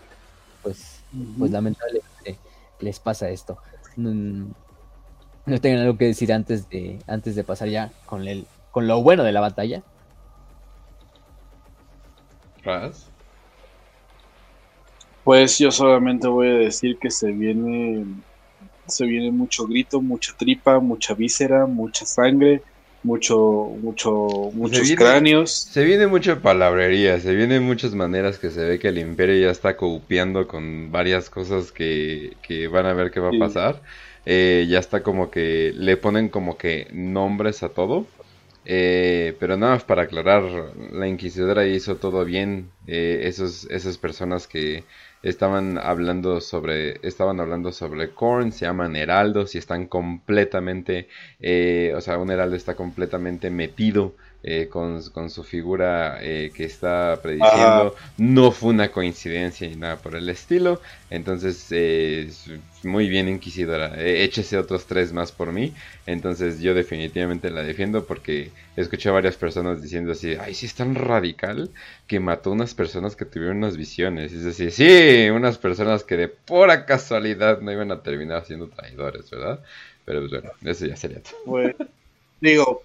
pues, pues lamentablemente les pasa esto. No, tengan algo que decir antes de, antes de pasar ya con, el, con lo bueno de la batalla. Pues yo solamente voy a decir que se viene se viene mucho grito, mucha tripa, mucha víscera, mucha sangre, mucho, mucho, muchos cráneos. Se viene mucha palabrería, se vienen muchas maneras que se ve que el imperio ya está copiando con varias cosas que, que van a ver qué va a pasar. Eh, ya está como que le ponen como que nombres a todo. Eh, pero nada más para aclarar, la inquisidora hizo todo bien. Eh, esos, esas personas que estaban hablando sobre estaban hablando sobre Korn se llaman heraldos y están completamente o sea un heraldo está completamente metido eh, con, su figura eh, que está prediciendo. No fue una coincidencia ni nada por el estilo. Entonces, eh, muy bien, Inquisidora. échese otros tres más por mí. Entonces, yo definitivamente la defiendo porque escuché a varias personas diciendo así: Ay, sí, es tan radical que mató unas personas que tuvieron unas visiones. Es decir, sí, unas personas que de pura casualidad no iban a terminar siendo traidores, ¿verdad? Pero pues, bueno, eso ya sería todo. digo,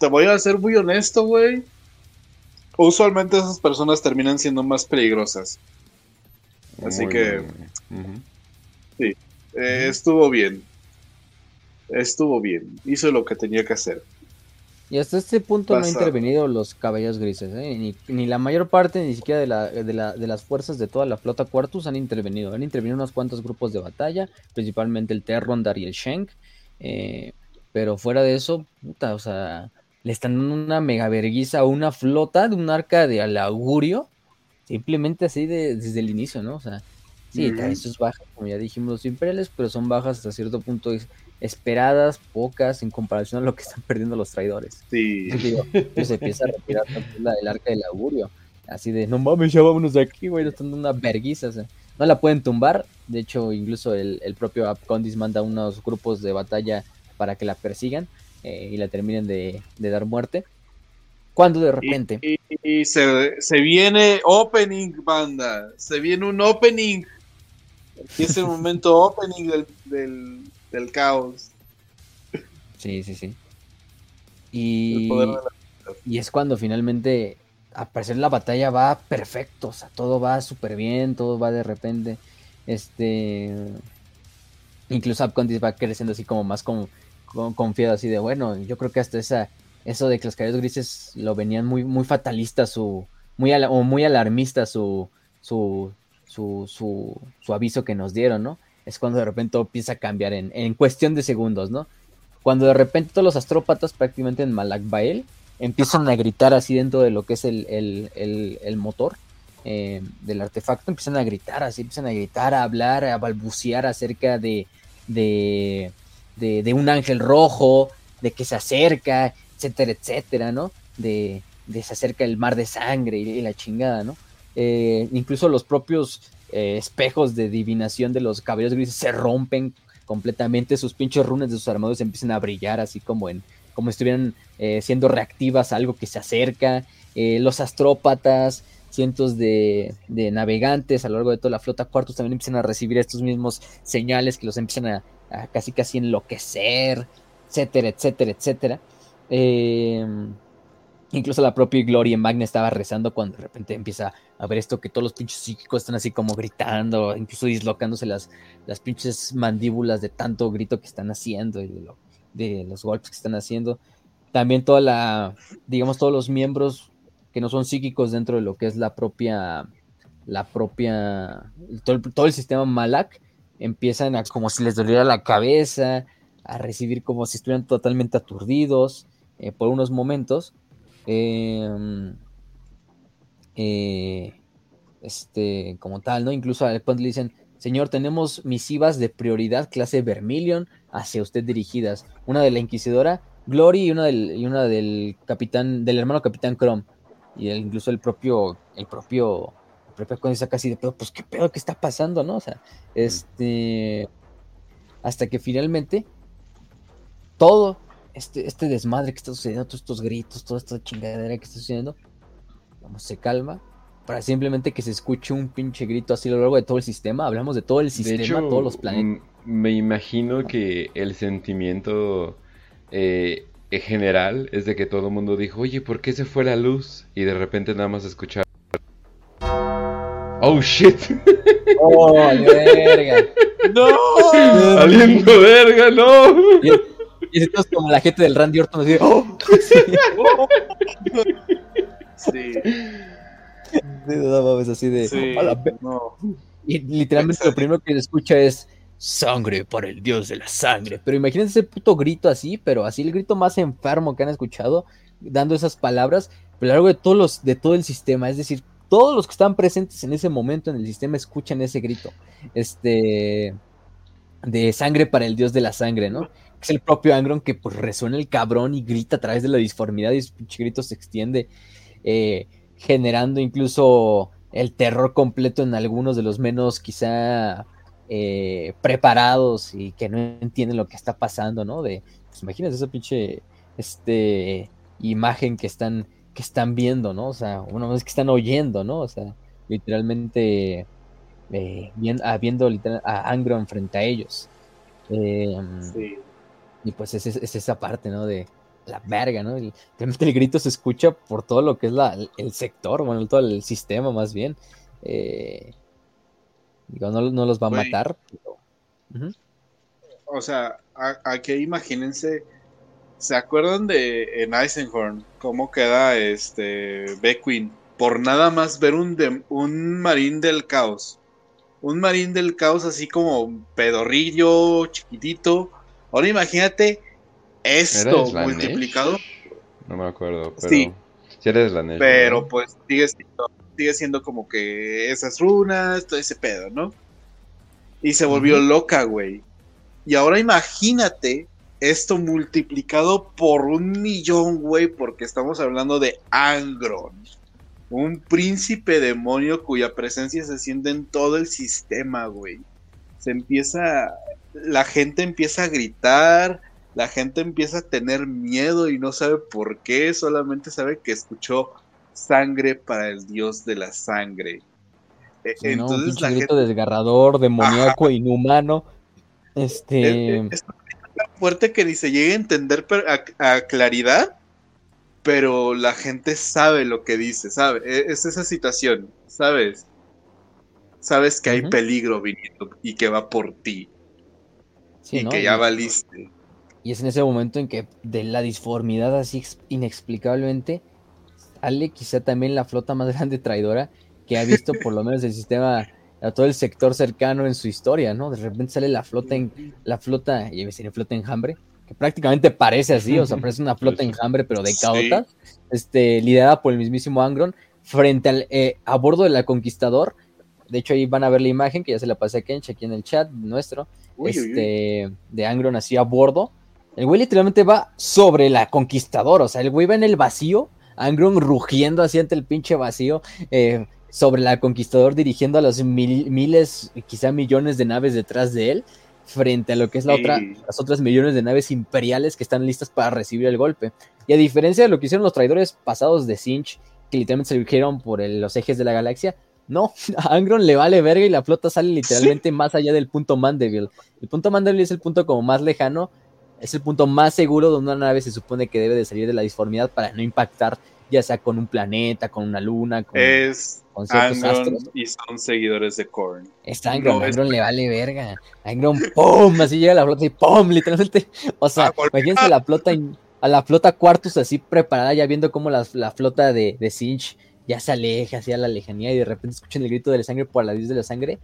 te voy a ser muy honesto, güey. Usualmente esas personas terminan siendo más peligrosas. Así que... Sí, eh, estuvo bien. Estuvo bien. Hizo lo que tenía que hacer. Y hasta este punto no han intervenido los caballos grises, ¿eh? ni, la mayor parte, ni siquiera de, la, de, las fuerzas de toda la flota Quartus han intervenido. Han intervenido unos cuantos grupos de batalla, principalmente el Terrondar y el Shank. Eh, pero fuera de eso, puta, o sea, le están dando una mega verguiza a una flota de un arca de al augurio, simplemente así de, desde el inicio, ¿no? O sea, sí, trae sus bajas, como ya dijimos, los imperiales, pero son bajas hasta cierto punto esperadas, pocas, en comparación a lo que están perdiendo los traidores. Sí. pues se empieza a retirar la del arca del augurio, así de, no mames, ya vámonos de aquí, güey, le están dando una verguiza, o sea, no la pueden tumbar, de hecho, incluso el, el propio Abcondis manda unos grupos de batalla para que la persigan, eh, y la terminen de, dar muerte. Cuando de repente. Y, se, viene opening, banda. Se viene un opening. Aquí es el momento opening del, caos. Sí, sí, sí. Y, y es cuando finalmente, a parecer la batalla va perfecto, o sea, todo va súper bien, todo va de repente, este, incluso Abcondis va creciendo así como más como confiado así de bueno, yo creo que hasta esa eso de que los caballos grises lo venían muy muy fatalista su muy o muy alarmista su su, su su, aviso que nos dieron, ¿no? Es cuando de repente todo empieza a cambiar en, en cuestión de segundos, ¿no? Cuando de repente todos los astrópatas prácticamente en Malakbael empiezan a gritar así dentro de lo que es el, el, motor eh, del artefacto, empiezan a gritar así, empiezan a gritar, a hablar, a balbucear acerca de, de, de, un ángel rojo, de que se acerca, etcétera, etcétera, ¿no? De, de se acerca el mar de sangre y, la chingada, ¿no? Eh, incluso los propios eh, espejos de divinación de los caballeros grises se rompen completamente, sus pinches runes de sus armaduras empiezan a brillar así como en como estuvieran eh, siendo reactivas a algo que se acerca, los astrópatas, cientos de, de, navegantes a lo largo de toda la flota cuartos también empiezan a recibir estos mismos señales que los empiezan a, casi casi enloquecer, etcétera, etcétera, etcétera. Em, incluso la propia Gloria Magna estaba rezando cuando de repente empieza a ver esto que todos los pinches psíquicos están así como gritando, incluso dislocándose las, las pinches mandíbulas de tanto grito que están haciendo y de, de los golpes que están haciendo. También toda la, digamos, todos los miembros que no son psíquicos dentro de lo que es la propia, la propia, todo, el sistema Malak, empiezan a como si les doliera la cabeza, a recibir como si estuvieran totalmente aturdidos eh, por unos momentos. Em, eh, este, como tal, ¿no? Incluso cuando le dicen, señor, tenemos misivas de prioridad clase Vermilion hacia usted dirigidas. Una de la Inquisidora, Glory, y una del, y una del capitán, del hermano capitán Chrome. Y incluso el propio, el propio con esa casi de pedo, pues qué pedo que está pasando, ¿no? O sea, este, hasta que finalmente todo este, este desmadre que está sucediendo, todos estos gritos, toda esta chingadera que está sucediendo, como se calma, para simplemente que se escuche un pinche grito así a lo largo de todo el sistema. Hablamos de todo el sistema, todos los planetas. Me imagino que el sentimiento eh, general es de que todo el mundo dijo, oye, ¿por qué se fue la luz? Y de repente nada más escuchar. Oh shit. Oh, verga. No. Aliento verga, no. Y, y es como la gente del Randy Orton así. Oh, sí. sí. No así de. Sí, no. Y literalmente lo primero que se escucha es sangre para el dios de la sangre. Pero imagínense ese puto grito así, pero así el grito más enfermo que han escuchado, dando esas palabras, a lo largo de todos los, de todo el sistema. Es decir, todos los que están presentes en ese momento en el sistema escuchan ese grito. Este de sangre para el dios de la sangre, ¿no? Es el propio Angron que pues resuena el cabrón y grita a través de la disformidad y su pinche grito se extiende, eh, generando incluso el terror completo en algunos de los menos quizá eh, preparados y que no entienden lo que está pasando, ¿no? De, pues imagínate esa pinche este, imagen que están, que están viendo, ¿no? O sea, una vez que están oyendo, ¿no? O sea, literalmente eh, ah, viendo a Angron frente a ellos. Em, sí. Y pues es, es, esa parte, ¿no? De la verga, ¿no? El, realmente el grito se escucha por todo lo que es la, el sector, bueno, todo el sistema más bien. Eh, Digo, no, no, los va a matar. O sea, aquí imagínense, ¿se acuerdan de en Eisenhorn cómo queda este Beckwin? Por nada más ver un, un marín del caos. Un marín del caos así como pedorrillo, chiquitito. Ahora imagínate esto multiplicado. No me acuerdo, pero sí. Si eres la Pero pues sigue siendo sigue siendo como que esas runas, todo ese pedo, ¿no? Y se volvió loca, güey. Y ahora imagínate esto multiplicado por un millón, güey, porque estamos hablando de Angron, un príncipe demonio cuya presencia se siente en todo el sistema, güey. Se empieza, la gente empieza a gritar, la gente empieza a tener miedo y no sabe por qué, solamente sabe que escuchó sangre para el dios de la sangre. E, entonces un la grito desgarrador, demoníaco, inhumano. Este. Es, tan fuerte que ni se llega a entender a, claridad, pero la gente sabe lo que dice, ¿sabe? E, es esa situación, ¿sabes? Sabes que hay peligro viniendo y que va por ti. y que ya valiste. Y es en ese momento en que de la disformidad así inexplicablemente Ale quizá también la flota más grande traidora que ha visto por lo menos el sistema, a todo el sector cercano en su historia, ¿no? De repente sale la flota en, la flota, y me decir flota enjambre, que prácticamente parece así, o sea, parece una flota enjambre, pero de caotas, este, liderada por el mismísimo Angron, frente al, eh, a bordo de la Conquistador, de hecho ahí van a ver la imagen, que ya se la pasé a Kench aquí en el chat nuestro, este, de Angron así a bordo, el güey literalmente va sobre la Conquistador, o sea, el güey va en el vacío, Angron rugiendo así ante el pinche vacío, eh, sobre la Conquistador dirigiendo a los miles, quizá millones de naves detrás de él, frente a lo que es la otra, las otras millones de naves imperiales que están listas para recibir el golpe. Y a diferencia de lo que hicieron los traidores pasados de Sinch, que literalmente se dirigieron por los ejes de la galaxia, no, a Angron le vale verga y la flota sale literalmente más allá del punto Mandeville. El punto Mandeville es el punto como más lejano es el punto más seguro donde una nave se supone que debe de salir de la disformidad para no impactar, ya sea con un planeta, con una luna, con, es ciertos Y son seguidores de Korn. Es Angron, Angron le vale verga. Angron, ¡pum! Así llega la flota y ¡pum! Literalmente. O sea, ah, imagínense la flota, a la flota Quartus así preparada, ya viendo cómo la, flota de, de Sinch ya se aleja hacia la lejanía y de repente escuchan el grito de la sangre por la luz de la sangre.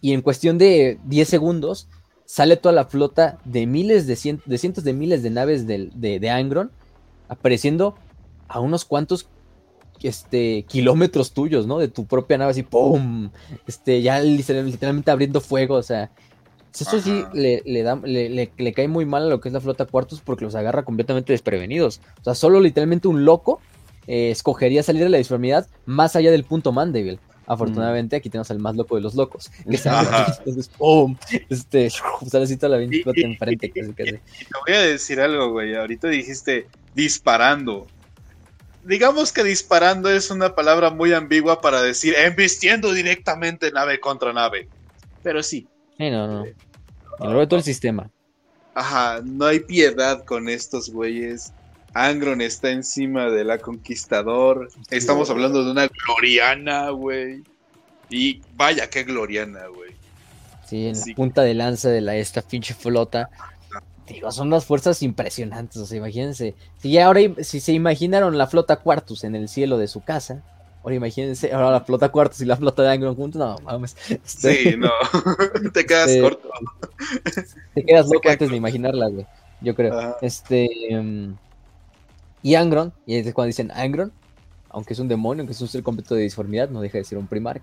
Y en cuestión de 10 segundos, sale toda la flota de miles de, cientos de miles de naves de, de, Angron apareciendo a unos cuantos este, kilómetros tuyos, ¿no? De tu propia nave, así, ¡pum! Este, ya literalmente abriendo fuego, o sea. Eso sí le, le, da, le, cae muy mal a lo que es la flota cuartos porque los agarra completamente desprevenidos. O sea, solo literalmente un loco eh, escogería salir de la disformidad más allá del punto Mandeville. Afortunadamente, aquí tenemos al más loco de los locos. Que entonces, ¡pum! Este, sale así toda la flota enfrente. Casi, casi. Te voy a decir algo, güey. Ahorita dijiste disparando. digamos que disparando es una palabra muy ambigua para decir embistiendo directamente nave contra nave. Pero sí. Sí, no, no. Y todo el sistema. Ajá, no hay piedad con estos güeyes. Angron está encima de la Conquistador. Estamos hablando de una Gloriana, güey. Y vaya, qué Gloriana, güey. Sí, en la punta de lanza de la esta pinche flota. Digo, son unas fuerzas impresionantes, o sea, imagínense. Si ahora si se imaginaron la flota Quartus en el cielo de su casa, ahora imagínense ahora la flota Quartus y la flota de Angron juntos, no mames. Este, sí, no, te quedas este, corto. Te quedas loco antes de imaginarla, güey. Yo creo. Este. Em, y Angron, y es cuando dicen Angron, aunque es un demonio, aunque es un ser completo de disformidad, no deja de ser un Primark.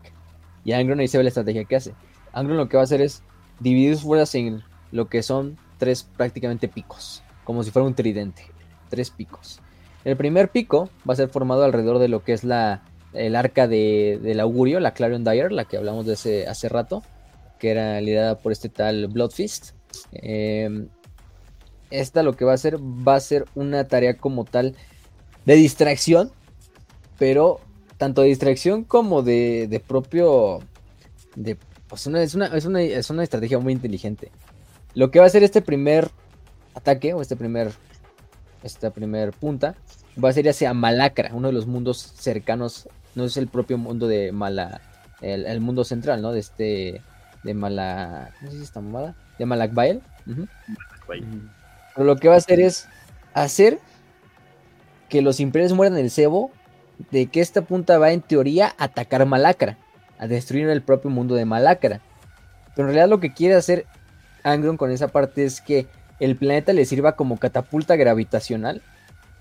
Y Angron ahí se ve la estrategia que hace. Angron lo que va a hacer es dividir sus fuerzas en lo que son tres prácticamente picos, como si fuera un tridente, tres picos. El primer pico va a ser formado alrededor de lo que es la, el arca de, del augurio, la Clarion Dyer, la que hablamos de ese, hace rato, que era liderada por este tal Bloodfist. Eh, esta lo que va a hacer va a ser una tarea como tal de distracción, pero tanto de distracción como de, de propio... De, pues una, es, una, es, una, es una estrategia muy inteligente. Lo que va a hacer este primer ataque, o este primer, esta primer punta, va a ser hacia Malacra, uno de los mundos cercanos, no es el propio mundo de Mala, el, mundo central, ¿no? De este, de Mala, ¿cómo se dice esta mamada? De Malakbael. Pero lo que va a hacer es hacer que los imperios mueran el cebo de que esta punta va en teoría a atacar Malacra, a destruir el propio mundo de Malacra. Pero en realidad lo que quiere hacer Angron con esa parte es que el planeta le sirva como catapulta gravitacional,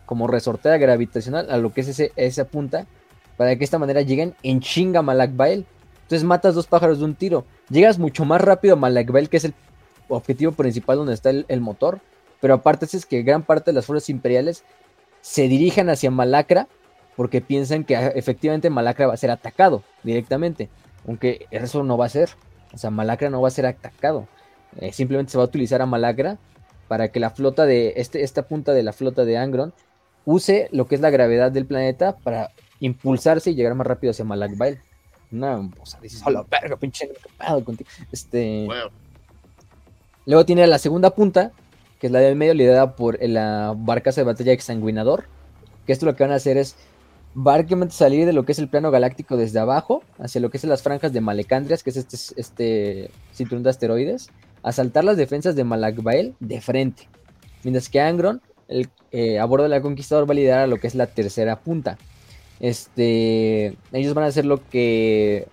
como resortera gravitacional a lo que es ese, esa punta, para que de esta manera lleguen en chinga a Malakbael. Entonces matas dos pájaros de un tiro. Llegas mucho más rápido a Malakbael, que es el objetivo principal donde está el motor, pero aparte es que gran parte de las fuerzas imperiales se dirijan hacia Malacra porque piensan que ah, efectivamente Malacra va a ser atacado directamente, aunque eso no va a ser, o sea, Malacra no va a ser atacado, eh, simplemente se va a utilizar a Malacra para que la flota de este, esta punta de la flota de Angron use lo que es la gravedad del planeta para impulsarse y llegar más rápido hacia Malakbael. Una, o sea, dices, hola, verga, pinche, contigo. Este. Luego tiene la segunda punta, que es la del medio, liderada por la barcaza de batalla exsanguinador. Que esto lo que van a hacer es básicamente salir de lo que es el plano galáctico desde abajo, hacia lo que es las franjas de Malecandrias, que es este, este cinturón de asteroides, asaltar las defensas de Malakbael de frente. Mientras que Angron, el, eh, a bordo de la Conquistador, va a liderar a lo que es la tercera punta. Este, ellos van a hacer lo que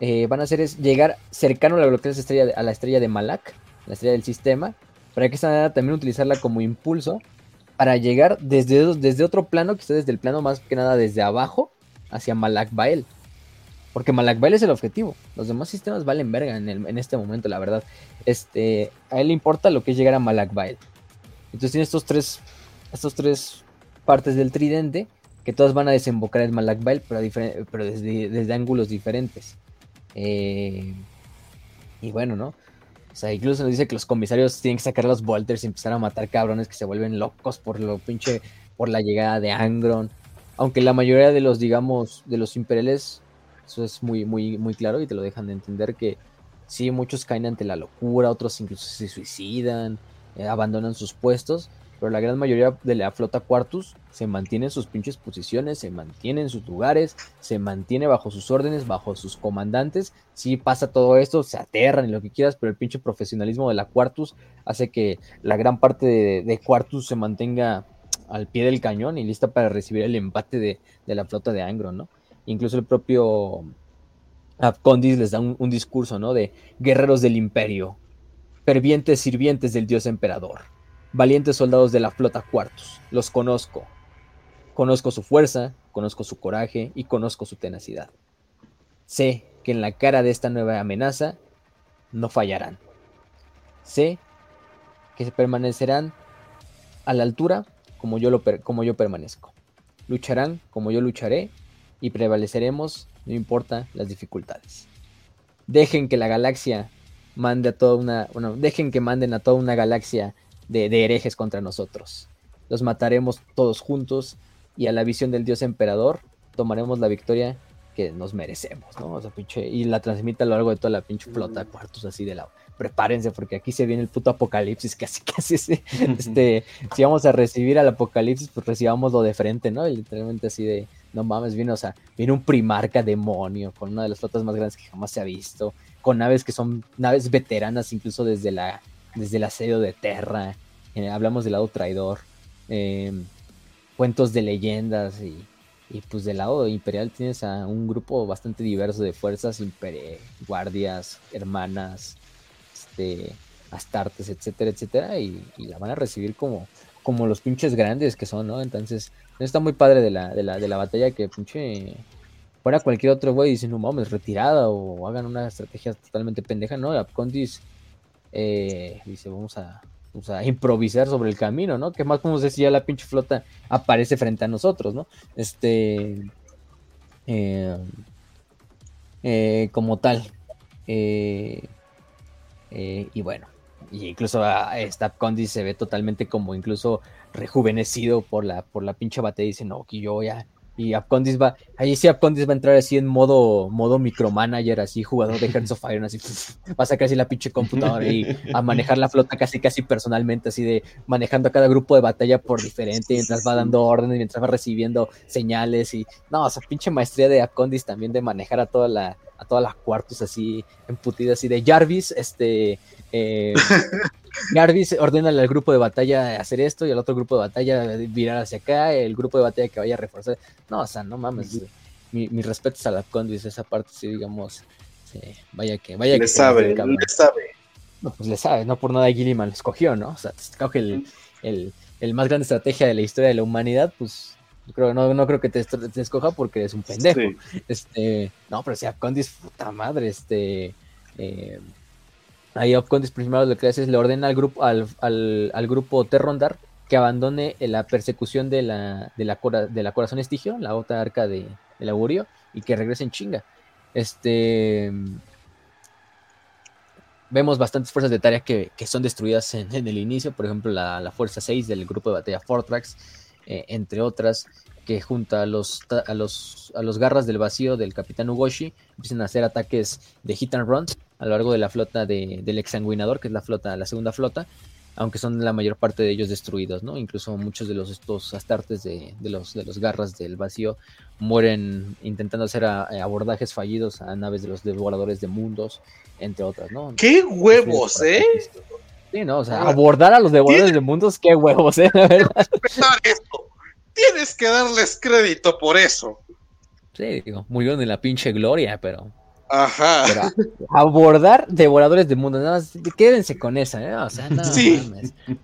eh, van a hacer es llegar cercano a es estrella, a la estrella de Malak, la estrella del sistema, para que esta manera también utilizarla como impulso para llegar desde, desde otro plano, está desde el plano más que nada desde abajo, hacia Malakbael. Porque Malakbael es el objetivo. Los demás sistemas valen verga en, este momento, la verdad. Este, a él le importa lo que es llegar a Malakbael. Entonces tiene estos tres, estos tres partes del tridente que todas van a desembocar en Malakbael, pero, pero desde, desde ángulos diferentes. Eh, y bueno, ¿no? O sea, incluso nos dice que los comisarios tienen que sacar los bolters y empezar a matar cabrones que se vuelven locos por lo pinche, por la llegada de Angron. Aunque la mayoría de los, digamos, de los imperiales, eso es muy, muy, muy claro y te lo dejan de entender que sí, muchos caen ante la locura, otros incluso se suicidan, eh, abandonan sus puestos, pero la gran mayoría de la flota Quartus se mantiene en sus pinches posiciones, se mantiene en sus lugares, se mantiene bajo sus órdenes, bajo sus comandantes. Si pasa todo esto, se aterran y lo que quieras, pero el pinche profesionalismo de la Quartus hace que la gran parte de, Quartus se mantenga al pie del cañón y lista para recibir el empate de, la flota de Angron, ¿no? Incluso el propio Condis les da un, un discurso, ¿no? De guerreros del imperio, fervientes sirvientes del dios emperador valientes soldados de la flota cuartos. Los conozco. Conozco su fuerza, conozco su coraje y conozco su tenacidad. Sé que en la cara de esta nueva amenaza no fallarán. Sé que permanecerán a la altura como yo, como yo permanezco. Lucharán como yo lucharé y prevaleceremos no importa las dificultades. Dejen que la galaxia mande a toda una, dejen que manden a toda una galaxia de, herejes contra nosotros. Los mataremos todos juntos y a la visión del dios emperador tomaremos la victoria que nos merecemos, ¿no? O sea, pinche, y la transmite a lo largo de toda la pinche flota de cuartos así de lado. Prepárense porque aquí se viene el puto apocalipsis, casi, casi, este, si vamos a recibir al apocalipsis, pues recibámoslo de frente, ¿no? Y literalmente así de, no mames, viene, o sea, viene un primarca demonio con una de las flotas más grandes que jamás se ha visto, con naves que son naves veteranas incluso desde la desde el asedio de Terra, eh, hablamos del lado traidor, em, cuentos de leyendas y, y, pues del lado imperial tienes a un grupo bastante diverso de fuerzas, guardias, hermanas, este, astartes, etcétera, etcétera, y, y, la van a recibir como, como los pinches grandes que son, ¿no? Entonces, está muy padre de la, de la, de la batalla que pinche fuera cualquier otro güey y dice, no mames, retirada o hagan una estrategia totalmente pendeja, ¿no? Apcondis eh, dice, vamos a, improvisar sobre el camino, ¿no? Que más como decía, la pinche flota aparece frente a nosotros, ¿no? Este... Eh, eh, como tal. y bueno, y incluso a, Condis se ve totalmente como incluso rejuvenecido por la, por la pinche batalla. Dice, no, que yo ya. Y Apcondis va, ahí sí Apcondis va a entrar así en modo, modo micromanager, así jugador de Hearts of Iron, así va a sacar así la pinche computadora y a manejar la flota casi casi personalmente, así de manejando a cada grupo de batalla por diferente, mientras va dando órdenes, mientras va recibiendo señales y no, o sea, pinche maestría de Apcondis también de manejar a toda la, a todas las cuartos así emputidas así de Jarvis, este eh, Jarvis ordena al grupo de batalla hacer esto y al otro grupo de batalla virar hacia acá, el grupo de batalla que vaya a reforzar. No, o sea, no mames. Mi, mis respetos a la Condis, esa parte sí, digamos, vaya que, vaya le que. Sabe, le sabe, No, pues le sabe, no por nada Gilliman lo escogió, ¿no? O sea, escoge el, el, el, más grande estrategia de la historia de la humanidad, pues creo, no, no creo que te, te escoja porque eres un pendejo. Este, no, pero si a Condis, puta madre, este. Eh, Ahí Opcondis primero lo que hace es le ordena al grupo, al, al, grupo Terrondar que abandone la persecución de la, de la, de la Corazón Estigio, la otra arca de, del augurio, y que regresen chinga. Este vemos bastantes fuerzas de tarea que, son destruidas en, el inicio, por ejemplo la, fuerza 6 del grupo de batalla Fortrax, eh, entre otras, que junto a los, a los, a los garras del vacío del capitán Ugoshi empiezan a hacer ataques de hit and run a lo largo de la flota del exsanguinador, que es la flota, la segunda flota, aunque son la mayor parte de ellos destruidos, ¿no? Incluso muchos de los estos astartes de, los, de los garras del vacío mueren intentando hacer abordajes fallidos a naves de los devoradores de mundos, entre otras, ¿no? ¡Qué huevos, eh! Sí, no, o sea, abordar a los devoradores de mundos, qué huevos, eh, la verdad. Tienes que darles crédito por eso. Sí, digo, murieron en la pinche gloria, pero Ajá. abordar devoradores de mundo, nada más, quédense con esa, ¿eh? O sea, no, sí.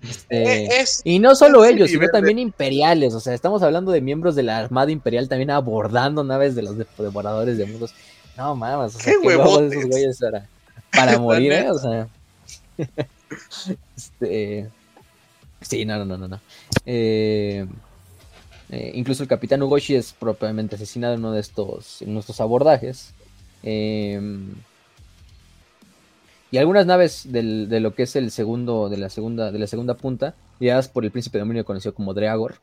Este, e, y no solo ellos, sino también imperiales, o sea, estamos hablando de miembros de la Armada Imperial también abordando naves de los devoradores de mundos. No mames, o sea, qué, huevos esos güeyes para, para morir, ¿eh? O sea. este. Sí, no, no, no, no. Eh, eh, incluso el capitán Ugoshi es propiamente asesinado en uno de estos, en nuestros abordajes. Em, y algunas naves de lo que es el segundo, de la segunda, de la segunda punta, guiadas por el príncipe dominio conocido como Dreagor,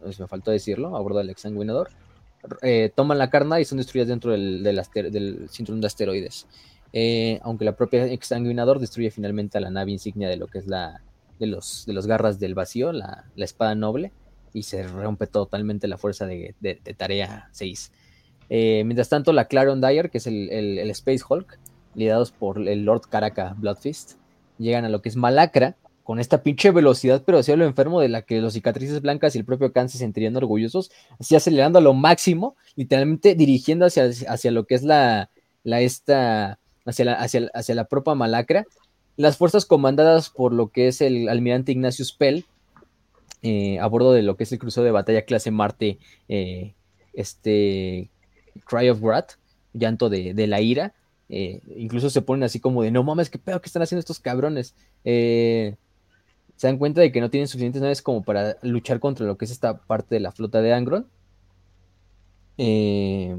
pues me faltó decirlo, a bordo del exsanguinador, eh, toman la carna y son destruidas dentro del, del, cinturón de asteroides. Eh, aunque la propia exsanguinador destruye finalmente a la nave insignia de lo que es la de los, de los garras del vacío, la, espada noble, y se rompe totalmente la fuerza de, de tarea 6. Eh, mientras tanto, la Clarion Dyer, que es el, Space Hulk, liderados por el Lord Caraka Bloodfist, llegan a lo que es Malacra, con esta pinche velocidad, pero hacia lo enfermo de la que los cicatrices blancas y el propio Khan se sentirían orgullosos, así acelerando a lo máximo, literalmente dirigiendo hacia, hacia lo que es la, la esta, hacia la, hacia, hacia la propia Malacra. Las fuerzas comandadas por lo que es el almirante Ignatius Pell, eh, a bordo de lo que es el crucero de batalla clase Marte, eh, este, Cry of Wrath, llanto de, la ira. Eh, incluso se ponen así como de, no mames, qué pedo que están haciendo estos cabrones. Eh, se dan cuenta de que no tienen suficientes naves como para luchar contra lo que es esta parte de la flota de Angron. Eh,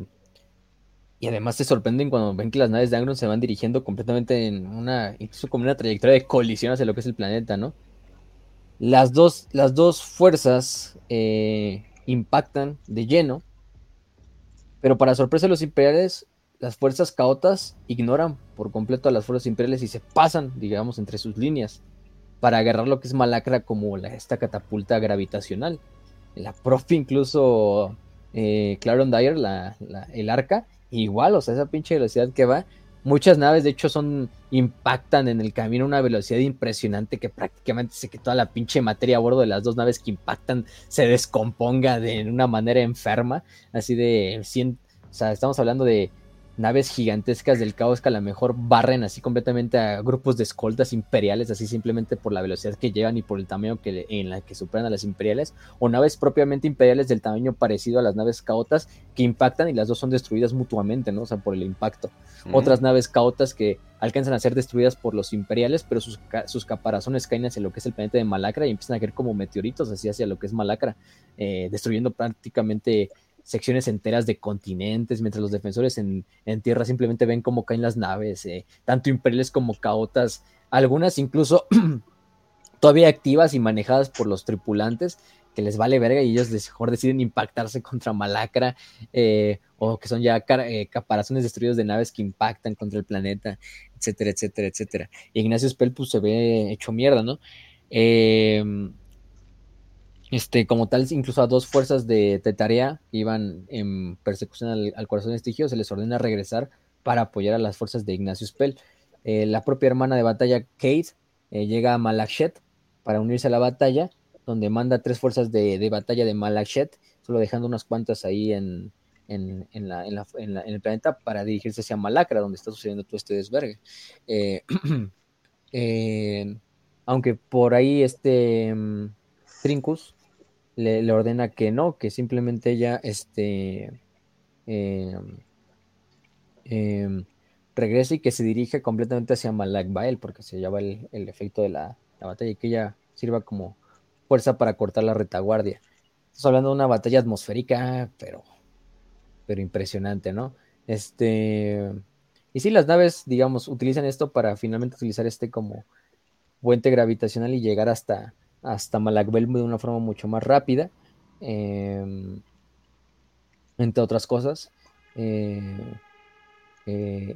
y además se sorprenden cuando ven que las naves de Angron se van dirigiendo completamente en una, incluso como una trayectoria de colisión hacia lo que es el planeta, ¿no? Las dos, las dos fuerzas impactan de lleno, pero para sorpresa de los imperiales, las fuerzas caotas ignoran por completo a las fuerzas imperiales y se pasan, digamos, entre sus líneas para agarrar lo que es Malacra como esta catapulta gravitacional. La profe incluso eh, Claron Dyer, la, el arca, igual, o sea, esa pinche velocidad que va, Muchas naves, de hecho, son impactan en el camino a una velocidad impresionante que prácticamente hace que toda la pinche materia a bordo de las dos naves que impactan se descomponga de una manera enferma. Así de 100, o sea, estamos hablando de naves gigantescas del caos que a lo mejor barren así completamente a grupos de escoltas imperiales, así simplemente por la velocidad que llevan y por el tamaño que, en la que superan a las imperiales, o naves propiamente imperiales del tamaño parecido a las naves caotas que impactan y las dos son destruidas mutuamente, ¿no? O sea, por el impacto. Otras naves caotas que alcanzan a ser destruidas por los imperiales, pero sus, sus caparazones caen hacia lo que es el planeta de Malacra y empiezan a caer como meteoritos así hacia lo que es Malacra, eh, destruyendo prácticamente secciones enteras de continentes, mientras los defensores en, tierra simplemente ven cómo caen las naves, eh, tanto imperiales como caotas, algunas incluso todavía activas y manejadas por los tripulantes, que les vale verga y ellos mejor deciden impactarse contra Malacra, eh, o que son ya eh, caparazones destruidos de naves que impactan contra el planeta, etcétera, etcétera, etcétera. Y Ignacio Spelpus se ve hecho mierda, ¿no? Eh, este, como tal, incluso a dos fuerzas de Tetarea iban en persecución al, corazón de Estigio, se les ordena regresar para apoyar a las fuerzas de Ignacio Spell. Eh, la propia hermana de batalla, Kate, eh, llega a Malakshet para unirse a la batalla, donde manda tres fuerzas de, batalla de Malakshet, solo dejando unas cuantas ahí en, en, el planeta para dirigirse hacia Malacra, donde está sucediendo todo este desvergue. Eh, aunque por ahí este mm, Trincus le, ordena que no, que simplemente ella este, em, em, regrese y que se dirija completamente hacia Malak Bael, porque se lleva el, efecto de la, batalla y que ella sirva como fuerza para cortar la retaguardia. Estamos hablando de una batalla atmosférica, pero, pero impresionante, ¿no? Este. Y sí, las naves, digamos, utilizan esto para finalmente utilizar este como puente gravitacional y llegar hasta, hasta Malakbel de una forma mucho más rápida, em, entre otras cosas. Eh, eh,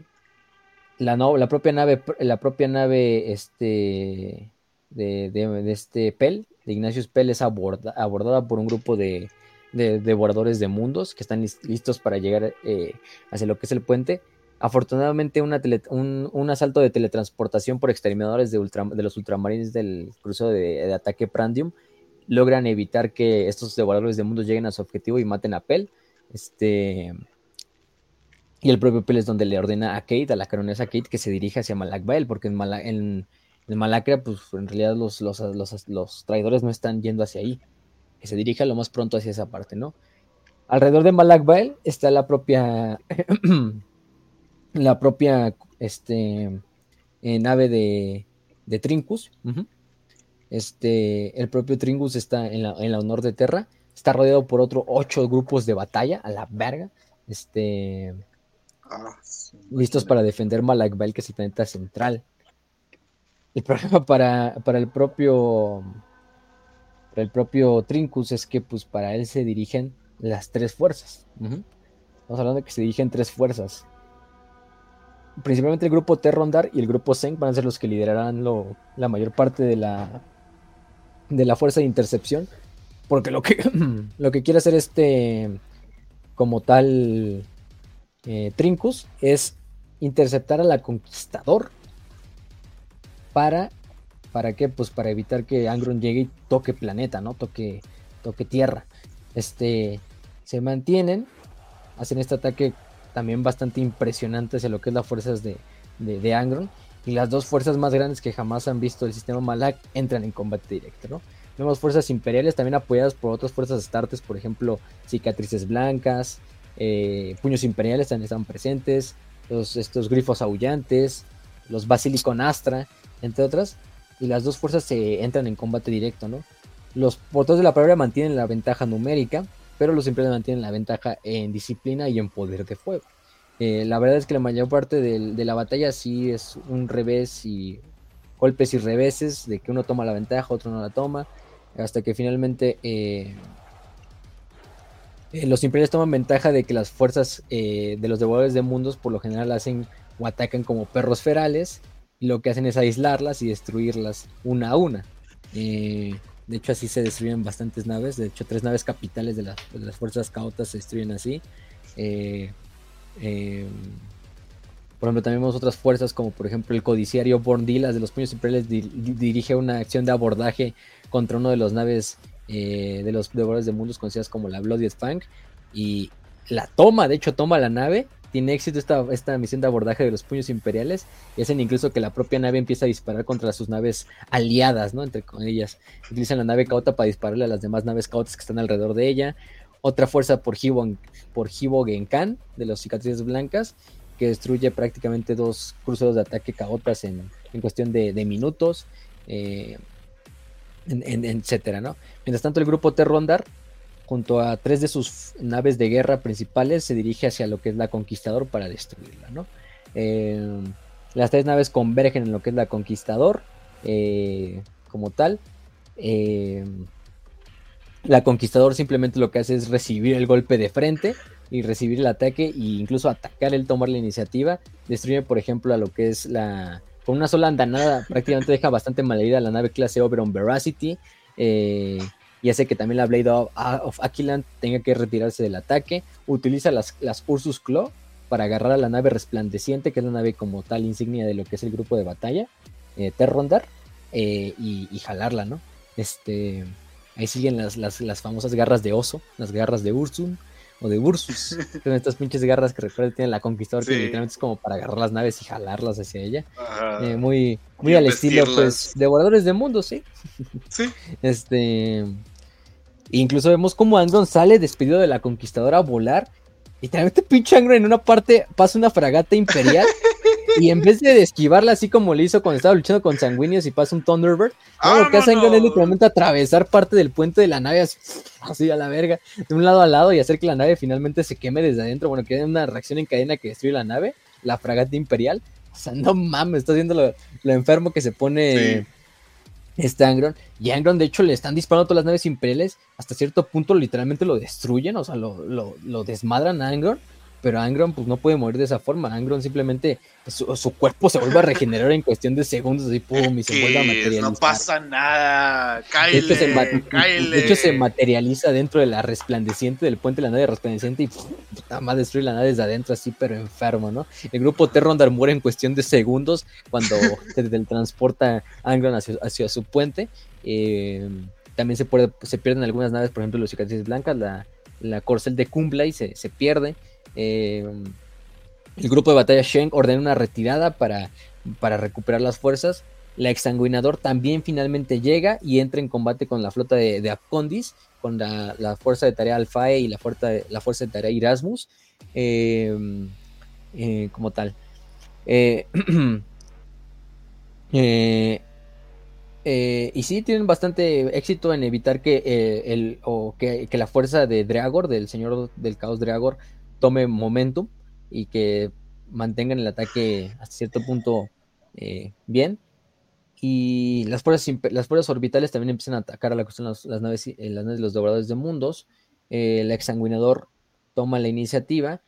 la, propia nave, la propia nave este, de, este Pel, de Ignacio Pel, es abordada por un grupo de, de devoradores de mundos que están listos para llegar eh, hacia lo que es el puente Afortunadamente, un, asalto de teletransportación por exterminadores de, los ultramarines del crucero de, ataque Prandium logran evitar que estos devoradores de mundos lleguen a su objetivo y maten a Pel. Este, y el propio Pel es donde le ordena a Kate, a la caronesa Kate, que se dirija hacia Malakbael, porque en, en, Malacra, pues en realidad los, los, los, traidores no están yendo hacia ahí. Que se dirija lo más pronto hacia esa parte, ¿no? Alrededor de Malakbael está la propia la propia este, eh, nave de, de Trincus. Este, el propio Trincus está en la, en la honor de Terra. Está rodeado por otros ocho grupos de batalla, a la verga. Este, ah, listos para defender Malakbel, que es el planeta central. El problema para, para el propio para el propio Trincus es que pues para él se dirigen las tres fuerzas. Estamos hablando de que se dirigen tres fuerzas principalmente el grupo Terrondar y el grupo Zeng van a ser los que liderarán la mayor parte de la, de la fuerza de intercepción. Porque lo que, lo que quiere hacer este, como tal, eh, Trincus es interceptar a la Conquistador. Para, ¿para qué? Pues para evitar que Angron llegue y toque planeta, ¿no? Toque, toque tierra. Este, se mantienen, hacen este ataque también bastante impresionante hacia lo que es las fuerzas de, de, Angron. Y las dos fuerzas más grandes que jamás han visto el sistema Malak entran en combate directo, ¿no? Vemos fuerzas imperiales también apoyadas por otras fuerzas astartes, por ejemplo, cicatrices blancas, eh, puños imperiales también están presentes, los, estos grifos aullantes, los Basilicon Astra, entre otras, y las dos fuerzas se entran en combate directo, ¿no? Los portadores de la palabra mantienen la ventaja numérica, pero los imperiales mantienen la ventaja en disciplina y en poder de fuego. Eh, la verdad es que la mayor parte de, la batalla sí es un revés y golpes y reveses, de que uno toma la ventaja, otro no la toma, hasta que finalmente eh, Eh, los imperiales toman ventaja de que las fuerzas de los devoradores de mundos por lo general hacen o atacan como perros ferales y lo que hacen es aislarlas y destruirlas una a una. Eh, de hecho así se destruyen bastantes naves, de hecho tres naves capitales de, las fuerzas caotas se destruyen así. por ejemplo, también vemos otras fuerzas como por ejemplo el codiciario Borndilas de los puños imperiales dirige una acción de abordaje contra uno de los naves eh, de los devoradores de mundos conocidas como la Bloody Spank y la toma, de hecho toma la nave, tiene éxito esta, esta misión de abordaje de los puños imperiales y hacen incluso que la propia nave empiece a disparar contra sus naves aliadas, ¿no? Entre ellas. Utilizan la nave cauta para dispararle a las demás naves cautas que están alrededor de ella. Otra fuerza por Hibo, por Hibo Genkan, de los cicatrices blancas, que destruye prácticamente dos cruceros de ataque caotas en, cuestión de, minutos. Eh, etcétera, ¿no? Mientras tanto, el grupo Terrondar, junto a tres de sus naves de guerra principales, se dirige hacia lo que es la Conquistador para destruirla, ¿no? Eh, las tres naves convergen en lo que es la Conquistador, eh, como tal. Eh, la Conquistador simplemente lo que hace es recibir el golpe de frente y recibir el ataque e incluso atacar el tomar la iniciativa. Destruye, por ejemplo, a lo que es la con una sola andanada prácticamente deja bastante malherida la nave clase Oberon Veracity. Eh, y hace que también la Blade of, of Aquiland tenga que retirarse del ataque. Utiliza las, las Ursus Claw para agarrar a la nave resplandeciente, que es la nave como tal insignia de lo que es el grupo de batalla, eh, Terrondar, eh, y, jalarla, ¿no? Este, ahí siguen las, las, las, famosas garras de oso, las garras de Ursun, o de Ursus. Son estas pinches garras que recuerda tiene la Conquistador, que literalmente es como para agarrar las naves y jalarlas hacia ella. Eh, muy muy al estilo, pues, devoradores de mundo, sí. Sí. este. Incluso vemos como Angron sale despedido de la Conquistadora a volar. Y también este pinche Angron en una parte pasa una fragata imperial y en vez de esquivarla así como le hizo cuando estaba luchando con Sanguíneos y pasa un Thunderbird, lo que hace es literalmente atravesar parte del puente de la nave así, a la verga, de un lado a lado y hacer que la nave finalmente se queme desde adentro. Bueno, que hay una reacción en cadena que destruye la nave, la fragata imperial. O sea, no mames, está viendo lo, enfermo que se pone este Angron. Y Angron, de hecho, le están disparando todas las naves imperiales. Hasta cierto punto, literalmente lo destruyen, o sea, lo, lo, lo desmadran a Angron pero Angron pues no puede morir de esa forma. Angron simplemente su, cuerpo se vuelve a regenerar en cuestión de segundos y pum y se vuelve a materializar. No pasa nada, de hecho, se de hecho, se materializa dentro de la resplandeciente del puente de la nave resplandeciente y nada más destruye la nave desde adentro así pero enfermo, ¿no? El grupo Terrondar muere en cuestión de segundos cuando se transporta Angron hacia, hacia su puente. Eh, también se, puede, se pierden algunas naves, por ejemplo, los cicatrices blancas, la, la corcel de Kumbla y se, se pierde. Eh, el grupo de batalla Shen ordena una retirada para, para recuperar las fuerzas. La exsanguinador también finalmente llega y entra en combate con la flota de, de con la, fuerza de tarea Alfae y la fuerza de, la fuerza de tarea Erasmus, eh, eh, como tal. y sí, tienen bastante éxito en evitar que, el, o que, que, la fuerza de Dreagor, del señor del caos Dreagor, tome momentum y que mantengan el ataque hasta cierto punto eh, bien. Y las fuerzas, las fuerzas orbitales también empiezan a atacar a la cuestión las, las naves, eh, las naves de los devoradores de mundos. Eh, el exsanguinador toma la iniciativa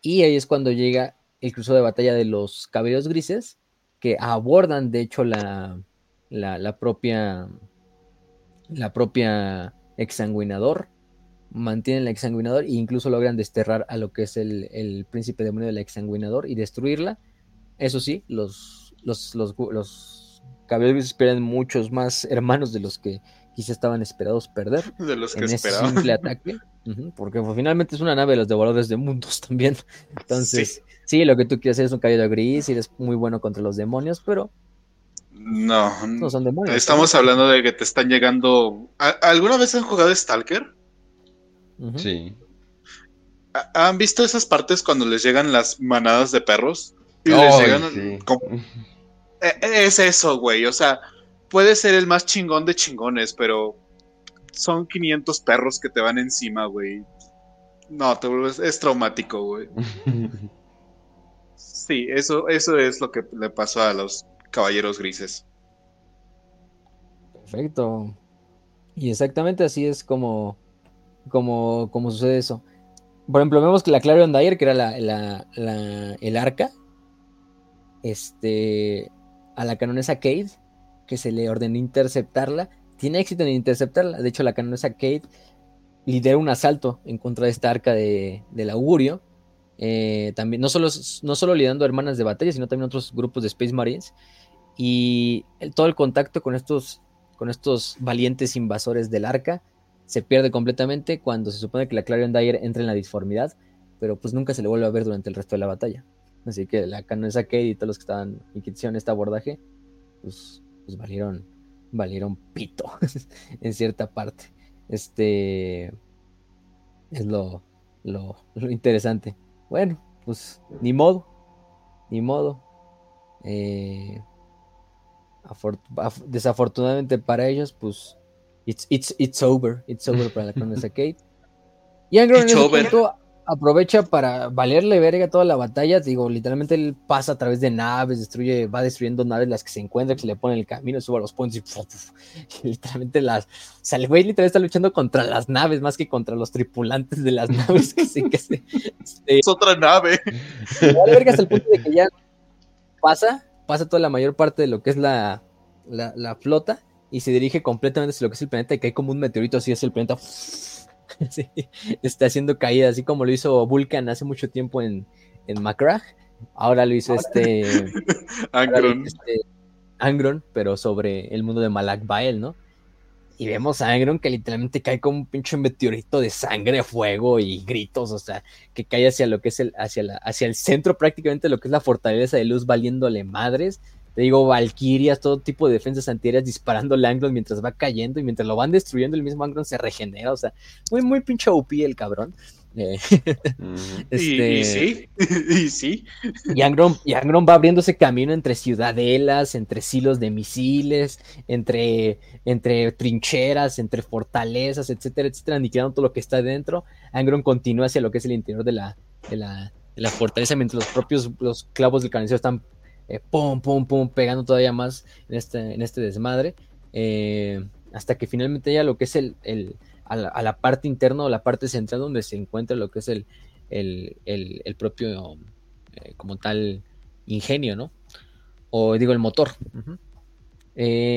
y ahí es cuando llega el cruzo de batalla de los cabellos grises que abordan de hecho la, la, la propia la propia exsanguinador mantienen el exsanguinador e incluso logran desterrar a lo que es el, príncipe demonio del exsanguinador y destruirla. Eso sí, los, los, los, los esperan muchos más hermanos de los que quizá estaban esperados perder. De los que en ese simple ataque. porque finalmente es una nave de los devoradores de mundos también. Entonces, sí. lo que tú quieres hacer es un cabello gris y eres muy bueno contra los demonios, pero no, no son demonios. Estamos hablando de que te están llegando. ¿Alguna vez han jugado Stalker? Sí. ¿Han visto esas partes cuando les llegan las manadas de perros? Y les llegan. E, e, es eso, güey. O sea, puede ser el más chingón de chingones, pero son 500 perros que te van encima, güey. No, te vuelves, es traumático, güey. sí, eso, eso es lo que le pasó a los caballeros grises. Perfecto. Y exactamente así es como como, como sucede eso. Por ejemplo, vemos que la Clarion Dyer, que era la, el arca, este, a la canonesa Kate, que se le ordenó interceptarla, tiene éxito en interceptarla. De hecho, la canonesa Kate lidera un asalto en contra de esta arca de, del augurio. Eh, también, no solo, no solo liderando hermanas de batalla, sino también otros grupos de Space Marines. Y todo el contacto con estos, con estos valientes invasores del arca se pierde completamente cuando se supone que la Clarion Dyer entra en la disformidad, pero pues nunca se le vuelve a ver durante el resto de la batalla. Así que la canonesa Kate y todos los que estaban y que hicieron este abordaje, pues, pues valieron, valieron pito en cierta parte. Este es lo, lo, interesante. Bueno, pues ni modo, ni modo. Eh, desafortunadamente para ellos, pues It's, it's, it's over. It's over para la Condesa Kate. Y Angron en ese punto aprovecha para valerle verga toda la batalla. Digo, literalmente él pasa a través de naves, destruye, va destruyendo naves las que se encuentra, que se le pone en el camino, sube a los puentes y, literalmente las. O sea, el güey literalmente está luchando contra las naves más que contra los tripulantes de las naves. Que sí, que sí, este, es otra nave. Vale verga hasta el punto de que ya pasa, pasa toda la mayor parte de lo que es la, la, la flota y se dirige completamente hacia lo que es el planeta y cae como un meteorito, así es el planeta. está haciendo caída, así como lo hizo Vulcan hace mucho tiempo en, en Ahora lo hizo este Angron. Este, Angron, pero sobre el mundo de Malak Bael, ¿no? Y vemos a Angron que literalmente cae como un pinche meteorito de sangre, fuego y gritos, o sea, que cae hacia lo que es el, hacia, la, hacia el centro prácticamente de lo que es la fortaleza de luz valiéndole madres te digo, valquirias, todo tipo de defensas antiaéreas disparando al Angron mientras va cayendo y mientras lo van destruyendo, el mismo Angron se regenera. O sea, muy, muy pinche OP el cabrón. Eh, este, y, sí, y sí. Y Angron, y Angron va abriéndose camino entre ciudadelas, entre silos de misiles, entre, entre trincheras, entre fortalezas, etcétera, etcétera, aniquilando todo lo que está dentro. Angron continúa hacia lo que es el interior de la, de la, de la fortaleza, mientras los propios los clavos del carnicero están eh, pum, pum, pum, pegando todavía más en este, en este desmadre, eh, hasta que finalmente ya lo que es el, el a, la, parte interna o la parte central donde se encuentra lo que es el, el, propio, eh, como tal, ingenio, ¿no? O digo, el motor.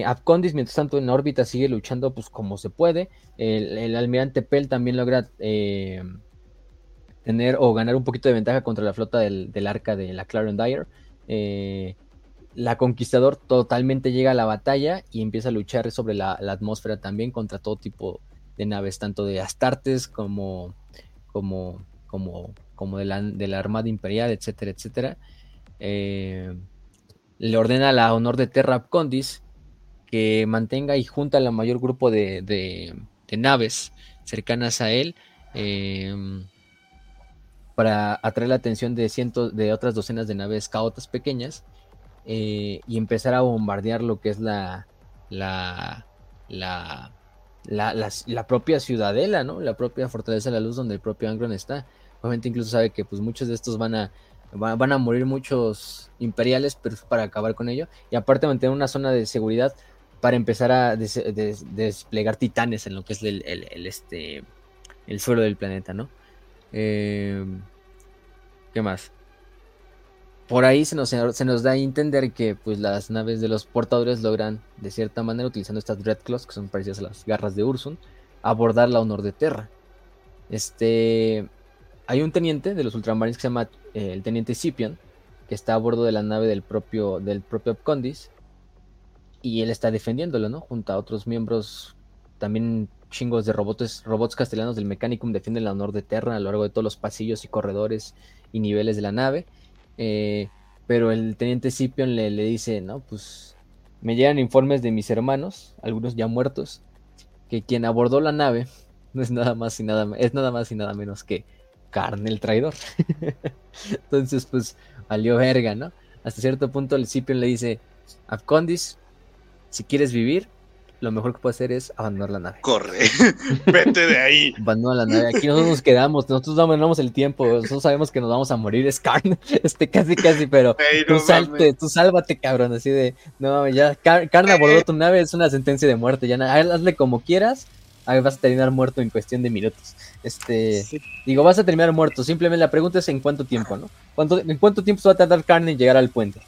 Abcondis, mientras tanto, en órbita sigue luchando pues como se puede. El, almirante Pell también logra tener o ganar un poquito de ventaja contra la flota del, del arca de la Clarion Dyer. Eh, la Conquistador totalmente llega a la batalla y empieza a luchar sobre la, atmósfera también contra todo tipo de naves, tanto de Astartes como, como, como, como de, la, Armada Imperial, etcétera, etcétera. Eh, le ordena la honor de Terra Condis que mantenga y junta el mayor grupo de, naves cercanas a él. Eh, para atraer la atención de cientos de otras docenas de naves caotas pequeñas eh, y empezar a bombardear lo que es la la, la la, propia ciudadela, ¿no? La propia fortaleza de la luz donde el propio Angron está. Obviamente incluso sabe que pues muchos de estos van a van a morir muchos imperiales pero para acabar con ello y aparte mantener una zona de seguridad para empezar a desplegar titanes en lo que es el, el, este el suelo del planeta, ¿no? Eh, ¿Qué más? Por ahí se nos, se nos da a entender que pues, las naves de los portadores logran, de cierta manera, utilizando estas Red Claws, que son parecidas a las garras de Ursun, abordar la Honor de Terra. Este, hay un teniente de los ultramarines que se llama eh, el teniente Scipion, que está a bordo de la nave del propio, del propio Condis, y él está defendiéndolo, ¿no? Junto a otros miembros también chingos de robots, robots castellanos del Mechanicum defienden la honor de Terra a lo largo de todos los pasillos y corredores y niveles de la nave. Eh, pero el teniente Scipion le, le, dice, no, pues me llegan informes de mis hermanos, algunos ya muertos, que quien abordó la nave no es nada más y nada, es nada más y nada menos que Carne el traidor. Entonces, pues, valió verga, ¿no? Hasta cierto punto el Scipion le dice, Afcondis, si quieres vivir, lo mejor que puede hacer es abandonar la nave. Corre, vete de ahí. Abandona la nave. Aquí nosotros nos quedamos, nosotros no el tiempo, nosotros sabemos que nos vamos a morir, es carne, este casi casi, pero tú salte, tú sálvate, cabrón, así de, no ya, carne abordó tu nave, es una sentencia de muerte, ya hazle como quieras, vas a terminar muerto en cuestión de minutos. Este, digo, vas a terminar muerto. Simplemente la pregunta es en cuánto tiempo, ¿no? ¿Cuánto, ¿En cuánto tiempo se va a tardar Carne en llegar al puente?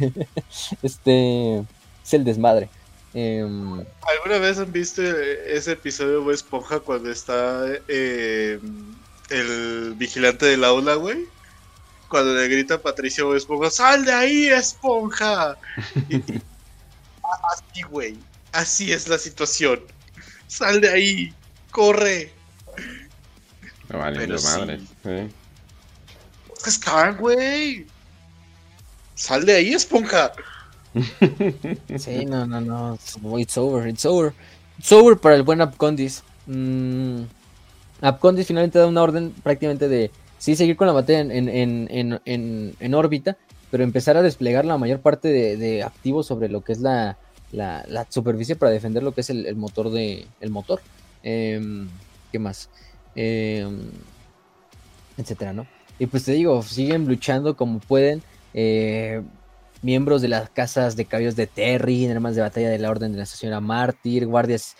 este, es el desmadre. Em, ¿Alguna vez han visto ese episodio de Esponja cuando está em, el vigilante del aula, güey? Cuando le grita a Patricio Esponja, ¡sal de ahí, Esponja! así, güey. Así es la situación. Sal de ahí, corre. No vale, Pero madre. ¿eh? Está, güey. Sal de ahí, esponja. Sí, no, no, no. It's over, it's over. It's over para el buen Apcondis. Mm, Apcondis finalmente da una orden prácticamente de sí seguir con la batalla en, en, en, en órbita, pero empezar a desplegar la mayor parte de, de activos sobre lo que es la, la, superficie para defender lo que es el, motor de el motor. Em, ¿Qué más? Em, etcétera, ¿no? Y pues te digo, siguen luchando como pueden. Eh, miembros de las casas de caballos de Terry, armas de batalla de la Orden de la Estación Mártir, guardias,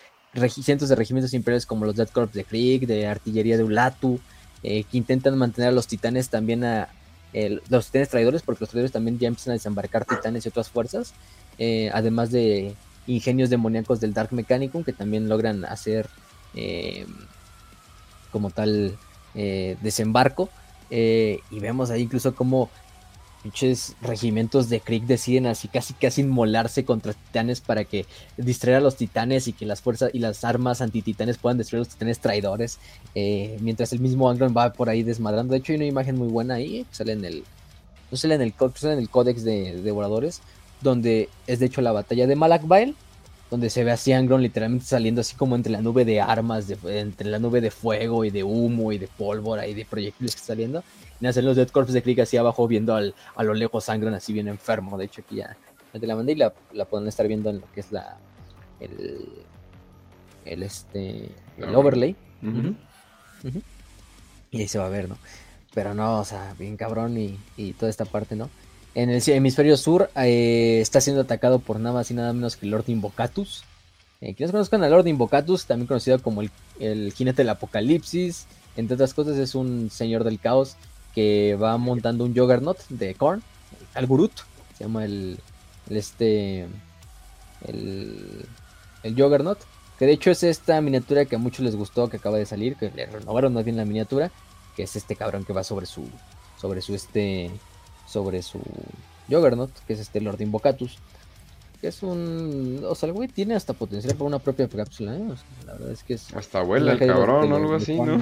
cientos de regimientos imperiales como los Dead Corps de Krieg, de artillería de Ulatu, eh, que intentan mantener a los titanes también a los titanes traidores, porque los traidores también ya empiezan a desembarcar titanes y otras fuerzas. Eh, además de ingenios demoníacos del Dark Mechanicum, que también logran hacer eh, como tal desembarco. y vemos ahí incluso como muchos regimientos de Krieg deciden así casi casi inmolarse contra titanes para que distraer a los titanes y que las fuerzas y las armas antititanes puedan destruir a los titanes traidores. mientras el mismo Angron va por ahí desmadrando. De hecho, hay una imagen muy buena ahí. Sale en el. Sale en el, sale en el códex de devoradores donde es de hecho la batalla de Malakbael, donde se ve a Siangron literalmente saliendo así como entre la nube de armas, entre la nube de fuego y de humo y de pólvora y de proyectiles que está saliendo. Hacen los Dead Corps de Krieg así abajo viendo al, a lo lejos Sangron así bien enfermo. De hecho aquí ya te la mandé y la, la pueden estar viendo en lo que es la el, el este el overlay. Y ahí se va a ver, ¿no? Pero no, o sea, bien cabrón y, y toda esta parte, ¿no? En el hemisferio sur eh, está siendo atacado por nada más y nada menos que Lord Invocatus. Eh, quienes conozcan a Lord Invocatus, también conocido como el, jinete del apocalipsis, entre otras cosas es un señor del caos que va montando un Juggernaut de Korn, Algurut, se llama el, este, el, el Juggernaut, que de hecho es esta miniatura que a muchos les gustó, que acaba de salir, que le renovaron más bien la miniatura, que es este cabrón que va sobre su, sobre su este, sobre su Juggernaut, que es este Lord Invocatus. Que es un. O sea, el güey tiene hasta potencial para una propia cápsula, ¿eh? la verdad es que es. Hasta vuela el cabrón o algo así, ¿no?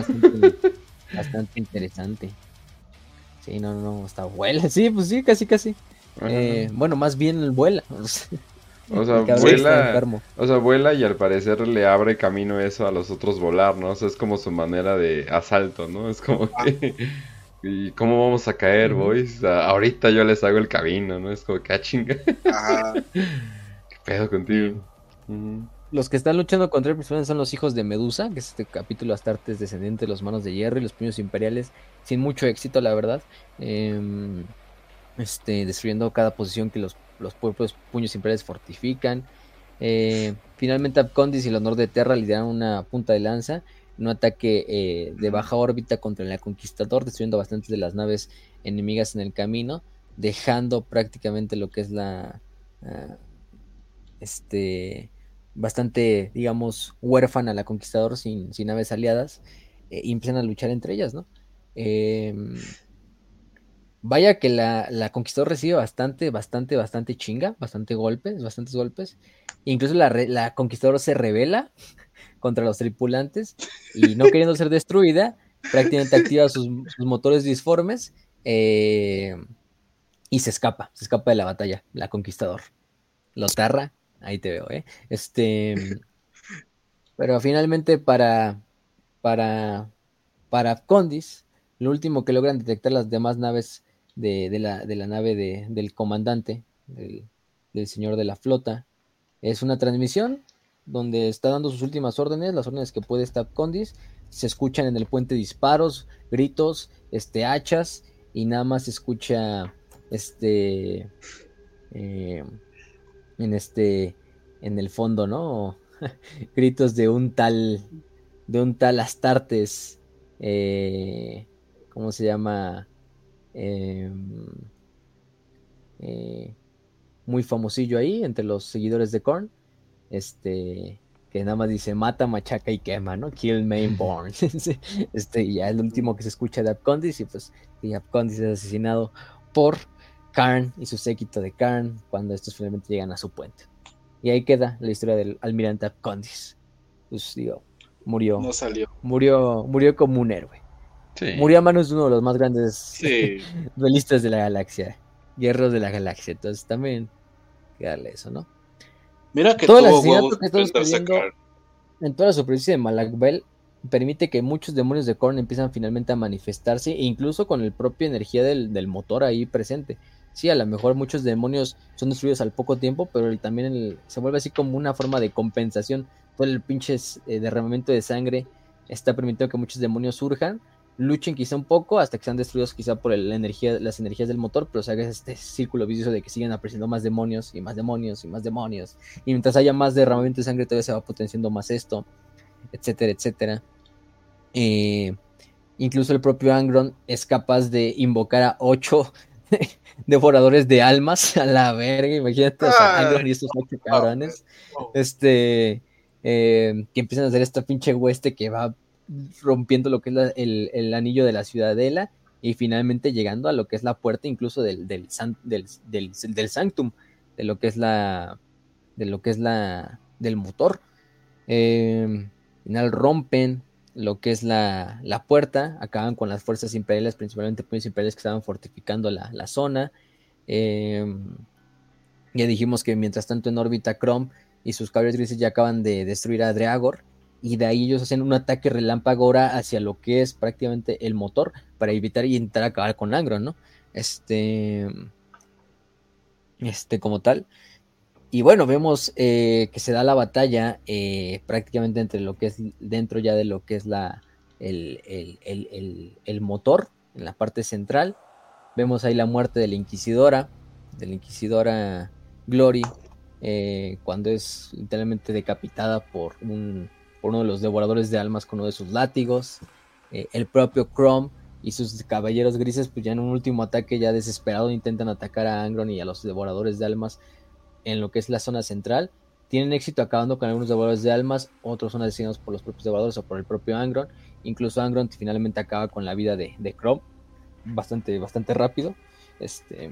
Bastante, interesante. Sí, no, no, hasta vuela. Sí, pues sí, casi, casi. Eh, bueno, más bien vuela. O sea, vuela, o sea, vuela y al parecer le abre camino eso a los otros volar, ¿no? O sea, es como su manera de asalto, ¿no? Es como que ¿Y cómo vamos a caer, boys? ahorita yo les hago el camino, ¿no? Es como que ah, chinga. ¿Qué pedo contigo? Los que están luchando contra el personaje son los hijos de Medusa, que es este capítulo Astartes descendiente de los manos de hierro y los puños imperiales, sin mucho éxito, la verdad. Em, este, destruyendo cada posición que los, los puños imperiales fortifican. Eh, finalmente Abcondis y el honor de Terra lideran una punta de lanza un ataque eh, de baja órbita contra el Conquistador, destruyendo bastantes de las naves enemigas en el camino, dejando prácticamente lo que es la... Ah, este bastante, digamos, huérfana la Conquistador sin, sin naves aliadas eh, y empiezan a luchar entre ellas, ¿no? Em, vaya que la, la, Conquistador recibe bastante, bastante, bastante chinga, bastante golpes, bastantes golpes. Incluso la, la Conquistador se revela contra los tripulantes y no queriendo ser destruida, prácticamente activa sus, motores disformes eh, y se escapa, se escapa de la batalla, la conquistador. Lotarra, ahí te veo, ¿eh? Este, pero finalmente para, para, para Condis, lo último que logran detectar las demás naves de, la, de la, nave de, del comandante, del, del señor de la flota, es una transmisión donde está dando sus últimas órdenes, las órdenes que puede estar Condis. Se escuchan en el puente disparos, gritos, este, hachas, y nada más se escucha este eh, en este en el fondo, ¿no? gritos de un tal, de un tal Astartes, eh, ¿cómo se llama? Em, eh, muy famosillo ahí entre los seguidores de Korn. Este, que nada más dice mata, machaca y quema, ¿no? Kill, main, born. este, y ya el último que se escucha de Abcondis, y pues y Abcondis es asesinado por Karn y su séquito de Karn cuando estos finalmente llegan a su puente. Y ahí queda la historia del almirante Abcondis. Pues digo, murió. No salió. Murió, murió como un héroe. Murió a manos de uno de los más grandes duelistas de la galaxia, guerreros de la galaxia. Entonces también, quedarle eso, ¿no? Mira que todo el asesinato que estamos viendo en toda la superficie de Malakbel permite que muchos demonios de Korn empiezan finalmente a manifestarse, e incluso con el propia energía del, motor ahí presente. Sí, a lo mejor muchos demonios son destruidos al poco tiempo, pero también se vuelve así como una forma de compensación. Todo el pinche eh, derramamiento de sangre está permitiendo que muchos demonios surjan luchen quizá un poco hasta que sean destruidos quizá por la energía, las energías del motor, pero se haga este círculo vicioso de que sigan apareciendo más demonios y más demonios y más demonios. Y mientras haya más derramamiento de sangre todavía se va potenciando más esto, etcétera, etcétera. Eh, incluso el propio Angron es capaz de invocar a ocho devoradores de almas a la verga, imagínate, y estos ocho cabrones, este, eh, que empiezan a hacer esta pinche hueste que va rompiendo lo que es el, anillo de la ciudadela y finalmente llegando a lo que es la puerta incluso del, del, del, sanctum, de lo que es la, de lo que es la, del motor. Eh, final rompen lo que es la, la, puerta, acaban con las fuerzas imperiales, principalmente pues imperiales que estaban fortificando la, la zona. Em, ya dijimos que mientras tanto en órbita Chrome y sus caballos grises ya acaban de destruir a Dreagor y de ahí ellos hacen un ataque relámpago ahora hacia lo que es prácticamente el motor para evitar y intentar acabar con Angron, ¿no? Este, este como tal. Y bueno, vemos eh, que se da la batalla eh, prácticamente entre lo que es dentro ya de lo que es la, el, el, motor en la parte central. Vemos ahí la muerte de la inquisidora, de la inquisidora Glory, eh, cuando es literalmente decapitada por un, uno de los devoradores de almas con uno de sus látigos. Eh, el propio Chrome y sus caballeros grises, pues ya en un último ataque ya desesperado intentan atacar a Angron y a los devoradores de almas en lo que es la zona central. Tienen éxito acabando con algunos devoradores de almas, otros son asesinados por los propios devoradores o por el propio Angron. Incluso Angron finalmente acaba con la vida de, de Chrome bastante, bastante rápido. Este,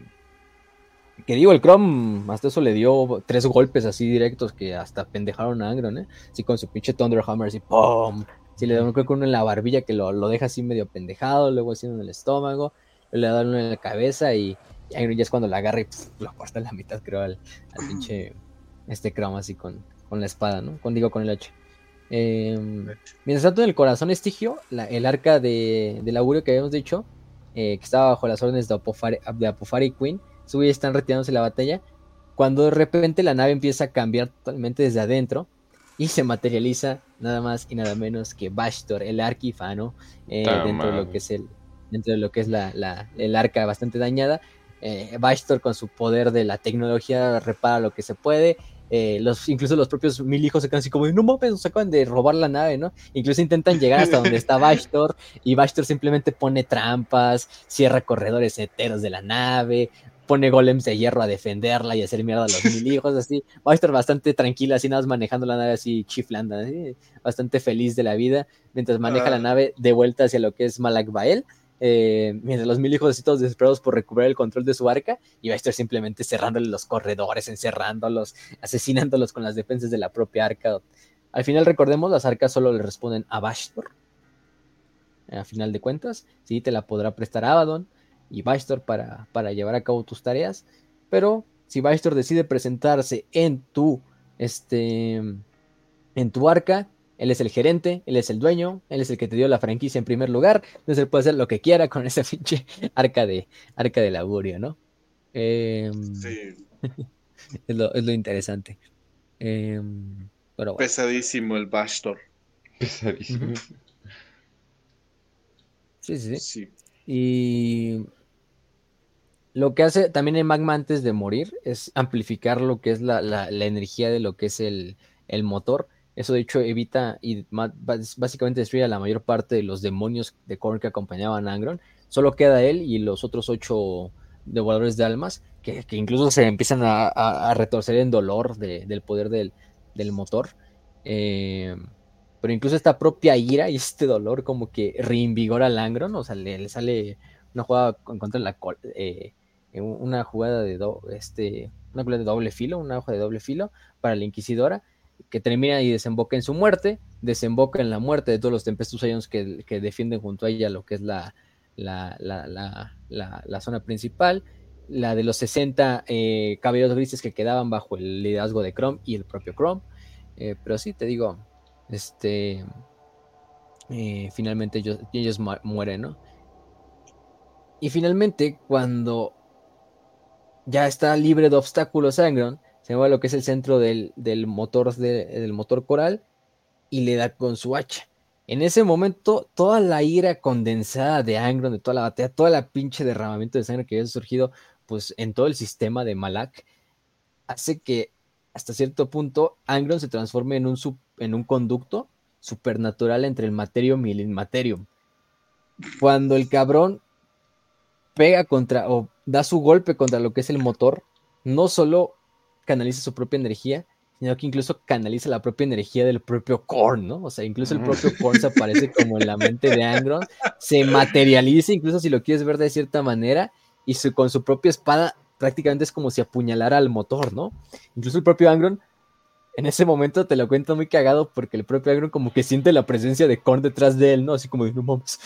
que digo, el Chrome hasta eso le dio tres golpes así directos que hasta pendejaron a Angron, ¿eh? Así con su pinche Thunderhammer, así ¡pum! Si le da un con uno en la barbilla que lo, deja así medio pendejado, luego así en el estómago, le da uno en la cabeza y, Angron ya es cuando la agarra y lo corta en la mitad, creo, al, pinche este Chrome así con, con, la espada, ¿no? Con, digo, con el hacha. Em, mientras tanto, en el corazón estigio, el arca de, del augurio que habíamos dicho, eh, que estaba bajo las órdenes de Apofari, de Apofari Queen, su están retirándose la batalla, cuando de repente la nave empieza a cambiar totalmente desde adentro y se materializa nada más y nada menos que Bastor, el arquifano, eh, dentro, de lo que es el, dentro de lo que es la, el arca bastante dañada. Eh, Bastor con su poder de la tecnología repara lo que se puede. Eh, los, incluso los propios mil hijos se quedan así como, no mames, nos acaban de robar la nave, ¿no? Incluso intentan llegar hasta donde está Bastor y Bastor simplemente pone trampas, cierra corredores enteros de la nave, pone golems de hierro a defenderla y hacer mierda a los mil hijos, así. Estar bastante tranquila, así nada más manejando la nave así chiflando, bastante feliz de la vida, mientras maneja la ah. nave de vuelta hacia lo que es Malak Bael. Eh, mientras los mil hijos todos desesperados por recuperar el control de su arca, y va a estar simplemente cerrándole los corredores, encerrándolos, asesinándolos con las defensas de la propia arca. Al final, recordemos, las arcas solo le responden a Bastor. A final de cuentas, sí, te la podrá prestar Abaddon, y Bastor para, para llevar a cabo tus tareas. Pero si Bastor decide presentarse en tu, este, en tu arca, él es el gerente, él es el dueño, él es el que te dio la franquicia en primer lugar. Entonces él puede hacer lo que quiera con esa pinche arca de, arca de laburio, ¿no? Em, sí. es, lo, interesante. Em, Pesadísimo el Bastor. Pesadísimo. Sí, sí, sí. Y lo que hace también el magma antes de morir es amplificar lo que es la, energía de lo que es el, motor. Eso de hecho evita y básicamente destruye a la mayor parte de los demonios de Korn que acompañaban a Angron. Solo queda él y los otros ocho devoradores de almas que, incluso se empiezan a, retorcer en dolor del poder del, motor. Eh, pero incluso esta propia ira y este dolor como que reinvigora a Angron, o sea, le, sale una jugada en contra la eh, una jugada de este de doble filo, una hoja de doble filo para la inquisidora que termina y desemboca en su muerte, desemboca en la muerte de todos los Tempestus Ions que, que defienden junto a ella lo que es la, la, la, zona principal, la de los 60 eh, caballeros grises que quedaban bajo el liderazgo de Chrome y el propio Chrome. Eh, pero sí, te digo, este, eh, finalmente ellos, ellos mueren, ¿no? Y finalmente, cuando ya está libre de obstáculos Angron, se a lo que es el centro del, motor del motor coral y le da con su hacha. En ese momento, toda la ira condensada de Angron, de toda la batalla, toda la pinche derramamiento de sangre que había surgido pues, en todo el sistema de Malak, hace que hasta cierto punto Angron se transforme en un, en un conducto supernatural entre el materium y el inmaterium. Cuando el cabrón pega contra o da su golpe contra lo que es el motor, no solo canaliza su propia energía, sino que incluso canaliza la propia energía del propio Korn, ¿no? O sea, incluso el propio Korn se aparece como en la mente de Angron, se materializa, incluso si lo quieres ver de cierta manera, y con su propia espada prácticamente es como si apuñalara al motor, ¿no? Incluso el propio Angron en ese momento te lo cuento muy cagado porque el propio Angron como que siente la presencia de Korn detrás de él, ¿no? Así como de, no mames.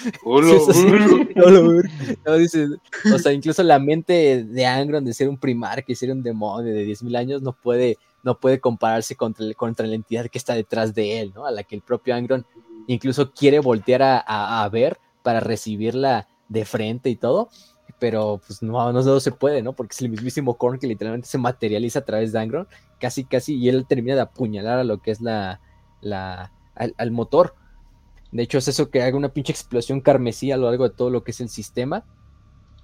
o sea, incluso la mente de Angron de ser un primar, que ser un demonio de 10.000 años, no puede, no puede compararse contra, contra la entidad que está detrás de él, ¿no? A la que el propio Angron incluso quiere voltear a, a ver para recibirla de frente y todo pero pues no, no, se puede, ¿no? Porque es el mismísimo Korn que literalmente se materializa a través de Angron, casi, casi, y él termina de apuñalar a lo que es la, la, al, motor. De hecho, es eso que haga una pinche explosión carmesí a lo largo de todo lo que es el sistema.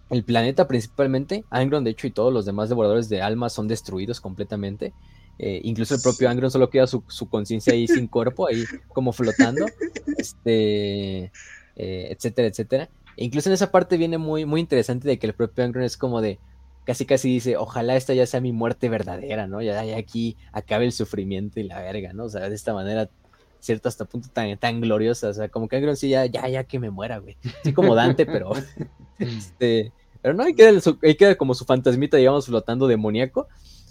El planeta principalmente, Angron, de hecho, y todos los demás devoradores de almas son destruidos completamente. Eh, incluso el propio Angron solo queda su, conciencia ahí sin cuerpo, ahí como flotando, este, eh, etcétera, etcétera incluso en esa parte viene muy, muy interesante de que el propio Angron es como de, casi casi dice, ojalá esta ya sea mi muerte verdadera, ¿no? Ya, ya aquí acabe el sufrimiento y la verga, ¿no? O sea, de esta manera, cierto hasta punto tan, tan gloriosa, o sea, como que Angron sí, ya, ya, ya que me muera, güey. Sí como Dante, pero, este, pero no, ahí queda, queda como su fantasmita, digamos, flotando demoníaco,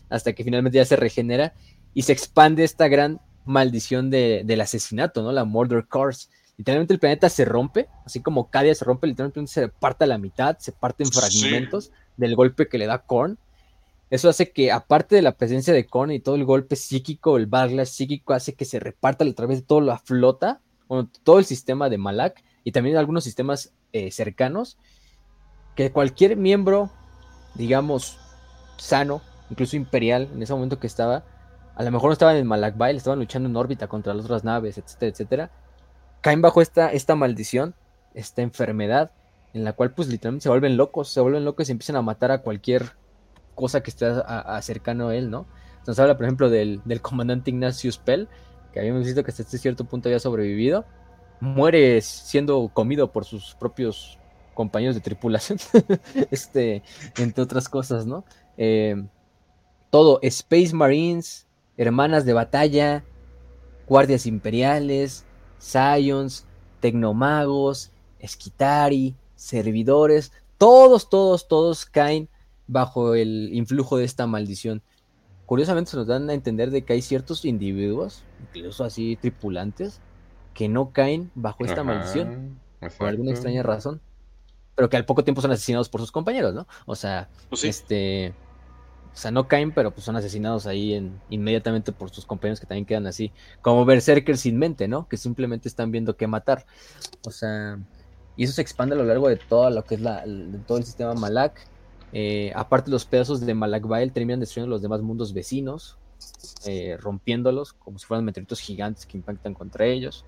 hasta que finalmente ya se regenera y se expande esta gran maldición de, del asesinato, ¿no? La Murder Curse literalmente el planeta se rompe, así como Cadia se rompe, literalmente se parte a la mitad, se parte en fragmentos del golpe que le da Korn. Eso hace que, aparte de la presencia de Korn y todo el golpe psíquico, el backlash psíquico, hace que se reparta a través de toda la flota, todo el sistema de Malak y también algunos sistemas eh, cercanos, que cualquier miembro, digamos, sano, incluso imperial, en ese momento que estaba, a lo mejor no estaban en Malak Bail, estaban luchando en órbita contra las otras naves, etcétera, etcétera, caen bajo esta, esta maldición, esta enfermedad, en la cual pues literalmente se vuelven locos, se vuelven locos y empiezan a matar a cualquier cosa que esté a, cercano a él, ¿no? Nos habla, por ejemplo, del, comandante Ignatius Pell, que habíamos visto que hasta este cierto punto había sobrevivido, muere siendo comido por sus propios compañeros de tripulación, este, entre otras cosas, ¿no? Eh, todo, Space Marines, hermanas de batalla, guardias imperiales, Scions, Tecnomagos, Esquitari, servidores, todos, todos, todos caen bajo el influjo de esta maldición. Curiosamente se nos dan a entender de que hay ciertos individuos, incluso así tripulantes, que no caen bajo esta maldición por alguna extraña razón, pero que al poco tiempo son asesinados por sus compañeros, ¿no? O sea, pues este o sea, no caen, pero pues son asesinados ahí en, inmediatamente por sus compañeros que también quedan así, como berserkers sin mente, ¿no? Que simplemente están viendo qué matar. O sea, y eso se expande a lo largo de todo lo que es la, todo el sistema Malak. Eh, aparte los pedazos de Malak Bael terminan destruyendo los demás mundos vecinos, eh, rompiéndolos como si fueran meteoritos gigantes que impactan contra ellos.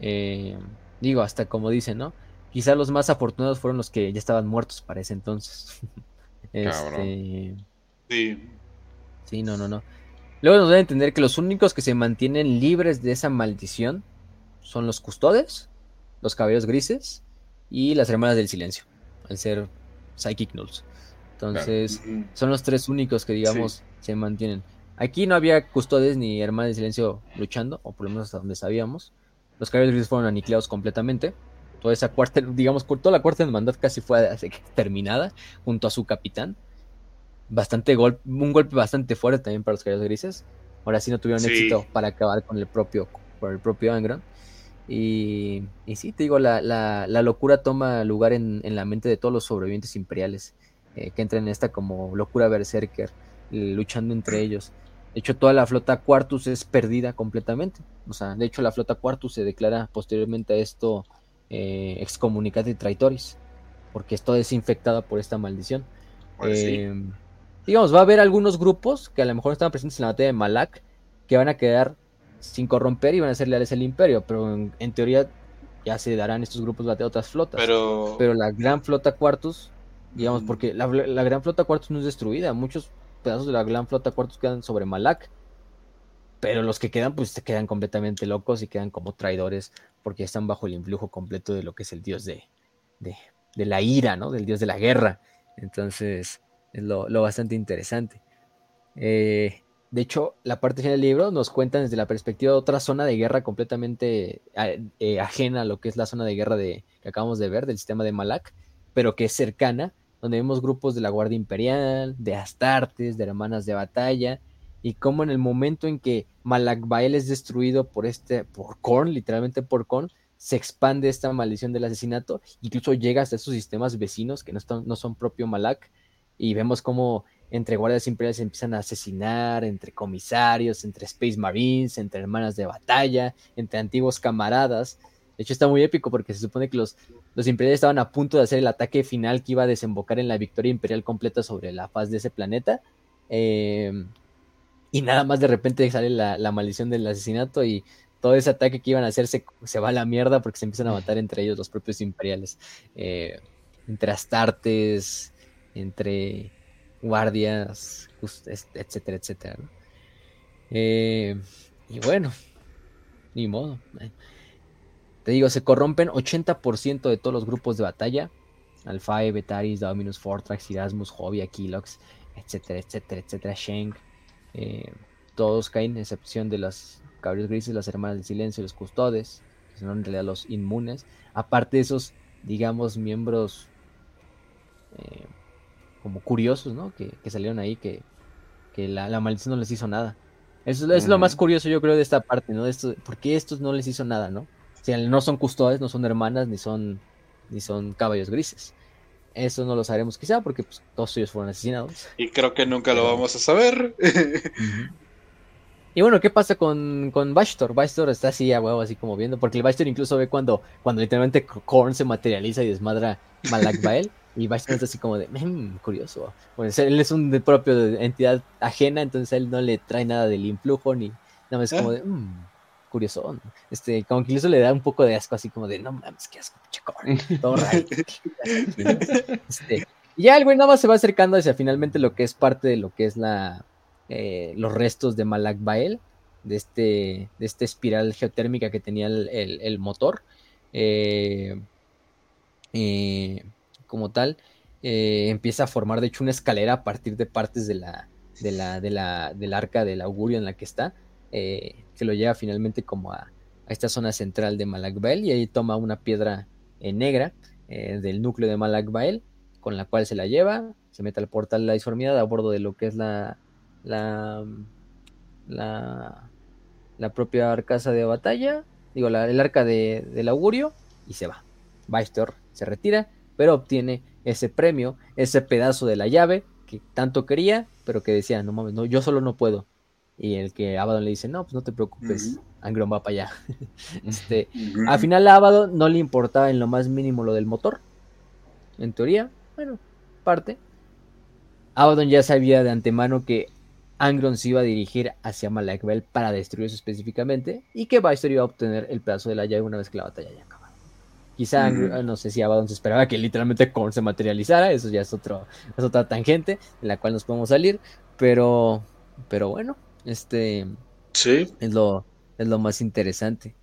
Eh, digo, hasta como dicen, ¿no? Quizá los más afortunados fueron los que ya estaban muertos para ese entonces. este, Sí. Sí, no, no, no. Luego nos da a entender que los únicos que se mantienen libres de esa maldición son los custodes, los cabellos grises y las hermanas del silencio, al ser Psychic Nulls. Entonces, son los tres únicos que, digamos, se mantienen. Aquí no había custodes ni hermanas del silencio luchando, o por lo menos hasta donde sabíamos. Los cabellos grises fueron aniquilados completamente. Toda esa cuarta, digamos, toda la cuarta hermandad casi fue terminada junto a su capitán. Bastante golpe, un golpe bastante fuerte también para los cabellos grises. Ahora sí no tuvieron éxito para acabar con el propio, por el propio Angron. Y, y sí, te digo, la, la, la locura toma lugar en, en, la mente de todos los sobrevivientes imperiales eh, que entran en esta como locura berserker, luchando entre ellos. De hecho, toda la flota Quartus es perdida completamente. O sea, de hecho, la flota Quartus se declara posteriormente a esto eh, excomunicada y traitoris, porque está desinfectada por esta maldición. Eh, digamos, va a haber algunos grupos que a lo mejor estaban presentes en la batalla de Malak que van a quedar sin corromper y van a ser leales al imperio, pero en, teoría ya se darán estos grupos de otras flotas. Pero... pero la gran flota Quartus, digamos, porque la, gran flota Quartus no es destruida, muchos pedazos de la gran flota Quartus quedan sobre Malak, pero los que quedan pues se quedan completamente locos y quedan como traidores porque están bajo el influjo completo de lo que es el dios de, de, la ira, ¿no? Del dios de la guerra. Entonces es lo, lo bastante interesante. Eh, de hecho, la parte final del libro nos cuenta desde la perspectiva de otra zona de guerra completamente eh, ajena a lo que es la zona de guerra de, que acabamos de ver, del sistema de Malak, pero que es cercana, donde vemos grupos de la Guardia Imperial, de Astartes, de hermanas de batalla, y cómo en el momento en que Malakbael es destruido por este, por Korn, literalmente por Korn, se expande esta maldición del asesinato, incluso llega hasta esos sistemas vecinos que no, están, no son propio Malak, y vemos cómo entre guardias imperiales se empiezan a asesinar, entre comisarios, entre Space Marines, entre hermanas de batalla, entre antiguos camaradas. De hecho, está muy épico porque se supone que los, los imperiales estaban a punto de hacer el ataque final que iba a desembocar en la victoria imperial completa sobre la faz de ese planeta. Em, y nada más de repente sale la, maldición del asesinato y todo ese ataque que iban a hacer se, va a la mierda porque se empiezan a matar entre ellos los propios imperiales. Eh, entre Astartes, entre guardias, etcétera, etcétera. Eh, y bueno, ni modo. Te digo, se corrompen 80% de todos los grupos de batalla. Alphae, Betaris, Dominus, Fortrax, Erasmus, Jovia, Kilox, etcétera, etcétera, etcétera, Shank. Eh, todos caen, excepción de los caballos grises, las hermanas del silencio, los custodes, que son en realidad los inmunes. Aparte de esos, digamos, miembros eh, como curiosos, ¿no? Que, salieron ahí, que, la, maldición no les hizo nada. Eso es lo más curioso, yo creo, de esta parte, ¿no? De esto, ¿Por qué estos no les hizo nada, no? O sea, no son custodes, no son hermanas, ni son, ni son caballos grises. Eso no lo sabremos quizá porque pues, todos ellos fueron asesinados. Y creo que nunca lo vamos a saber. Y bueno, ¿qué pasa con, con Bastor? Bastor está así a huevo, así como viendo, porque el Bastor incluso ve cuando, cuando literalmente Korn se materializa y desmadra Malak Bael. Y básicamente así como de, mmm, curioso. Pues él es un de propio entidad ajena, entonces él no le trae nada del influjo ni nada más como de, mmm, curioso. Este, como que incluso le da un poco de asco, así como de, no mames, qué asco, pinche todo raro. este, y ya el güey nada más se va acercando hacia finalmente lo que es parte de lo que es la eh, los restos de Malak Bael, de este, de esta espiral geotérmica que tenía el, el, motor. Eh, eh, como tal, empieza a formar de hecho una escalera a partir de partes de la, de la, de la, del arca del augurio en la que está, que lo lleva finalmente como a, esta zona central de Malakbael y ahí toma una piedra negra del núcleo de Malakbael, con la cual se la lleva, se mete al portal de la disformidad a bordo de lo que es la, la, la, la propia arcasa de batalla, digo, el arca del augurio, y se va. Baistor se retira, pero obtiene ese premio, ese pedazo de la llave que tanto quería, pero que decía, no mames, no, yo solo no puedo. Y el que Abaddon le dice, no, pues no te preocupes, Angron va para allá. este, Al final a Abaddon no le importaba en lo más mínimo lo del motor. En teoría, bueno, parte. Abaddon ya sabía de antemano que Angron se iba a dirigir hacia Malakbel para destruirse específicamente y que Vicer iba a obtener el pedazo de la llave una vez que la batalla ya acaba. Quizá, no sé si Abaddon se esperaba que literalmente Korn se materializara, eso ya es, otro, es otra tangente en la cual nos podemos salir, pero, pero bueno, Este. Sí. Es lo, es lo más interesante.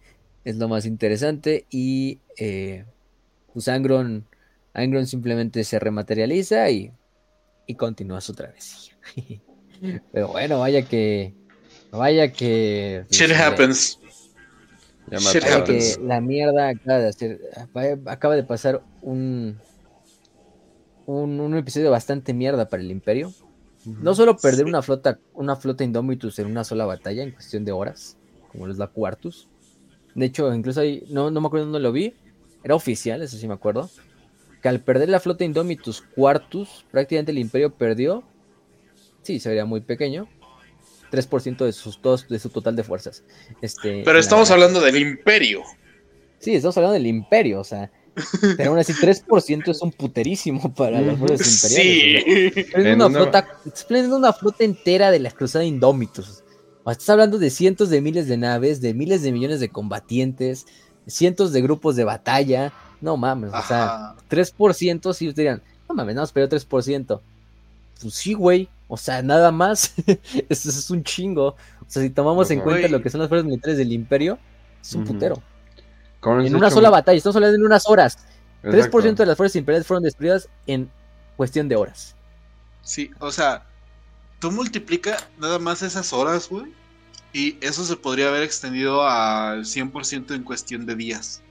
Es lo más interesante. Y. Eh, pues Angron. Angron simplemente se rematerializa y. Y continúa su travesía. Pero bueno, vaya que. Vaya que. Shit este, happens. vaya que la mierda acaba de hacer. Acaba de pasar un, un. Un episodio bastante mierda para el Imperio. No solo perder una flota, una flota Indomitus en una sola batalla en cuestión de horas, como es la Quartus. De hecho, incluso ahí, no, no me acuerdo dónde lo vi, era oficial, eso sí me acuerdo. Que al perder la flota Indomitus Quartus, prácticamente el Imperio perdió, sí, se vería muy pequeño, 3% de, sus, de su total de fuerzas. Este, Pero estamos hablando del Imperio. Sí, estamos hablando del Imperio, o sea, pero aún así, 3% es un puterísimo para las fuerzas imperiales. Sí. Es una, flota, una flota entera de la cruzada Indómitos. Estás hablando de cientos de miles de naves, de miles de millones de combatientes, cientos de grupos de batalla. No mames, o sea, 3% si dirían, no mames, no, pero 3%. Pues sí, güey. O sea, nada más. Eso es un chingo. O sea, si tomamos en cuenta lo que son las fuerzas militares del imperio, es un putero en una sola batalla, estamos hablando en unas horas. 3% de las fuerzas imperiales fueron destruidas en cuestión de horas. Sí, o sea, tú multiplica nada más esas horas, güey. Y eso se podría haber extendido al 100% en cuestión de días.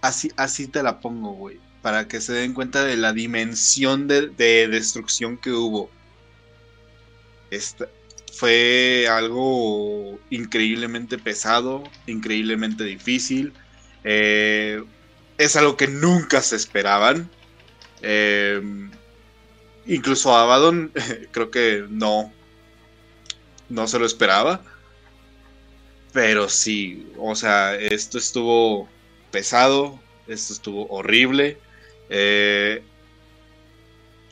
Así, así te la pongo, güey. Para que se den cuenta de la dimensión de, de destrucción que hubo. Fue algo increíblemente pesado, increíblemente difícil. Eh, es algo que nunca se esperaban. Eh, incluso Abaddon creo que no, no se lo esperaba. Pero sí, o sea, esto estuvo pesado, esto estuvo horrible. Eh,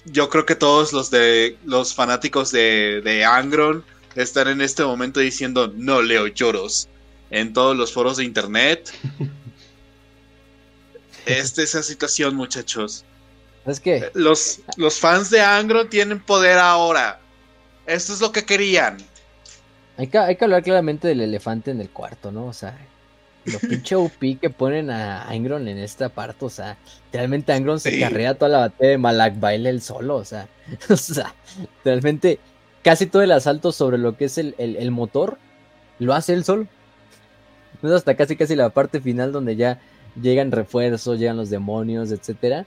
yo creo que todos los de los fanáticos de, de Angron estar en este momento diciendo no leo lloros en todos los foros de internet. Esta es la situación, muchachos. Es que los, los fans de Angro tienen poder ahora. Esto es lo que querían. Hay que, hay que hablar claramente del elefante en el cuarto, ¿no? O sea, lo pinche UP que ponen a Angron en esta parte, o sea, realmente Angron se carrea toda la batalla de Malak Baile el solo, o sea, o sea, realmente casi todo el asalto sobre lo que es el, motor lo hace él solo. Hasta casi casi la parte final donde ya llegan refuerzos, llegan los demonios, etcétera.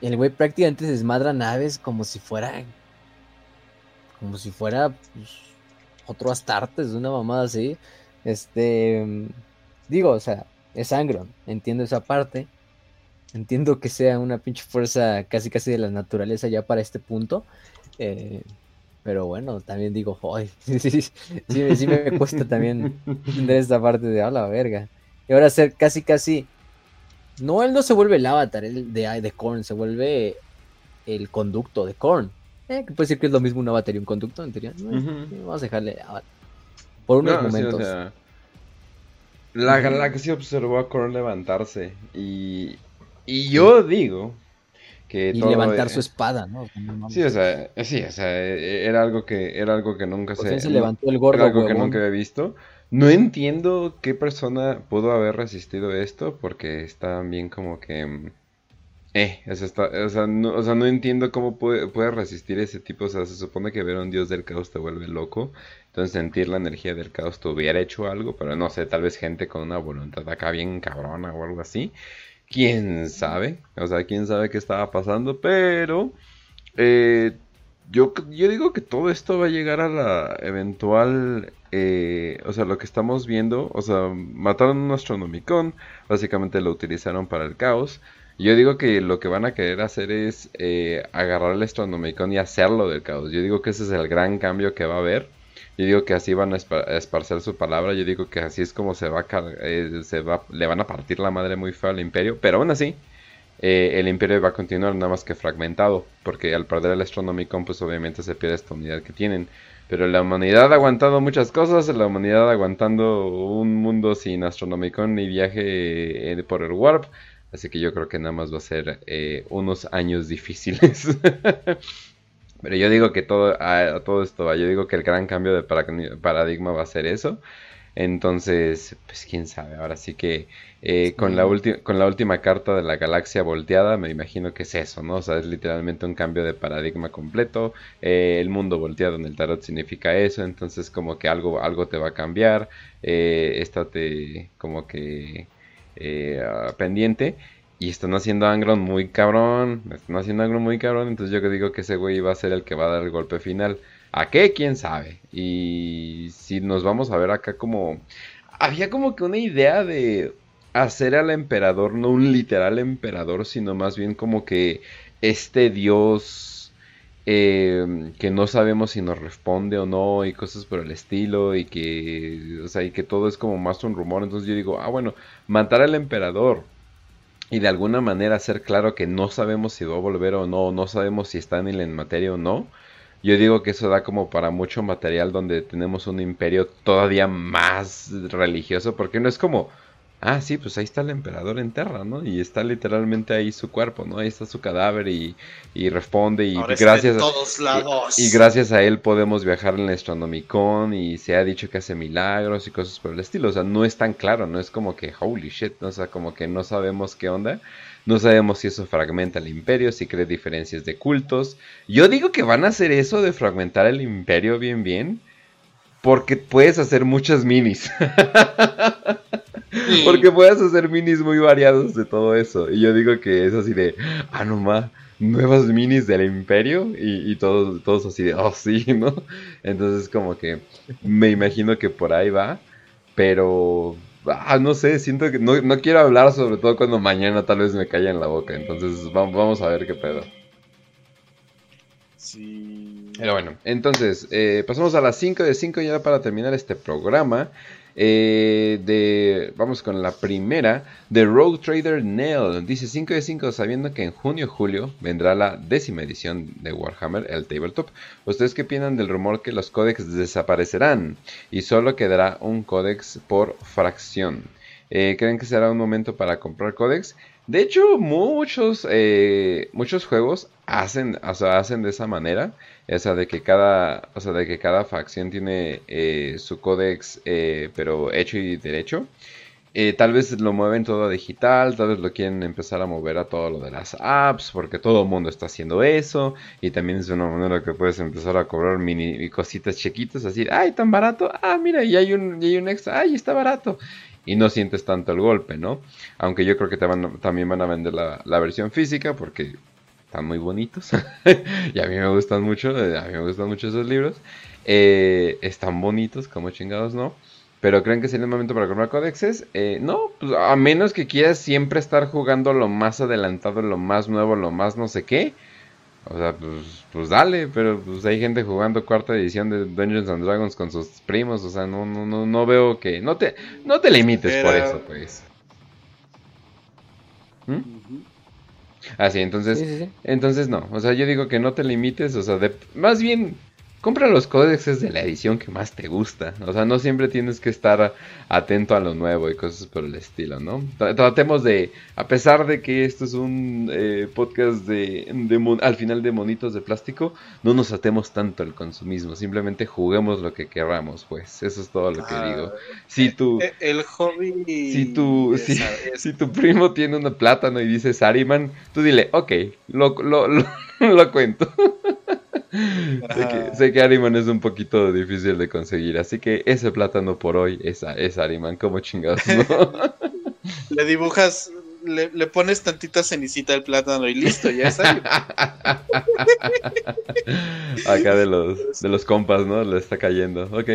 El güey prácticamente desmadra naves como si fuera. Como si fuera pues, otro Astartes, una mamada así. Este. Digo, o sea, es Angron, entiendo esa parte. Entiendo que sea una pinche fuerza casi casi de la naturaleza ya para este punto. Eh, pero bueno, también digo, sí, sí, sí, me cuesta también entender esta parte de, a la verga. Y ahora ser casi, casi... No, él no se vuelve el avatar el de, de Korn, se vuelve el conducto de Korn. Eh, que puede decir que es lo mismo un avatar y un conducto, en teoría. Vamos a dejarle Por unos momentos. La galaxia observó a Korn levantarse y, y yo digo y levantar su espada, ¿no? Sí, o sea, sí, o sea, e, e, era algo que era algo que nunca se, se levantó el gordo, era algo que nunca había visto. No entiendo qué persona pudo haber resistido esto porque está bien como que mm, eh, o sea, no, o sea, no entiendo cómo puede, puede, resistir ese tipo, o sea, se supone que ver a un dios del caos te vuelve loco, entonces sentir la energía del caos te hubiera hecho algo, pero no sé, tal vez gente con una voluntad acá bien cabrona o algo así, quién sabe, o sea, quién sabe qué estaba pasando, pero eh, yo, yo digo que todo esto va a llegar a la eventual, eh, o sea, lo que estamos viendo, o sea, mataron un astronomicón, básicamente lo utilizaron para el caos. Yo digo que lo que van a querer hacer es eh, agarrar el astronomicón y hacerlo del caos. Yo digo que ese es el gran cambio que va a haber. Yo digo que así van a esparcer su palabra. Yo digo que así es como se va, a eh, se va le van a partir la madre muy fea al imperio. Pero aún así, eh, el imperio va a continuar nada más que fragmentado. Porque al perder el Astronomicon, pues obviamente se pierde esta unidad que tienen. Pero la humanidad ha aguantado muchas cosas. La humanidad aguantando un mundo sin Astronomicon ni viaje eh, por el Warp. Así que yo creo que nada más va a ser unos años difíciles. Pero yo digo que todo, a, todo esto va, yo digo que el gran cambio de paradigma va a ser eso. Entonces, pues quién sabe, ahora sí que eh, con, la con la última carta de la galaxia volteada, me imagino que es eso, ¿no? O sea, es literalmente un cambio de paradigma completo. Eh, el mundo volteado en el tarot significa eso, entonces como que algo, algo te va a cambiar. Eh, estate como que eh, ah, pendiente. Y están haciendo Angron muy cabrón. Están haciendo Angron muy cabrón. Entonces yo digo que ese güey va a ser el que va a dar el golpe final. ¿A qué? ¿Quién sabe? Y si nos vamos a ver acá como... Había como que una idea de hacer al emperador, no un literal emperador, sino más bien como que este dios eh, que no sabemos si nos responde o no y cosas por el estilo y que, o sea, y que todo es como más un rumor. Entonces yo digo, ah, bueno, matar al emperador y de alguna manera hacer claro que no sabemos si va a volver o no, no sabemos si está en el materia o no. Yo digo que eso da como para mucho material donde tenemos un imperio todavía más religioso, porque no es como, ah, sí, pues ahí está el emperador en Terra, ¿no? Y está literalmente ahí su cuerpo, ¿no? Ahí está su cadáver y, responde y gracias a, Y, gracias a él podemos viajar en el Astronomicon y se ha dicho que hace milagros y cosas por el estilo, o sea, no es tan claro, no es como que holy shit, o sea, como que no sabemos qué onda. No sabemos si eso fragmenta el imperio, si crea diferencias de cultos. Yo digo que van a hacer eso de fragmentar el imperio bien bien. Porque puedes hacer muchas minis. porque puedes hacer minis muy variados de todo eso. Y yo digo que es así de, ah, no más, nuevas minis del imperio. Y, y todos, todos así de, oh, sí, ¿no? Entonces como que me imagino que por ahí va. Pero Ah, no sé, siento que no, no, quiero hablar sobre todo cuando mañana tal vez me caiga en la boca. Entonces vamos, a ver qué pedo. Sí. Pero bueno, entonces eh, pasamos a las 5 de 5 ya para terminar este programa. Eh, vamos con la primera de Rogue Trader Nell. Dice 5 de 5 sabiendo que en junio-julio vendrá la décima edición de Warhammer, el Tabletop. ¿Ustedes qué opinan del rumor que los códex desaparecerán y solo quedará un códex por fracción? Eh, ¿Creen que será un momento para comprar códex? De hecho, muchos, muchos juegos hacen, hacen de esa manera. O sea, de que cada, o sea, de que cada facción tiene eh, su códex, eh, pero hecho y derecho. Eh, tal vez lo mueven todo a digital, tal vez lo quieren empezar a mover a todo lo de las apps, porque todo el mundo está haciendo eso. Y también es una manera que puedes empezar a cobrar mini cositas chiquitas, así, ay, tan barato, ah, mira, y hay un, y hay un extra, ay, está barato. Y no sientes tanto el golpe, ¿no? Aunque yo creo que te van, también van a vender la, la versión física, porque están muy bonitos. y a mí me gustan mucho, eh, a mí me gustan mucho esos libros. Eh, están bonitos, como chingados, ¿no? Pero creen que sería el momento para comprar códexes. Eh, no, pues a menos que quieras siempre estar jugando lo más adelantado, lo más nuevo, lo más no sé qué. O sea, pues, pues dale, pero pues hay gente jugando cuarta edición de Dungeons and Dragons con sus primos, o sea, no, no, no, no veo que. No te, no te limites por eso, pues. ¿Mm? Ah, sí, entonces, entonces no, o sea, yo digo que no te limites, o sea, de, más bien compra los códex de la edición que más te gusta. O sea, no siempre tienes que estar atento a lo nuevo y cosas por el estilo, ¿no? Tratemos de, a pesar de que esto es un eh, podcast de, al final de monitos de plástico, no nos atemos tanto al consumismo. Simplemente juguemos lo que queramos, pues. Eso es todo lo que ah, digo. Si tu, eh, el hobby. Si tu, si, tu primo tiene un plátano y dice Sariman, tú dile, ok, lo, lo, lo cuento. sé, que, Ariman es un poquito difícil de conseguir, así que ese plátano por hoy es, es Ariman, como chingados, le dibujas, le, pones tantita cenicita al plátano y listo, ya está. Acá de los, de los compas, ¿no? Le está cayendo. Ok.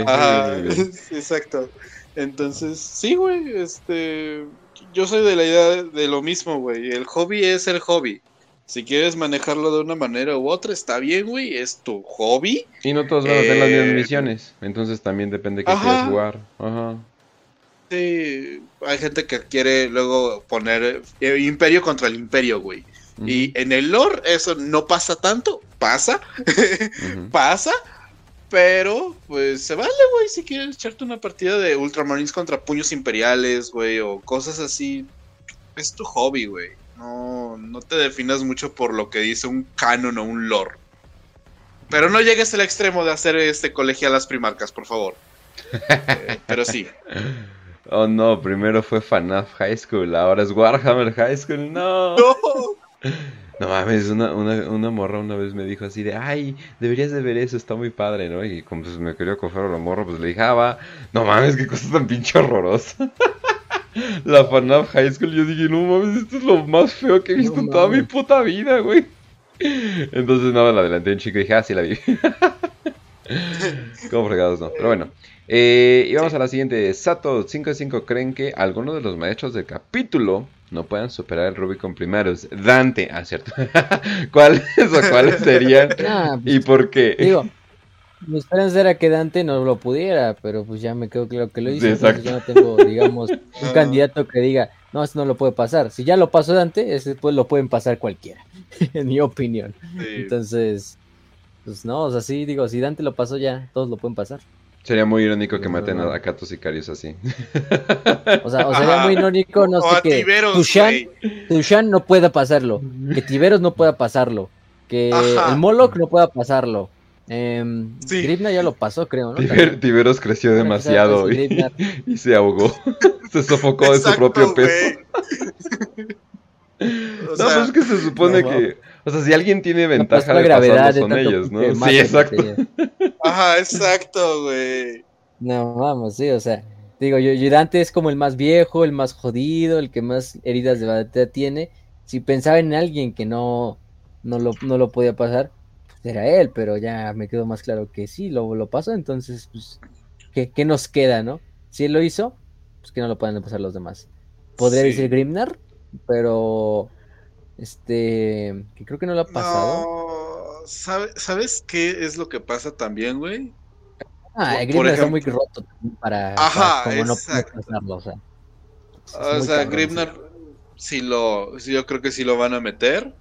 exacto. Entonces, sí, güey, este... Yo soy de la idea de lo mismo, güey. El hobby es el hobby. Si quieres manejarlo de una manera u otra, está bien, güey, es tu hobby. Y no todos van a hacer las mismas eh, misiones, entonces también depende de qué quieras jugar. Ajá. Sí, hay gente que quiere luego poner eh, imperio contra el imperio, güey. Y en el lore eso no pasa tanto, pasa, pasa, pero pues se vale, güey, si quieres echarte una partida de Ultramarines contra puños imperiales, güey, o cosas así. Es tu hobby, güey. No, no te definas mucho por lo que dice un canon o un lore. pero no llegues al extremo de hacer este las primarcas, por favor. Eh, pero sí. Oh no, primero fue FNAF High School, ahora es Warhammer High School, no. No, no mames, una, una, una, morra una vez me dijo así de, ay, deberías de ver eso, está muy padre, ¿no? Y como pues, me quería coger a la morra, pues le dije, ah, va, no mames, qué cosa tan pinche horrorosa. la FNAF High School, yo dije, no mames, esto es lo más feo que he visto en toda mi puta vida, güey. Entonces, no, la adelanté un chico y dije, ah, sí la vi. Como fregados, no. Pero bueno. Eh, y vamos a la siguiente. Sato 5 de 5 creen que algunos de los maestros del capítulo no puedan superar el Rubicon primarios. Dante, ah, cierto. ¿Cuáles o cuáles serían? Ah, ¿Y pues, por qué? Digo, mi esperanza era que Dante no lo pudiera, pero pues ya me quedó claro que lo hizo. entonces ya no tengo, digamos, un candidato que diga, no, eso no lo puede pasar. Si ya lo pasó Dante, ese pues lo pueden pasar cualquiera, en mi opinión. Entonces, pues no, o sea, sí, digo, si Dante lo pasó ya, todos lo pueden pasar. Sería muy irónico que maten a, Katos Sicarios así. O sea, o sería muy irónico, no sé, que Tushan, no pueda pasarlo, que Tiberos no pueda pasarlo, que el Moloch no pueda pasarlo. Eh, Gribna ya lo pasó, creo, ¿no? Tiberos creció demasiado y, se ahogó. se sofocó de su propio peso. no, pues es que se supone que. O sea, si alguien tiene ventaja de pasarlo son ellos, ¿no? Sí, exacto. Ajá, exacto, güey. No, vamos, sí, o sea. Digo, Dante es como el más viejo, el más jodido, el que más heridas de batalla tiene. Si pensaba en alguien que no, no, lo, no lo podía pasar, era él, pero ya me quedó más claro que sí, lo, lo pasó, entonces, pues, ¿qué, nos queda, no? Si él lo hizo, pues que no lo pueden pasar los demás. Podría decir Grimnar, pero, este, que creo que no lo ha pasado. No, ¿sabes qué es lo que pasa también, güey? Ah, Grimnar está muy roto para, Ajá, como no pasarlo, o sea. O sea, Grimnar, si lo, yo creo que sí lo van a meter.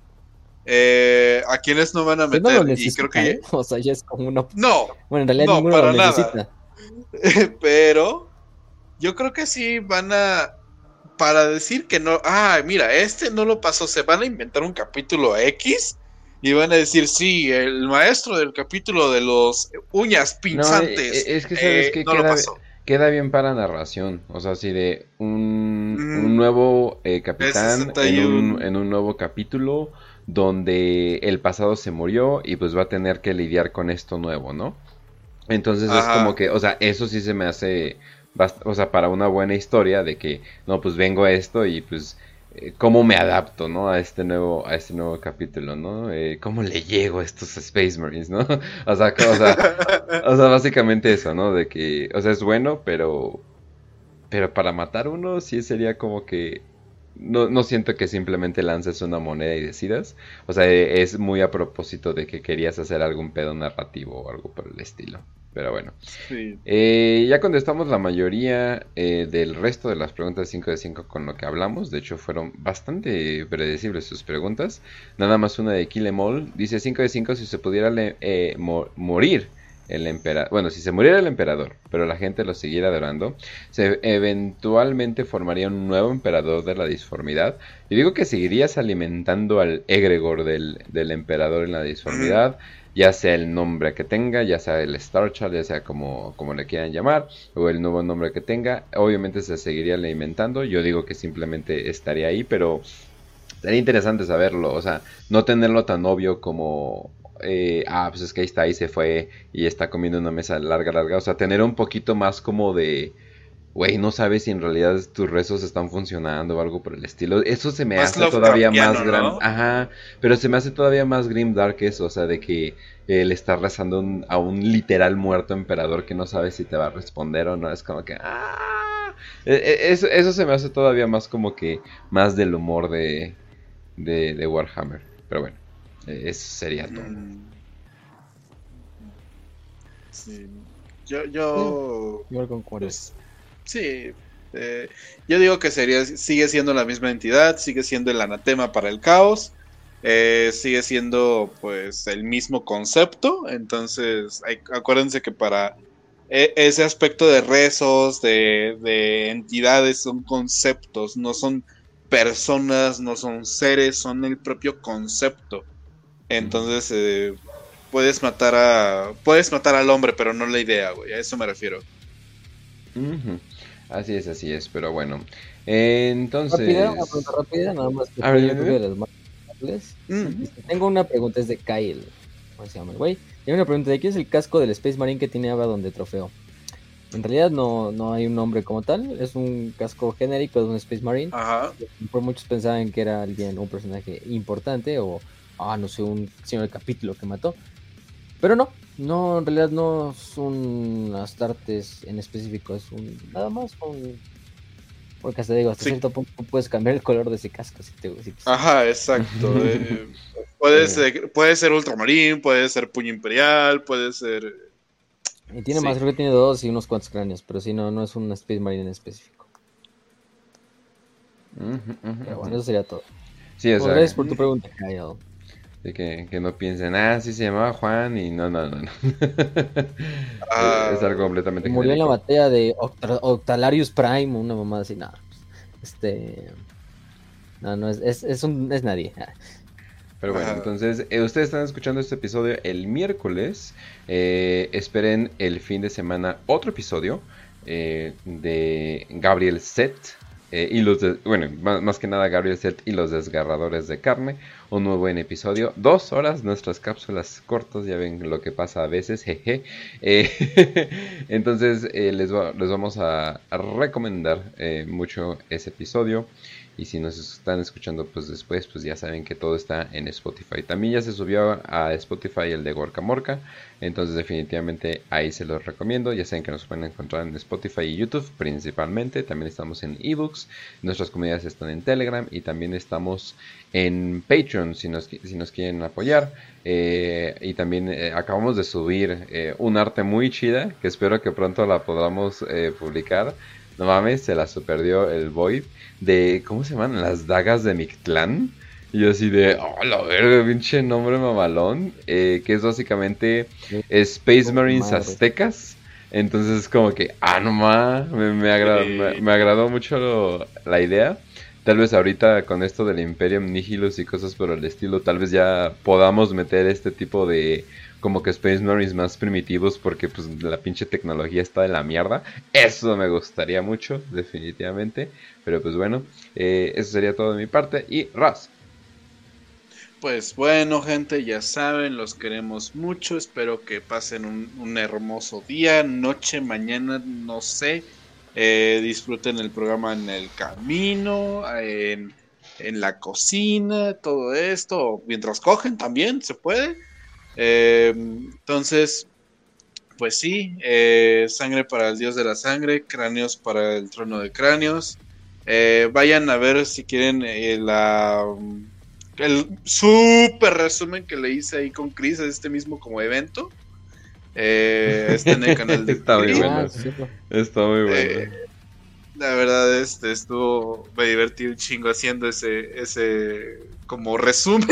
Eh, ¿A quiénes no van a pues meter? y creo que... ¿eh? O sea, ya es como una... No. Bueno, en realidad ninguno lo necesita. Pero yo creo que sí van a... Para decir que no... Ah, mira, este no lo pasó. Se van a inventar un capítulo X y van a decir, sí, el maestro del capítulo de los uñas pinzantes. No, es que sabes eh, que queda, queda, bien para narración. O sea, así de un, un nuevo capitán en un, en un nuevo capítulo donde el pasado se murió y pues va a tener que lidiar con esto nuevo, ¿no? Entonces es como que, o sea, eso sí se me hace, o sea, para una buena historia de que, no, pues vengo a esto y pues, eh, ¿cómo me adapto, no? A este nuevo, a este nuevo capítulo, ¿no? Eh, ¿Cómo le llego a estos Space Marines, no? o, sea, o, sea, o sea, básicamente eso, ¿no? De que, o sea, es bueno, pero, pero para matar uno sí sería como que no, no siento que simplemente lances una moneda y decidas. O sea, es muy a propósito de que querías hacer algún pedo narrativo o algo por el estilo. Pero bueno. Eh, ya contestamos la mayoría eh, del resto de las preguntas 5 de 5 con lo que hablamos. De hecho, fueron bastante predecibles sus preguntas. Nada más una de Killemall. Dice 5 de 5 si se pudiera eh, morir el emperador, bueno, si se muriera el emperador, pero la gente lo siguiera adorando, se eventualmente formaría un nuevo emperador de la disformidad. Y digo que seguirías alimentando al egregor del, del emperador en la disformidad, ya sea el nombre que tenga, ya sea el Star ya sea como, como le quieran llamar, o el nuevo nombre que tenga, obviamente se seguiría alimentando. Yo digo que simplemente estaría ahí, pero sería interesante saberlo, o sea, no tenerlo tan obvio como eh, ah, pues es que ahí está, ahí se fue y está comiendo una mesa larga, larga. O sea, tener un poquito más como de, güey, no sabes si en realidad tus rezos están funcionando o algo por el estilo. Eso se me hace todavía más grande. Ajá, pero se me hace todavía más grim dark eso, o sea, de que él está rezando a un literal muerto emperador que no sabe si te va a responder o no. Es como que, ah, e, e, eso, eso se me hace todavía más como que más del humor de, de, de Warhammer. Pero bueno. Eso sería todo. Sí. Yo, yo. con pues, sí. Eh, yo digo que sería, sigue siendo la misma entidad, sigue siendo el anatema para el caos, eh, sigue siendo pues el mismo concepto. Entonces, acuérdense que para e, ese aspecto de rezos, de, de entidades, son conceptos, no son personas, no son seres, son el propio concepto. Entonces, eh, puedes matar a puedes matar al hombre, pero no la idea, güey. A eso me refiero. Así es, así es, pero bueno. entonces. Rápida, una pregunta rápida, nada más que a ver, de las mm. Tengo una pregunta, es de Kyle. ¿Cómo se llama el güey? Y una pregunta: ¿de quién es el casco del Space Marine que tiene Abaddon de trofeo? En realidad no, no hay un nombre como tal, es un casco genérico de un Space Marine. Ajá. Por muchos pensaban que era alguien, un personaje importante o, ah, no sé, un señor del capítulo que mató. Pero no, no, en realidad no son Astartes en específico, es un, nada más un... Porque hasta digo, hasta cierto punto puedes cambiar el color de ese casco si te Ajá, exacto. Eh, puede, ser, puede ser ultramarín, puede ser puño imperial, puede ser... Y tiene más, creo que tiene dos y unos cuantos cráneos, pero si no, no es un Space Marine en específico. pero bueno, eso sería todo. Sí, Gracias por tu pregunta, Kyle. De que, que, no piensen, ah, sí se llamaba Juan y no, no, no. no. Ah, es algo completamente Murió en la batalla de Octalarius Prime, una mamada así, nada. Este. No, no, es, es, es, un, es nadie. Pero bueno, entonces, eh, ustedes están escuchando este episodio el miércoles. Eh, esperen el fin de semana otro episodio eh, de Gabriel Set. Y los bueno, más, que nada Gabriel Set y los desgarradores de carne un muy buen episodio. Dos horas, nuestras cápsulas cortas, ya ven lo que pasa a veces, jeje. Eh, entonces eh, les, les, vamos a, recomendar eh, mucho ese episodio. Y si nos están escuchando pues después, pues ya saben que todo está en Spotify. También ya se subió a Spotify el de Gorka Morka. Entonces definitivamente ahí se los recomiendo. Ya saben que nos pueden encontrar en Spotify y YouTube principalmente. También estamos en ebooks. Nuestras comunidades están en Telegram. Y también estamos en Patreon si nos, si nos quieren apoyar. Eh, y también eh, acabamos de subir eh, un arte muy chida que espero que pronto la podamos publicar. No mames, se la superdió el Void de, ¿cómo se llaman? Las dagas de Mictlán. Y yo así de, oh, la verga, pinche nombre mamalón. Eh, que es básicamente Space Marines aztecas. Entonces es como que, ah, no me, me, agradó mucho la idea. Tal vez ahorita con esto del Imperium Nihilus y cosas por el estilo, tal vez ya podamos meter este tipo de como que Space Marines más primitivos porque pues la pinche tecnología está de la mierda. Eso me gustaría mucho, definitivamente. Pero pues bueno, eh, eso sería todo de mi parte. Y Raz. Pues bueno, gente, ya saben, los queremos mucho. Espero que pasen un, hermoso día, noche, mañana, no sé. Eh, disfruten el programa en el camino, en, en la cocina, todo esto. Mientras cogen también, se puede. Eh, entonces, pues sí, eh, sangre para el dios de la sangre, cráneos para el trono de cráneos. Eh, vayan a ver si quieren la, el super resumen que le hice ahí con Chris a este mismo como evento. está en el canal de Está muy bueno. Está muy bueno. la verdad, este estuvo, me divertí un chingo haciendo ese, ese como resumen.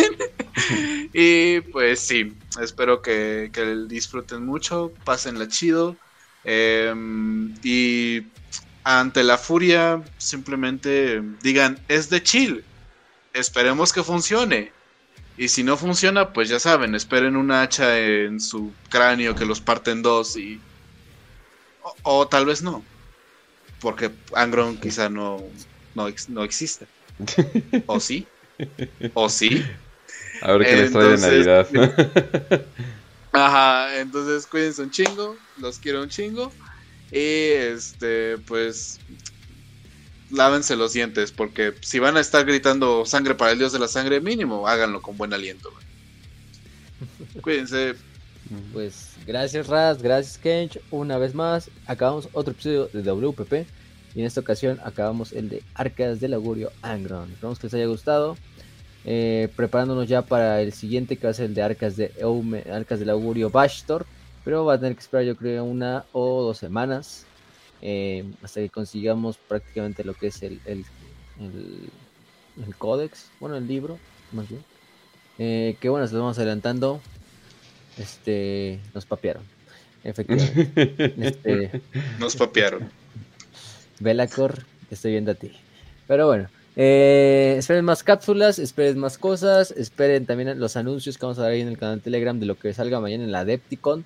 y pues sí, espero que, disfruten mucho, pásenla chido. Em, y ante la furia, simplemente digan, es de chill. Esperemos que funcione. Y si no funciona, pues ya saben, esperen una hacha en su cráneo que los parte en dos y... O, tal vez no. Porque Angron quizá no, no, no existe. ¿O sí? ¿O sí? A ver qué les trae de Navidad. Ajá, entonces cuídense un chingo, los quiero un chingo. Y este, pues lávense los dientes, porque si van a estar gritando sangre para el dios de la sangre, mínimo, háganlo con buen aliento. Cuídense. Pues gracias Raz, gracias Kench. Una vez más, acabamos otro episodio de WPP. Y en esta ocasión acabamos el de Arcas del Augurio Angron. Esperamos que les haya gustado. Eh, preparándonos ya para el siguiente que va a ser el de Arcas, de Arcas del Augurio Bashtor. Pero va a tener que esperar yo creo una o dos semanas. Eh, hasta que consigamos prácticamente lo que es el, el, el, códex. Bueno, el libro, más bien. Eh, que bueno, se lo vamos adelantando. Este, nos papearon. Efectivamente. este, nos papearon. Velacor, te estoy viendo a ti. Pero bueno, Eh, esperen más cápsulas, esperen más cosas, esperen también los anuncios que vamos a dar ahí en el canal Telegram de lo que salga mañana en la Adepticon,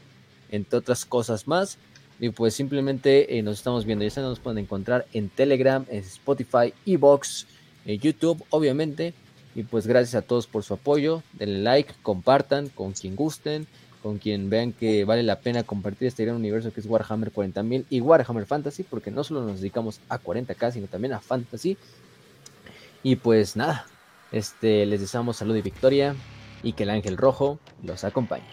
entre otras cosas más. Y pues simplemente eh, nos estamos viendo. Ya saben, nos pueden encontrar en Telegram, en Spotify, Evox, en YouTube, obviamente. Y pues gracias a todos por su apoyo. Denle like, compartan con quien gusten, con quien vean que vale la pena compartir este gran universo que es Warhammer 40.000 y Warhammer Fantasy, porque no solo nos dedicamos a 40k, sino también a Fantasy. Y pues nada, este, les deseamos salud y victoria y que el ángel rojo los acompañe.